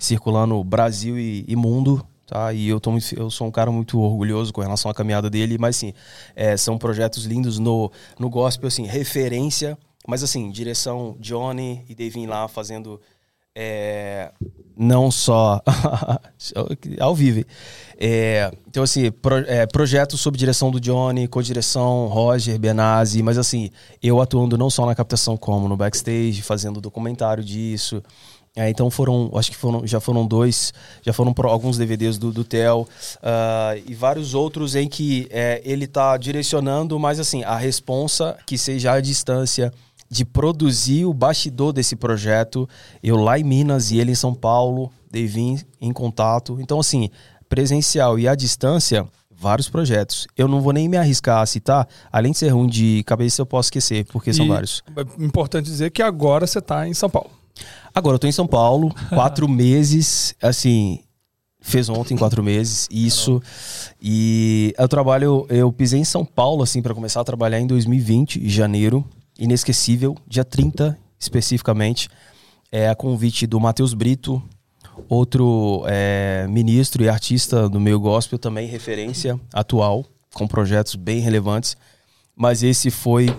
circulando Brasil e, e mundo. Tá? E eu, tô eu sou um cara muito orgulhoso com relação à caminhada dele, mas assim, é, são projetos lindos no, no gospel, assim, referência, mas assim, direção Johnny e Devin lá fazendo é, não só ao vivo. É, então, assim, pro, é, projetos sob direção do Johnny, co-direção Roger, Benazzi, mas assim, eu atuando não só na captação como no backstage, fazendo documentário disso. É, então foram, acho que foram, já foram dois, já foram alguns DVDs do, do Theo ah, e vários outros em que é, ele está direcionando, mas assim, a responsa que seja a distância de produzir o bastidor desse projeto, eu lá em Minas e ele em São Paulo, Devin em contato. Então, assim, presencial e à distância, vários projetos. Eu não vou nem me arriscar a citar, além de ser ruim de cabeça, eu posso esquecer, porque são E vários. É importante dizer que agora você tá em São Paulo. Agora eu tô em São Paulo, quatro meses, assim, fez ontem quatro meses, isso. E eu trabalho, eu pisei em São Paulo, assim, para começar a trabalhar em 2020, em janeiro, inesquecível, dia 30 especificamente, é a convite do Matheus Brito, outro é, ministro e artista do meio gospel, também referência atual, com projetos bem relevantes. Mas esse foi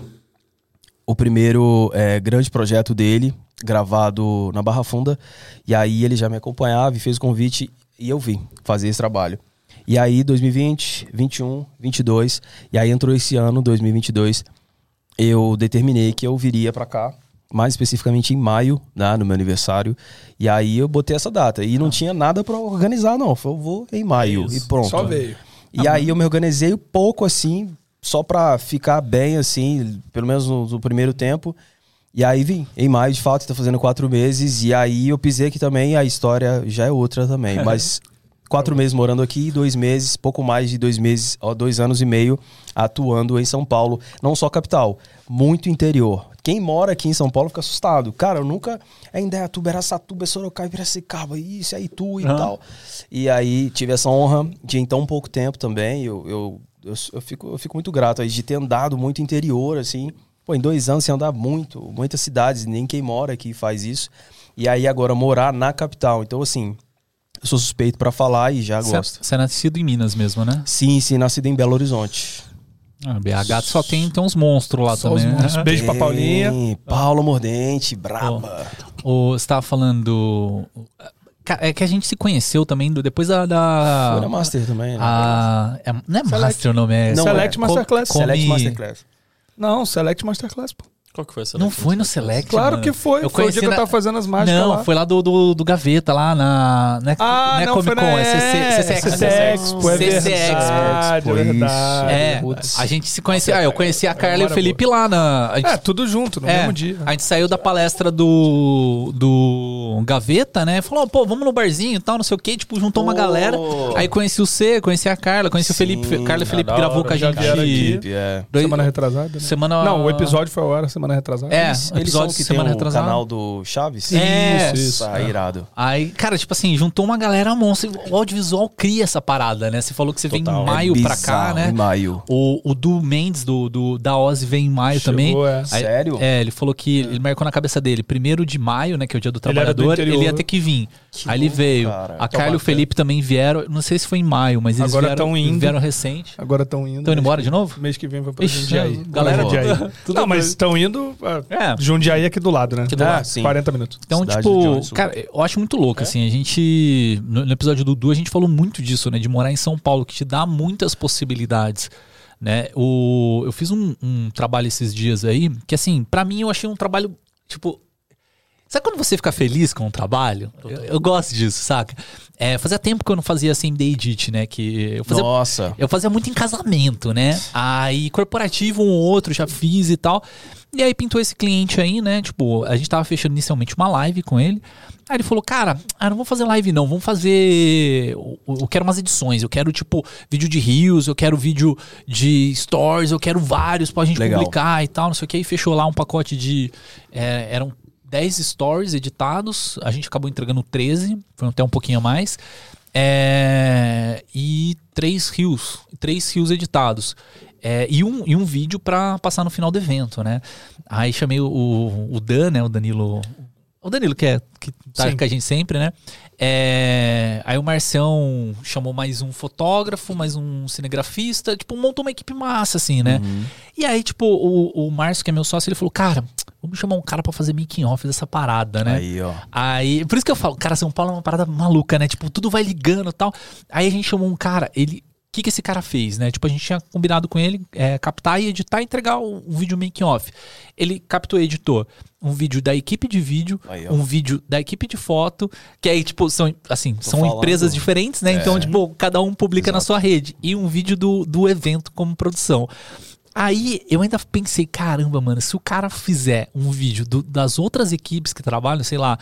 o primeiro é, grande projeto dele, gravado na Barra Funda. E aí ele já me acompanhava e fez o convite e eu vim fazer esse trabalho. E aí 2020, 21, 22, e aí entrou esse ano, 2022, eu determinei que eu viria para cá, mais especificamente em maio, né, no meu aniversário. E aí eu botei essa data. E não tinha nada para organizar, não. Eu vou em maio Isso. e pronto. Só veio. E aí eu me organizei um pouco assim, só pra ficar bem assim, pelo menos no, no primeiro tempo. E aí vim. Em maio, de fato, tá fazendo quatro meses. E aí eu pisei aqui também, a história já é outra também. Mas quatro meses morando aqui, dois meses, pouco mais de dois meses, ó, dois anos e meio atuando em São Paulo. Não só capital, muito interior. Quem mora aqui em São Paulo fica assustado. Cara, eu nunca. É Indaiatuba, Araçatuba, Sorocaba, Piracicaba, isso, aí tu e Aham. tal. E aí tive essa honra de em tão pouco tempo também. Eu, eu, eu, eu fico, eu fico muito grato aí de ter andado muito interior, assim. Pô, em dois anos você andar muito, muitas cidades, nem quem mora aqui faz isso. E aí agora morar na capital. Então, assim, eu sou suspeito pra falar e já gosto. Você é nascido em Minas mesmo, né? Sim, sim, nascido em Belo Horizonte. Ah, BH só tem, tem uns monstros lá Só os também. né? monstros. Beijo pra Paulinha. Tem, Paula Mordente, braba. O, você tava falando. É que a gente se conheceu também do- depois da. da Foi na Master também, né? a, é- não é Master o nome, é. Não, Select é. Masterclass. Select Masterclass. Não, Select Masterclass, pô. Qual que foi essa? Não foi no Select? Claro mano. que foi. Eu foi o conheci dia que eu na- tava fazendo as mágicas Não, lá. foi lá do, do, do Gaveta, lá na. Não é, Ah, não é não, Comic foi Con, na é CC, CC CC Expo, é CC verdade, é Expo, verdade. É, a gente se conhecia. Ah, eu conheci a Carla e o Felipe lá na. A gente, É, tudo junto, no é, mesmo dia. a gente saiu da palestra do, do Gaveta, né? Falou, pô, vamos no barzinho e tal, não sei o quê. Tipo, juntou uma Oh. galera. Aí conheci o C, conheci a Carla, conheci o. Felipe. Carla e o Felipe gravou com a gente. é. Semana retrasada, né? semana. Não, o episódio foi a hora, semana retrasada. É, Eles, o eles episódio são que semana tem o retrasada. canal do Chaves? É. Isso, isso. Ah, irado. Aí, cara, tipo assim, juntou uma galera monstro. O audiovisual cria essa parada, né? Você falou que você vem Total. em maio É pra cá, né? Em maio. O, o Du Mendes, do, do, da Ozzy, vem em maio Chegou, também. é. Aí- Sério? É, ele falou que ele marcou na cabeça dele, primeiro de maio, né, que é o dia do Ele era do trabalhador, ele, ia ter que vir. Que Aí ele veio. cara. A Carla e o. Felipe também vieram, não sei se foi em maio, mas eles Agora vieram, indo. vieram recente. Agora estão indo. Estão indo embora de novo? Mês que vem vai pra Ixi, galera toda- tudo Não, mas estão indo. Ah, É. Jundiaí aqui do lado, né? Aqui do lado. sim. 40 minutos. Então, Cidade tipo, cara, eu acho muito louco, assim, a gente, no, episódio do Du, a gente falou muito disso, né, de morar em São Paulo, que te dá muitas possibilidades, né, o, eu fiz um, um trabalho esses dias aí, que assim, pra mim eu achei um trabalho, tipo, sabe quando você fica feliz com o trabalho? Eu, eu gosto disso, saca? É, fazia tempo que eu não fazia assim, de edit, né, que eu fazia, Nossa. eu fazia muito em casamento, né? Aí, corporativo, um ou outro, já fiz e tal. E aí pintou esse cliente aí, né? Tipo, a gente tava fechando inicialmente uma live com ele. Aí ele falou, cara, ah, não vou fazer live não, vamos fazer. Eu, eu quero umas edições, eu quero, tipo, vídeo de rios, eu quero vídeo de stories, eu quero vários pra gente Legal. publicar e tal, não sei o que. Aí fechou lá um pacote de. é, eram 10 stories editados, a gente acabou entregando 13, foi até um pouquinho a mais. É, e três rios, três rios editados. É, e, um, e um vídeo pra passar no final do evento, né? Aí chamei o, o Dan, né? O Danilo. O Danilo, que, é, que tá Sim. com a gente sempre, né? É, aí o Marcião chamou mais um fotógrafo, mais um cinegrafista, tipo, montou uma equipe massa, assim, né? E aí, tipo, o, o Márcio, que é meu sócio, ele falou, cara, vamos chamar um cara pra fazer making off dessa parada, né? Aí, ó. Aí, por isso que eu falo, cara, São Paulo é uma parada maluca, né? Tipo, tudo vai ligando e tal. Aí a gente chamou um cara, ele. O que, que esse cara fez, né? Tipo, a gente tinha combinado com ele é, captar e editar e entregar o, o vídeo making off. Ele captou e editou um vídeo da equipe de vídeo, Aí, um vídeo da equipe de foto, que aí, tipo, são, assim, são falando. empresas diferentes, né? Então, tipo, cada um publica na sua rede. E um vídeo do, do evento como produção. Aí eu ainda pensei, caramba, mano, se o cara fizer um vídeo do- das outras equipes que trabalham, sei lá,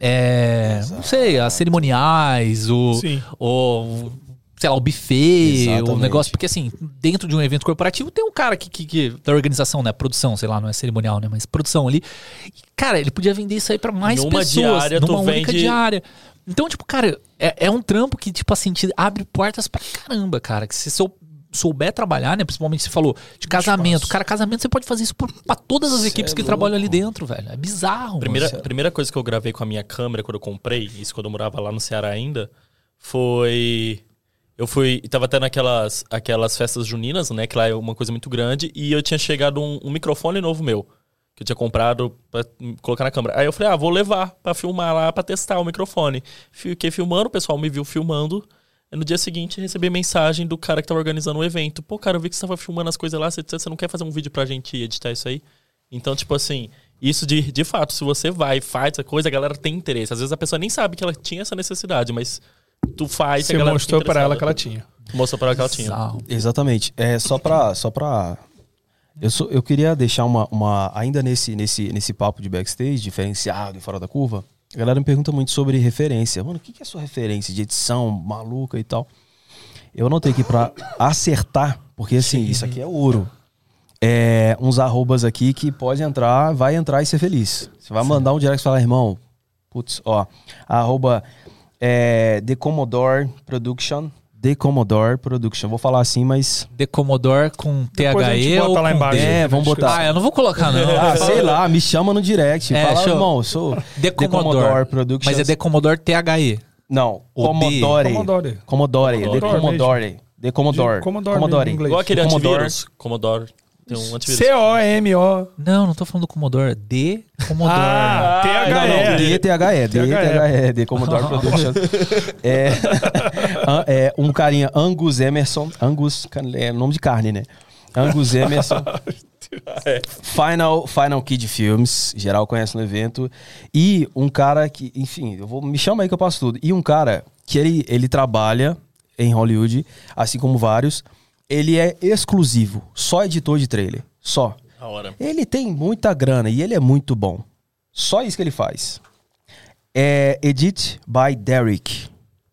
é, não sei, as cerimoniais, o, o sei lá, o buffet, o Exatamente. negócio. Porque assim, dentro de um evento corporativo tem um cara que, que, que- da organização, né? Produção, sei lá, não é cerimonial, né? Mas produção ali. E, cara, ele podia vender isso aí pra mais Numa pessoas. diária, numa única vende- diária. Então, tipo, cara, é, é um trampo que, tipo assim, te abre portas pra caramba, cara. Que se sou souber trabalhar, né? Principalmente você falou de casamento. Cara, casamento você pode fazer isso por, pra todas as equipes é que trabalham ali dentro, velho. É bizarro. Primeira, mano. primeira coisa que eu gravei com a minha câmera quando eu comprei, isso quando eu morava lá no Ceará ainda, foi. Eu fui. Tava tendo aquelas, aquelas festas juninas, né? Que lá é uma coisa muito grande. E eu tinha chegado um, um microfone novo meu. Que eu tinha comprado pra colocar na câmera. Aí eu falei, ah, vou levar pra filmar lá, pra testar o microfone. Fiquei filmando, o pessoal me viu filmando. E no dia seguinte recebi mensagem do cara que tava organizando o evento. Pô, cara, eu vi que você tava filmando as coisas lá. Você, você não quer fazer um vídeo pra gente editar isso aí? Então, tipo assim, isso de, de fato, se você vai e faz essa coisa, a galera tem interesse. Às vezes a pessoa nem sabe que ela tinha essa necessidade, mas tu faz e a Você galera mostrou pra ela que ela tinha. Mostrou pra ela que ela tinha. Exatamente. É só pra. Só pra... Eu, sou, eu queria deixar uma, uma. Ainda nesse, nesse, nesse papo de backstage, diferenciado e fora da curva, a galera me pergunta muito sobre referência. Mano, o que que é sua referência de edição maluca e tal? Eu anotei aqui pra acertar, porque assim, isso aqui é ouro. É, uns arrobas aqui que pode entrar, vai entrar e ser feliz. Você vai mandar um direct e falar, irmão, putz, ó, arroba é, The Commodore Production, The Commodore Production. Vou falar assim, mas The Commodore com Depois a gente THE bota ou lá com embaixo. D? É, vamos botar. Ah, eu não vou colocar, não. Ah, sei lá, me chama no direct. É, Fala, show. irmão, sou The Commodore. Productions. Mas é The Commodore THE. Não, O. Commodore. Commodore. Commodore. The Commodore Commodore. The Commodore. De Commodore em inglês. Igual aquele Commodore. antivírus. Commodore. Tem um antivírus. C-O-M-O. Não, não tô falando do Commodore. The Commodore. Ah, Não, não, T-H-E. DTHE, DTHE, The Commodore Productions. É, é um carinha, Angus Emerson. Angus, é nome de carne, né? Angus Emerson. Final, Final Kid Films, geral conhece no evento. E um cara que, enfim, eu vou, me chama aí que eu passo tudo. E um cara que ele, ele trabalha em Hollywood, assim como vários. Ele é exclusivo, só editor de trailer. Só. Ele tem muita grana e ele é muito bom. Só isso que ele faz. É Edit by Derek.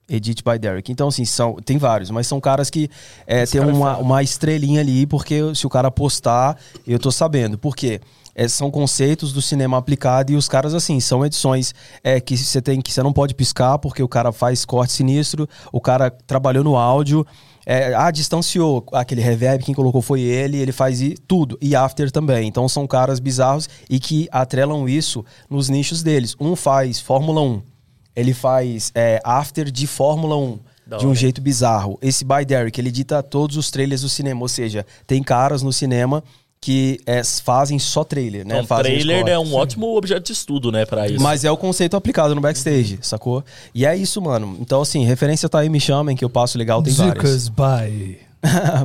Edit by Derek. Então, assim, são, tem vários, mas são caras que é, tem cara é uma, uma estrelinha ali, porque se o cara postar, eu tô sabendo. Por quê? É, são conceitos do cinema aplicado e os caras, assim, são edições é, que você tem que você não pode piscar porque o cara faz corte sinistro, o cara trabalhou no áudio, é, ah, distanciou aquele reverb, quem colocou foi ele, ele faz tudo. E after também. Então são caras bizarros e que atrelam isso nos nichos deles. Um faz Fórmula 1, ele faz é, after de Fórmula 1. Da de um hora. jeito bizarro. Esse By Derek, ele edita todos os trailers do cinema. Ou seja, tem caras no cinema que é, fazem só trailer, né? Então, Fazem trailer é um ótimo objeto de estudo, né, pra isso. Mas é o conceito aplicado no backstage, sacou? E é isso, mano. Então, assim, referência tá aí, me chamem, que eu passo legal, tem várias. Dicas by.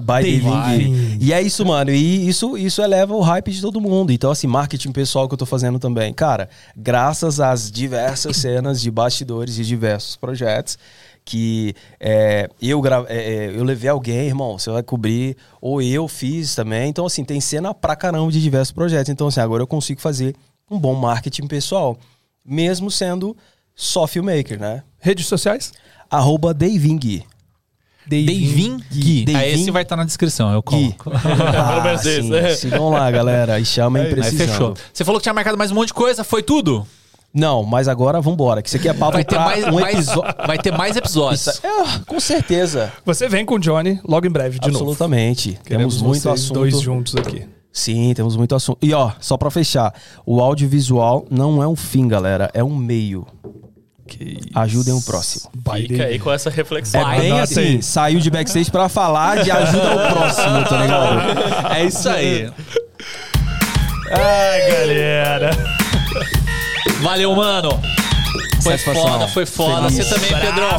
By David várias. Gui. E é isso, mano. E isso, isso eleva o hype de todo mundo. Então, assim, marketing pessoal que eu tô fazendo também. Cara, graças às diversas cenas de bastidores de diversos projetos que é, eu, gra- é, é, eu levei alguém, irmão, você vai cobrir, ou eu fiz também. Então, assim, tem cena pra caramba de diversos projetos. Então, assim, agora eu consigo fazer um bom marketing pessoal, mesmo sendo só filmmaker, né? Redes sociais? Arroba Davin Gui. Aí esse vai estar na descrição, eu coloco. Ah, menos isso, sim. né? Sigam lá, galera. E chamem Aí precisando. fechou. Você falou que tinha marcado mais um monte de coisa, foi tudo? Não, mas agora vambora. Que isso aqui é papo Vai ter mais, um vai ter mais episódios. Isso- é, com certeza. Você vem com o Johnny logo em breve, de novo. Absolutamente. Temos muito vocês assunto. dois juntos aqui. Sim, temos muito assunto. E ó, só pra fechar, o audiovisual não é um fim, galera, é um meio. Ajudem o próximo. Fica aí com essa reflexão. É bem assim, aí. saiu de backstage pra falar de ajuda ao próximo, tá ligado? É isso aí. Ai, galera. Valeu, mano. Foi foda, foi foda. Feliz. Você também, Pedrão.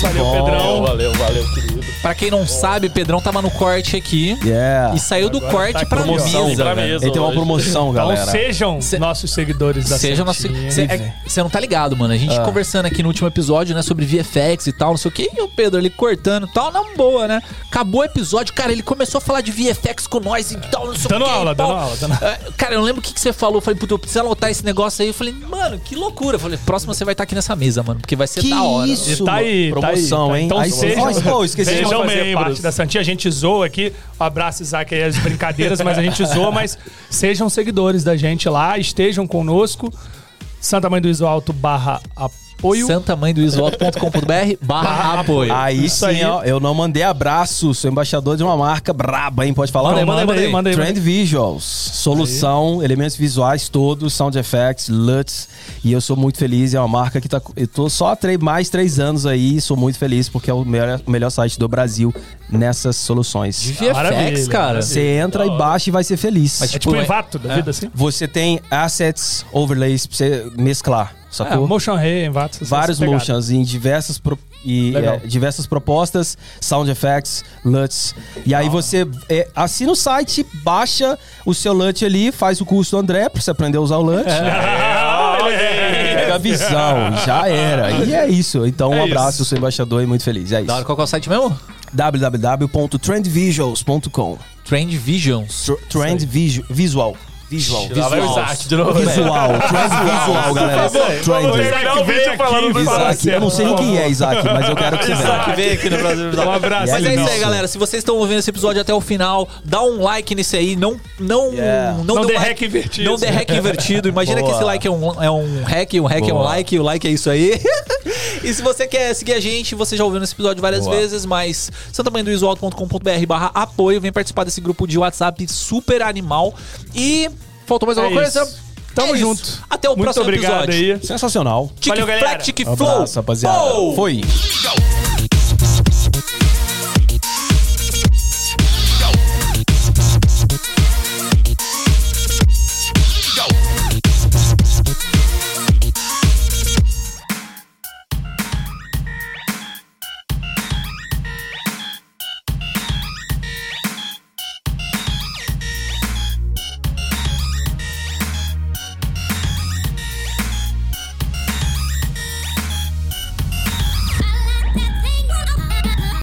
Valeu, bom. Pedrão. Valeu, valeu, querido. Pra quem não sabe, Pedrão tava no corte aqui Yeah. e saiu do Agora corte tá pra promoção mesa. pra velho. mesa. Ele tem uma promoção, Então galera. sejam Cê- nossos seguidores da Seja nosso. Santinha. Você não tá ligado, mano. A gente Ah. conversando aqui no último episódio, né, sobre VFX e tal, não sei o que, e o Pedro ali cortando e tal, na boa, né? Acabou o episódio, cara, ele começou a falar de VFX com nós e tal, não sei Dando o que. aula, dando aula, dando aula. Cara, eu não lembro o que, que você falou. Eu falei, puta, eu preciso anotar esse negócio aí. Eu falei, mano, que loucura. Eu falei, próximo você vai estar aqui aqui nessa mesa, mano, porque vai ser Que da hora. isso? E tá aí, Promoção, tá aí, hein? Então Aí, sejam, esqueci. sejam Sejam fazer membros. parte da Santinha. A gente zoa aqui. Um abraço, Isaac, aí as brincadeiras, mas a gente zoa, mas sejam seguidores da gente lá, estejam conosco. Santa Mãe do Iso Alto barra apoio. santamãedoisoalto.com.br barra apoio. Aí Isso sim, aí. ó, eu não mandei abraço, sou embaixador de uma marca braba, hein? Pode falar? Aí, aí, aí, manda aí. manda aí. Trend Visuals, solução, elementos visuais todos, sound effects, LUTs, e eu sou muito feliz, é uma marca que tá, eu tô só há três, mais três anos aí, sou muito feliz porque é o melhor, melhor site do Brasil nessas soluções. De VFX, Maravilha, cara. Você entra e baixa e vai ser feliz. Mas, É tipo um Envato da vida, assim? Você tem assets, overlays pra você mesclar, É, sacou? motion Ray, Envato. essa- Vários motions em diversas, pro- e, é, diversas propostas, sound effects, LUTs. E aí você é, assina o site, baixa o seu LUT ali, faz o curso do André pra você aprender a usar o LUT. Pega a visão, já era. E é isso. Então, um É abraço, isso. eu sou embaixador e muito feliz. É isso. qual que é o site mesmo? www.trendvisuals.com Trend Visions. Tr- Trend visu- Visual. Visual. Lá vai o Visual. Isaac de novo. Visual. Trend visual, galera. Vídeo falando do Isaac, eu não sei nem quem é Isaac, mas eu quero que você Isaac venha. veio aqui no Brasil. Um abraço. E Mas é isso aí, galera. Se vocês estão ouvindo esse episódio até o final, dá um like nesse aí. Não, não, Yeah. não, Não dê um hack invertido. Não dê hack invertido. Imagina Boa. que esse like é um, é um hack, um hack é um Boa. like, o like é isso aí. e se você quer seguir a gente, você já ouviu nesse episódio várias Boa. vezes, mas santamanhodoisoalto.com.br barra apoio. Vem participar desse grupo de WhatsApp super animal. E faltou mais É alguma coisa? isso. Tamo É isso. junto. Até o Muito próximo obrigado episódio. aí. Sensacional. Tique Valeu, galera. Flex, Tique Um Flow. abraço, rapaziada. Flow. Foi. Go.